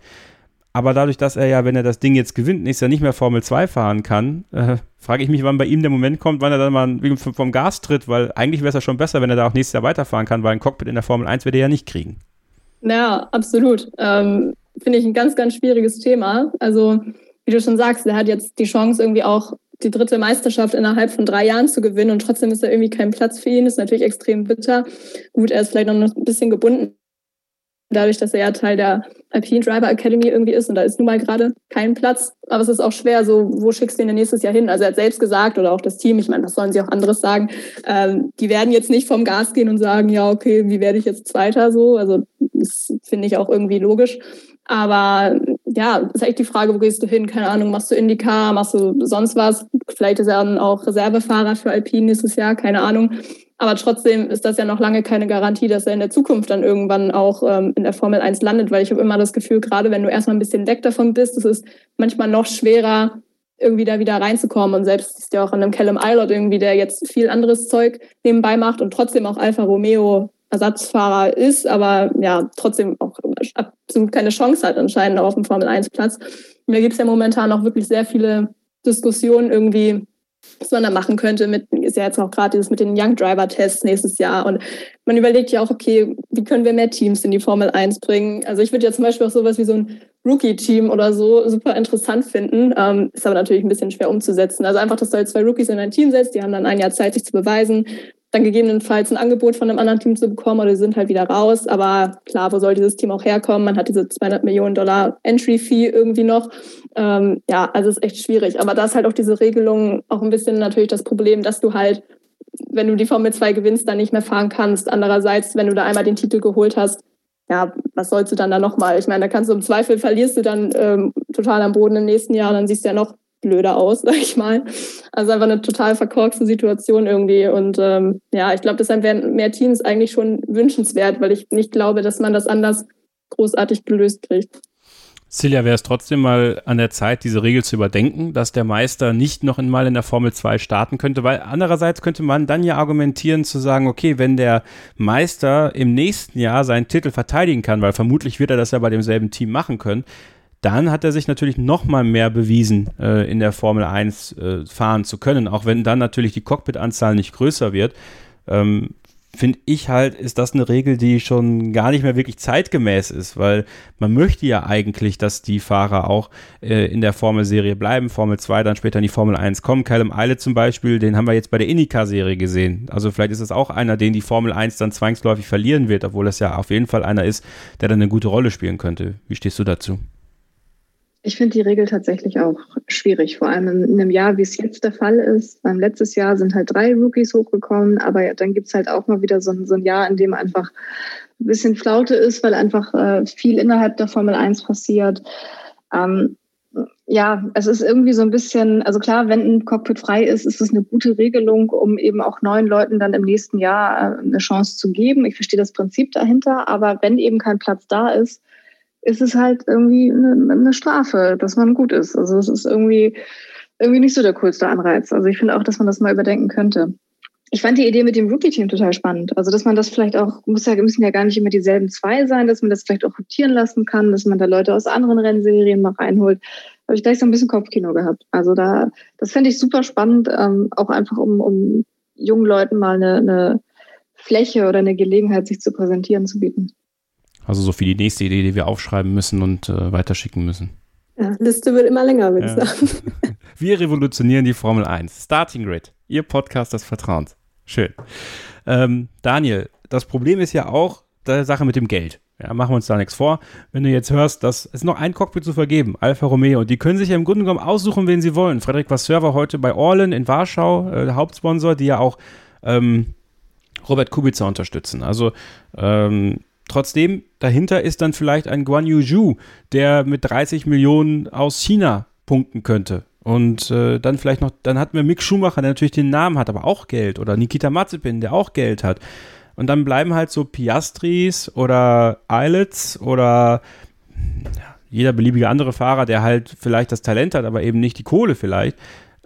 Aber dadurch, dass er ja, wenn er das Ding jetzt gewinnt, nächstes Jahr nicht mehr Formel 2 fahren kann, äh, frage ich mich, wann bei ihm der Moment kommt, wann er dann mal vom Gas tritt, weil eigentlich wäre es ja schon besser, wenn er da auch nächstes Jahr weiterfahren kann, weil ein Cockpit in der Formel 1 wird er ja nicht kriegen. Ja, absolut. Ähm, Finde ich ein ganz, ganz schwieriges Thema. Also, wie du schon sagst, er hat jetzt die Chance, irgendwie auch die dritte Meisterschaft innerhalb von drei Jahren zu gewinnen und trotzdem ist da irgendwie kein Platz für ihn. Ist natürlich extrem bitter. Gut, er ist vielleicht noch ein bisschen gebunden dadurch, dass er ja Teil der Alpine Driver Academy irgendwie ist und da ist nun mal gerade kein Platz. Aber es ist auch schwer, so, wo schickst du ihn denn nächstes Jahr hin? Also er hat selbst gesagt oder auch das Team, ich meine, was sollen sie auch anderes sagen? Ähm, die werden jetzt nicht vom Gas gehen und sagen, ja, okay, wie werde ich jetzt Zweiter so? Also das finde ich auch irgendwie logisch. Aber ja, ist echt die Frage, wo gehst du hin? Keine Ahnung, machst du IndyCar, machst du sonst was? Vielleicht ist er dann auch Reservefahrer für Alpine nächstes Jahr, keine Ahnung. Aber trotzdem ist das ja noch lange keine Garantie, dass er in der Zukunft dann irgendwann auch ähm, in der Formel 1 landet, weil ich habe immer das Gefühl, gerade wenn du erstmal ein bisschen weg davon bist, es ist manchmal noch schwerer, irgendwie da wieder reinzukommen. Und selbst ist ja auch an einem Callum Eilert irgendwie, der jetzt viel anderes Zeug nebenbei macht und trotzdem auch Alfa Romeo Ersatzfahrer ist, aber ja, trotzdem auch absolut keine Chance hat anscheinend auf dem Formel 1 Platz. Und da gibt es ja momentan auch wirklich sehr viele Diskussionen irgendwie, was man da machen könnte. Mit, ist ja jetzt auch gerade dieses mit den Young Driver Tests nächstes Jahr. Und man überlegt ja auch, okay, wie können wir mehr Teams in die Formel 1 bringen? Also ich würde ja zum Beispiel auch sowas wie so ein Rookie-Team oder so super interessant finden. Ähm, ist aber natürlich ein bisschen schwer umzusetzen. Also einfach, dass du halt zwei Rookies in ein Team setzt, die haben dann ein Jahr Zeit, sich zu beweisen, dann gegebenenfalls ein Angebot von einem anderen Team zu bekommen oder die sind halt wieder raus. Aber klar, wo soll dieses Team auch herkommen? Man hat diese 200 Millionen Dollar Entry-Fee irgendwie noch. Ähm, ja, also ist echt schwierig. Aber da ist halt auch diese Regelung auch ein bisschen natürlich das Problem, dass du halt, wenn du die Formel 2 gewinnst, dann nicht mehr fahren kannst. Andererseits, wenn du da einmal den Titel geholt hast, ja, was sollst du dann da nochmal? Ich meine, da kannst du im Zweifel verlierst du dann ähm, total am Boden im nächsten Jahr, dann siehst du ja noch blöder aus, [laughs] sag ich mal. Also einfach eine total verkorkste Situation irgendwie. Und ähm, ja, ich glaube, deshalb wären mehr Teams eigentlich schon wünschenswert, weil ich nicht glaube, dass man das anders großartig gelöst kriegt. Silja, wäre es trotzdem mal an der Zeit, diese Regel zu überdenken, dass der Meister nicht noch einmal in der Formel 2 starten könnte, weil andererseits könnte man dann ja argumentieren zu sagen, okay, wenn der Meister im nächsten Jahr seinen Titel verteidigen kann, weil vermutlich wird er das ja bei demselben Team machen können, dann hat er sich natürlich noch mal mehr bewiesen, äh, in der Formel 1 äh, fahren zu können, auch wenn dann natürlich die Cockpit-Anzahl nicht größer wird. Ähm, Finde ich halt, ist das eine Regel, die schon gar nicht mehr wirklich zeitgemäß ist, weil man möchte ja eigentlich, dass die Fahrer auch äh, in der Formel-Serie bleiben, Formel 2, dann später in die Formel 1 kommen. Callum Eile zum Beispiel, den haben wir jetzt bei der IndyCar-Serie gesehen. Also vielleicht ist es auch einer, den die Formel 1 dann zwangsläufig verlieren wird, obwohl das ja auf jeden Fall einer ist, der dann eine gute Rolle spielen könnte. Wie stehst du dazu? Ich finde die Regel tatsächlich auch schwierig, vor allem in einem Jahr, wie es jetzt der Fall ist. Beim letztes Jahr sind halt drei Rookies hochgekommen, aber dann gibt's halt auch mal wieder so ein, so ein Jahr, in dem einfach ein bisschen Flaute ist, weil einfach äh, viel innerhalb der Formel 1 passiert. Ähm, ja, es ist irgendwie so ein bisschen, also klar, wenn ein Cockpit frei ist, ist es eine gute Regelung, um eben auch neuen Leuten dann im nächsten Jahr äh, eine Chance zu geben. Ich verstehe das Prinzip dahinter, aber wenn eben kein Platz da ist, ist es halt irgendwie eine, eine Strafe, dass man gut ist. Also es ist irgendwie, irgendwie nicht so der coolste Anreiz. Also ich finde auch, dass man das mal überdenken könnte. Ich fand die Idee mit dem Rookie-Team total spannend. Also, dass man das vielleicht auch, muss ja, müssen ja gar nicht immer dieselben zwei sein, dass man das vielleicht auch rotieren lassen kann, dass man da Leute aus anderen Rennserien mal reinholt. Da habe ich gleich so ein bisschen Kopfkino gehabt. Also da, das fände ich super spannend, ähm, auch einfach um, um jungen Leuten mal eine, eine Fläche oder eine Gelegenheit, sich zu präsentieren, zu bieten. Also so für die nächste Idee, die wir aufschreiben müssen und äh, weiterschicken müssen. Ja, Liste wird immer länger, würde ja. ich sagen. [laughs] Wir revolutionieren die Formel 1. Starting Grid, Ihr Podcast des Vertrauens. Schön. Ähm, Daniel, das Problem ist ja auch die Sache mit dem Geld. Ja, machen wir uns da nichts vor. Wenn du jetzt hörst, dass es noch ein Cockpit zu vergeben, Alfa Romeo, und die können sich ja im Grunde genommen aussuchen, wen sie wollen. Frederik war Server heute bei Orlen in Warschau, äh, Hauptsponsor, die ja auch ähm, Robert Kubica unterstützen. Also ähm, trotzdem, dahinter ist dann vielleicht ein Guan Yu Zhu, der mit 30 Millionen aus China punkten könnte. Und äh, dann vielleicht noch, dann hatten wir Mick Schumacher, der natürlich den Namen hat, aber auch Geld. Oder Nikita Mazepin, der auch Geld hat. Und dann bleiben halt so Piastris oder Islets oder jeder beliebige andere Fahrer, der halt vielleicht das Talent hat, aber eben nicht die Kohle vielleicht,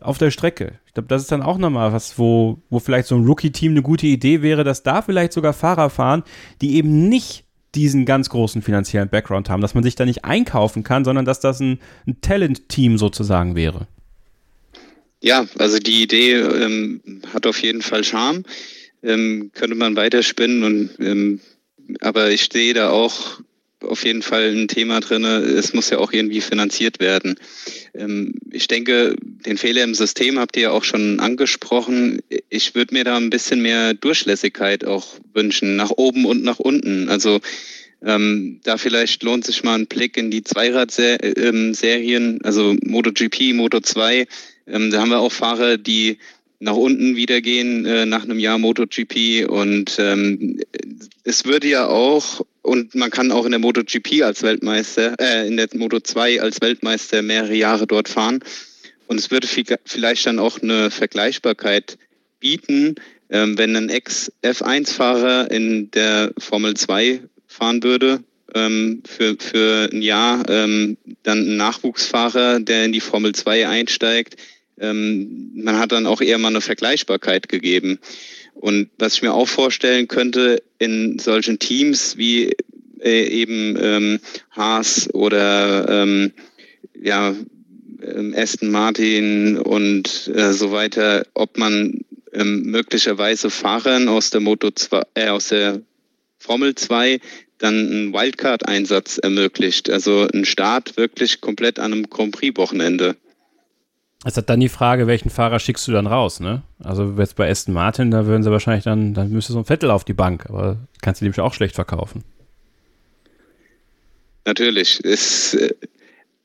auf der Strecke. Ich glaube, das ist dann auch nochmal was, wo, wo vielleicht so ein Rookie-Team eine gute Idee wäre, dass da vielleicht sogar Fahrer fahren, die eben nicht diesen ganz großen finanziellen Background haben, dass man sich da nicht einkaufen kann, sondern dass das ein, ein Talent-Team sozusagen wäre. Ja, also die Idee ähm, hat auf jeden Fall Charme. Ähm, könnte man weiterspinnen und ähm, aber ich sehe da auch auf jeden Fall ein Thema drin. Es muss ja auch irgendwie finanziert werden. Ähm, ich denke, den Fehler im System habt ihr ja auch schon angesprochen. Ich würde mir da ein bisschen mehr Durchlässigkeit auch wünschen, nach oben und nach unten. Also ähm, da vielleicht lohnt sich mal ein Blick in die Zweirad-Serien, ähm, also MotoGP, Moto2. Ähm, da haben wir auch Fahrer, die nach unten wieder gehen äh, nach einem Jahr MotoGP. Und ähm, es würde ja auch und man kann auch in der MotoGP als Weltmeister, äh, in der Moto2 als Weltmeister mehrere Jahre dort fahren. Und es würde vielleicht dann auch eine Vergleichbarkeit bieten, ähm, wenn ein Ex-F1-Fahrer in der Formel 2 fahren würde ähm, für, für ein Jahr, ähm, dann ein Nachwuchsfahrer, der in die Formel 2 einsteigt, ähm, man hat dann auch eher mal eine Vergleichbarkeit gegeben. Und was ich mir auch vorstellen könnte, in solchen Teams wie äh, eben ähm, Haas oder ähm, ja, ähm, Aston Martin und äh, so weiter, ob man ähm, möglicherweise Fahrern aus der Moto 2, äh, aus der Formel 2 dann einen Wildcard-Einsatz ermöglicht. Also ein Start wirklich komplett an einem Grand Prix-Wochenende. Es hat dann die Frage, welchen Fahrer schickst du dann raus, ne? Also jetzt bei Aston Martin, da würden sie wahrscheinlich dann, dann müsste so ein Vettel auf die Bank, aber kannst du nämlich auch schlecht verkaufen. Natürlich. Es, äh,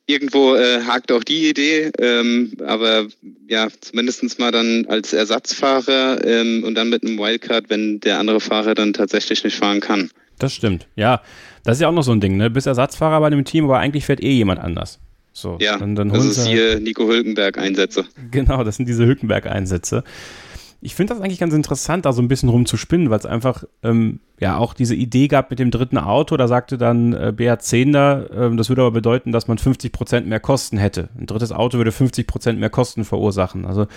irgendwo äh, hakt auch die Idee, ähm, aber ja, zumindest mal dann als Ersatzfahrer ähm, und dann mit einem Wildcard, wenn der andere Fahrer dann tatsächlich nicht fahren kann. Das stimmt, ja. Das ist ja auch noch so ein Ding, ne? Bist Ersatzfahrer bei einem Team, aber eigentlich fährt eh jemand anders. So, ja, dann, dann das ist hier Nico Hülkenberg-Einsätze. Genau, das sind diese Hülkenberg-Einsätze. Ich finde das eigentlich ganz interessant, da so ein bisschen rumzuspinnen, weil es einfach ähm, ja auch diese Idee gab mit dem dritten Auto. Da sagte dann äh, Beat Zehnder, äh, das würde aber bedeuten, dass man 50 Prozent mehr Kosten hätte. Ein drittes Auto würde 50 Prozent mehr Kosten verursachen. Also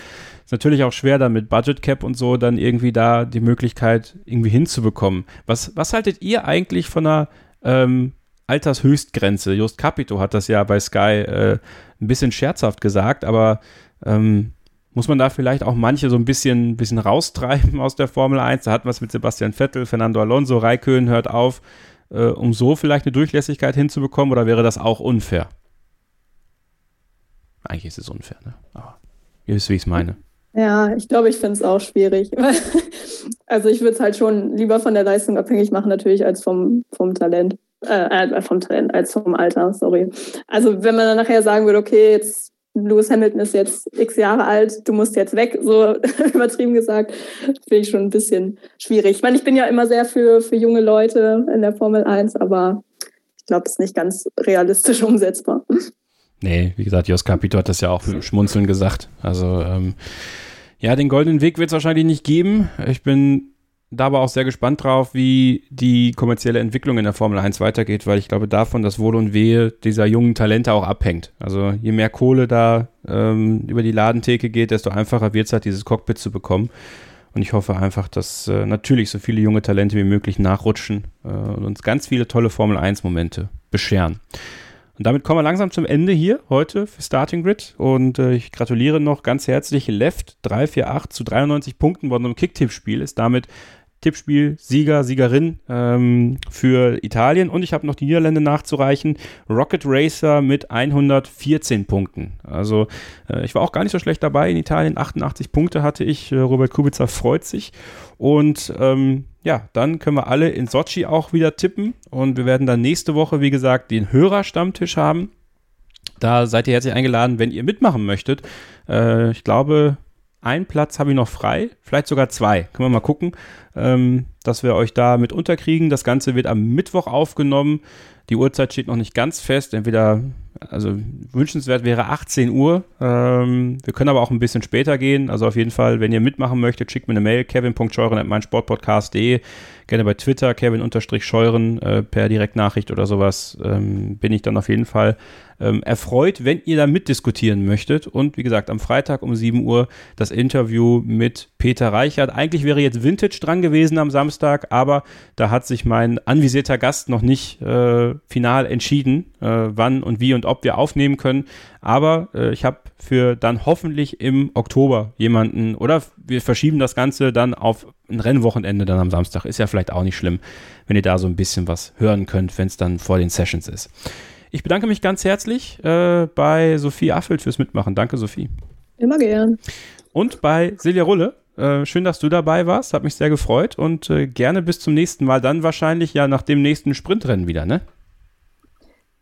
ist natürlich auch schwer, dann mit Budget Cap und so dann irgendwie da die Möglichkeit irgendwie hinzubekommen. Was, was haltet ihr eigentlich von einer ähm, Altershöchstgrenze. Just Capito hat das ja bei Sky äh, ein bisschen scherzhaft gesagt, aber ähm, muss man da vielleicht auch manche so ein bisschen, bisschen raustreiben aus der Formel 1? Da hatten wir es mit Sebastian Vettel, Fernando Alonso, Raikön hört auf, äh, um so vielleicht eine Durchlässigkeit hinzubekommen oder wäre das auch unfair? Eigentlich ist es unfair, ne? Aber ihr wisst, wie ich es meine. Ja, ich glaube, ich finde es auch schwierig. [laughs] also ich würde es halt schon lieber von der Leistung abhängig machen, natürlich, als vom, vom Talent. Äh, äh, vom Talent als vom Alter, sorry. Also wenn man dann nachher sagen würde, okay, jetzt Lewis Hamilton ist jetzt x Jahre alt, du musst jetzt weg, so [laughs] übertrieben gesagt, finde ich schon ein bisschen schwierig. Ich meine, ich bin ja immer sehr für, für junge Leute in der Formel 1, aber ich glaube, es ist nicht ganz realistisch [laughs] umsetzbar. Nee, wie gesagt, Jos Capito hat das ja auch schmunzeln gesagt. Also, ähm, ja, den goldenen Weg wird es wahrscheinlich nicht geben. Ich bin da aber auch sehr gespannt drauf, wie die kommerzielle Entwicklung in der Formel 1 weitergeht, weil ich glaube davon, dass Wohl und Wehe dieser jungen Talente auch abhängt. Also je mehr Kohle da ähm, über die Ladentheke geht, desto einfacher wird es halt, dieses Cockpit zu bekommen. Und ich hoffe einfach, dass äh, natürlich so viele junge Talente wie möglich nachrutschen äh, und uns ganz viele tolle Formel 1-Momente bescheren. Und damit kommen wir langsam zum Ende hier heute für Starting Grid. Und äh, ich gratuliere noch ganz herzlich Left 348 zu 93 Punkten bei unserem Kicktipp-Spiel. Ist damit Tippspiel Sieger, Siegerin ähm, für Italien. Und ich habe noch die Niederlande nachzureichen. Rocket Racer mit 114 Punkten. Also äh, ich war auch gar nicht so schlecht dabei in Italien. 88 Punkte hatte ich. Äh, Robert Kubica freut sich. Und ähm, ja, dann können wir alle in Sochi auch wieder tippen. Und wir werden dann nächste Woche, wie gesagt, den Hörerstammtisch haben. Da seid ihr herzlich eingeladen, wenn ihr mitmachen möchtet. Äh, ich glaube, einen Platz habe ich noch frei, vielleicht sogar zwei. Können wir mal gucken, ähm, dass wir euch da mit unterkriegen. Das Ganze wird am Mittwoch aufgenommen. Die Uhrzeit steht noch nicht ganz fest. Entweder, also wünschenswert wäre 18 Uhr. Ähm, wir können aber auch ein bisschen später gehen. Also auf jeden Fall, wenn ihr mitmachen möchtet, schickt mir eine Mail, kevin.scheuren.meinsportpodcast.de. Gerne bei Twitter, kevin-scheuren äh, per Direktnachricht oder sowas. Ähm, bin ich dann auf jeden Fall ähm, erfreut, wenn ihr da mitdiskutieren möchtet. Und wie gesagt, am Freitag um 7 Uhr das Interview mit Peter Reichert. Eigentlich wäre jetzt Vintage dran gewesen am Samstag, aber da hat sich mein anvisierter Gast noch nicht äh, final entschieden, äh, wann und wie und ob wir aufnehmen können. Aber äh, ich habe für dann hoffentlich im Oktober jemanden oder wir verschieben das Ganze dann auf ein Rennwochenende dann am Samstag. Ist ja vielleicht auch nicht schlimm, wenn ihr da so ein bisschen was hören könnt, wenn es dann vor den Sessions ist. Ich bedanke mich ganz herzlich äh, bei Sophie Affelt fürs Mitmachen. Danke, Sophie. Immer gern. Und bei Silja Rulle. Äh, schön, dass du dabei warst. Hat mich sehr gefreut. Und äh, gerne bis zum nächsten Mal. Dann wahrscheinlich ja nach dem nächsten Sprintrennen wieder, ne?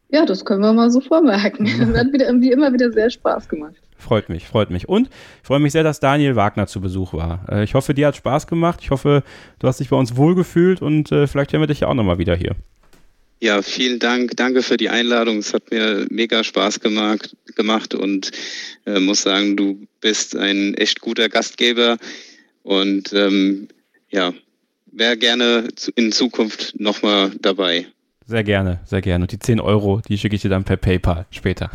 Ja, das können wir mal so vormerken. Das [laughs] hat wieder, wie immer wieder sehr Spaß gemacht. Freut mich, freut mich. Und ich freue mich sehr, dass Daniel Wagner zu Besuch war. Äh, ich hoffe, dir hat Spaß gemacht. Ich hoffe, du hast dich bei uns wohlgefühlt und äh, vielleicht hören wir dich ja auch nochmal wieder hier. Ja, vielen Dank. Danke für die Einladung. Es hat mir mega Spaß gemacht, gemacht und äh, muss sagen, du bist ein echt guter Gastgeber und ähm, ja, wäre gerne in Zukunft nochmal dabei. Sehr gerne, sehr gerne. Und die 10 Euro, die schicke ich dir dann per PayPal später.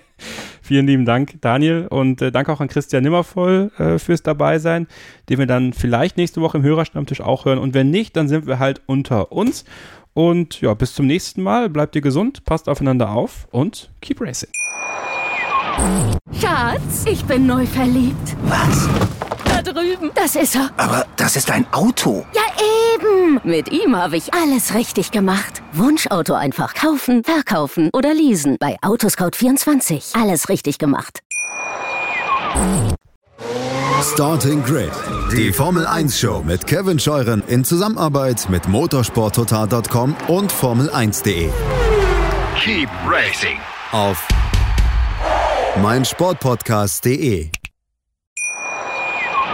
[laughs] Vielen lieben Dank, Daniel. Und äh, danke auch an Christian Nimmervoll äh, fürs Dabeisein, den wir dann vielleicht nächste Woche im Hörerstammtisch auch hören. Und wenn nicht, dann sind wir halt unter uns. Und ja, bis zum nächsten Mal. Bleibt ihr gesund, passt aufeinander auf und keep racing. Schatz, ich bin neu verliebt. Was? Drüben. Das ist er. Aber das ist ein Auto. Ja, eben. Mit ihm habe ich alles richtig gemacht. Wunschauto einfach kaufen, verkaufen oder leasen. Bei Autoscout24. Alles richtig gemacht. Starting Grid, die Formel 1 Show mit Kevin Scheuren in Zusammenarbeit mit motorsporttotal.com und Formel1.de. Keep racing. Auf meinsportpodcast.de.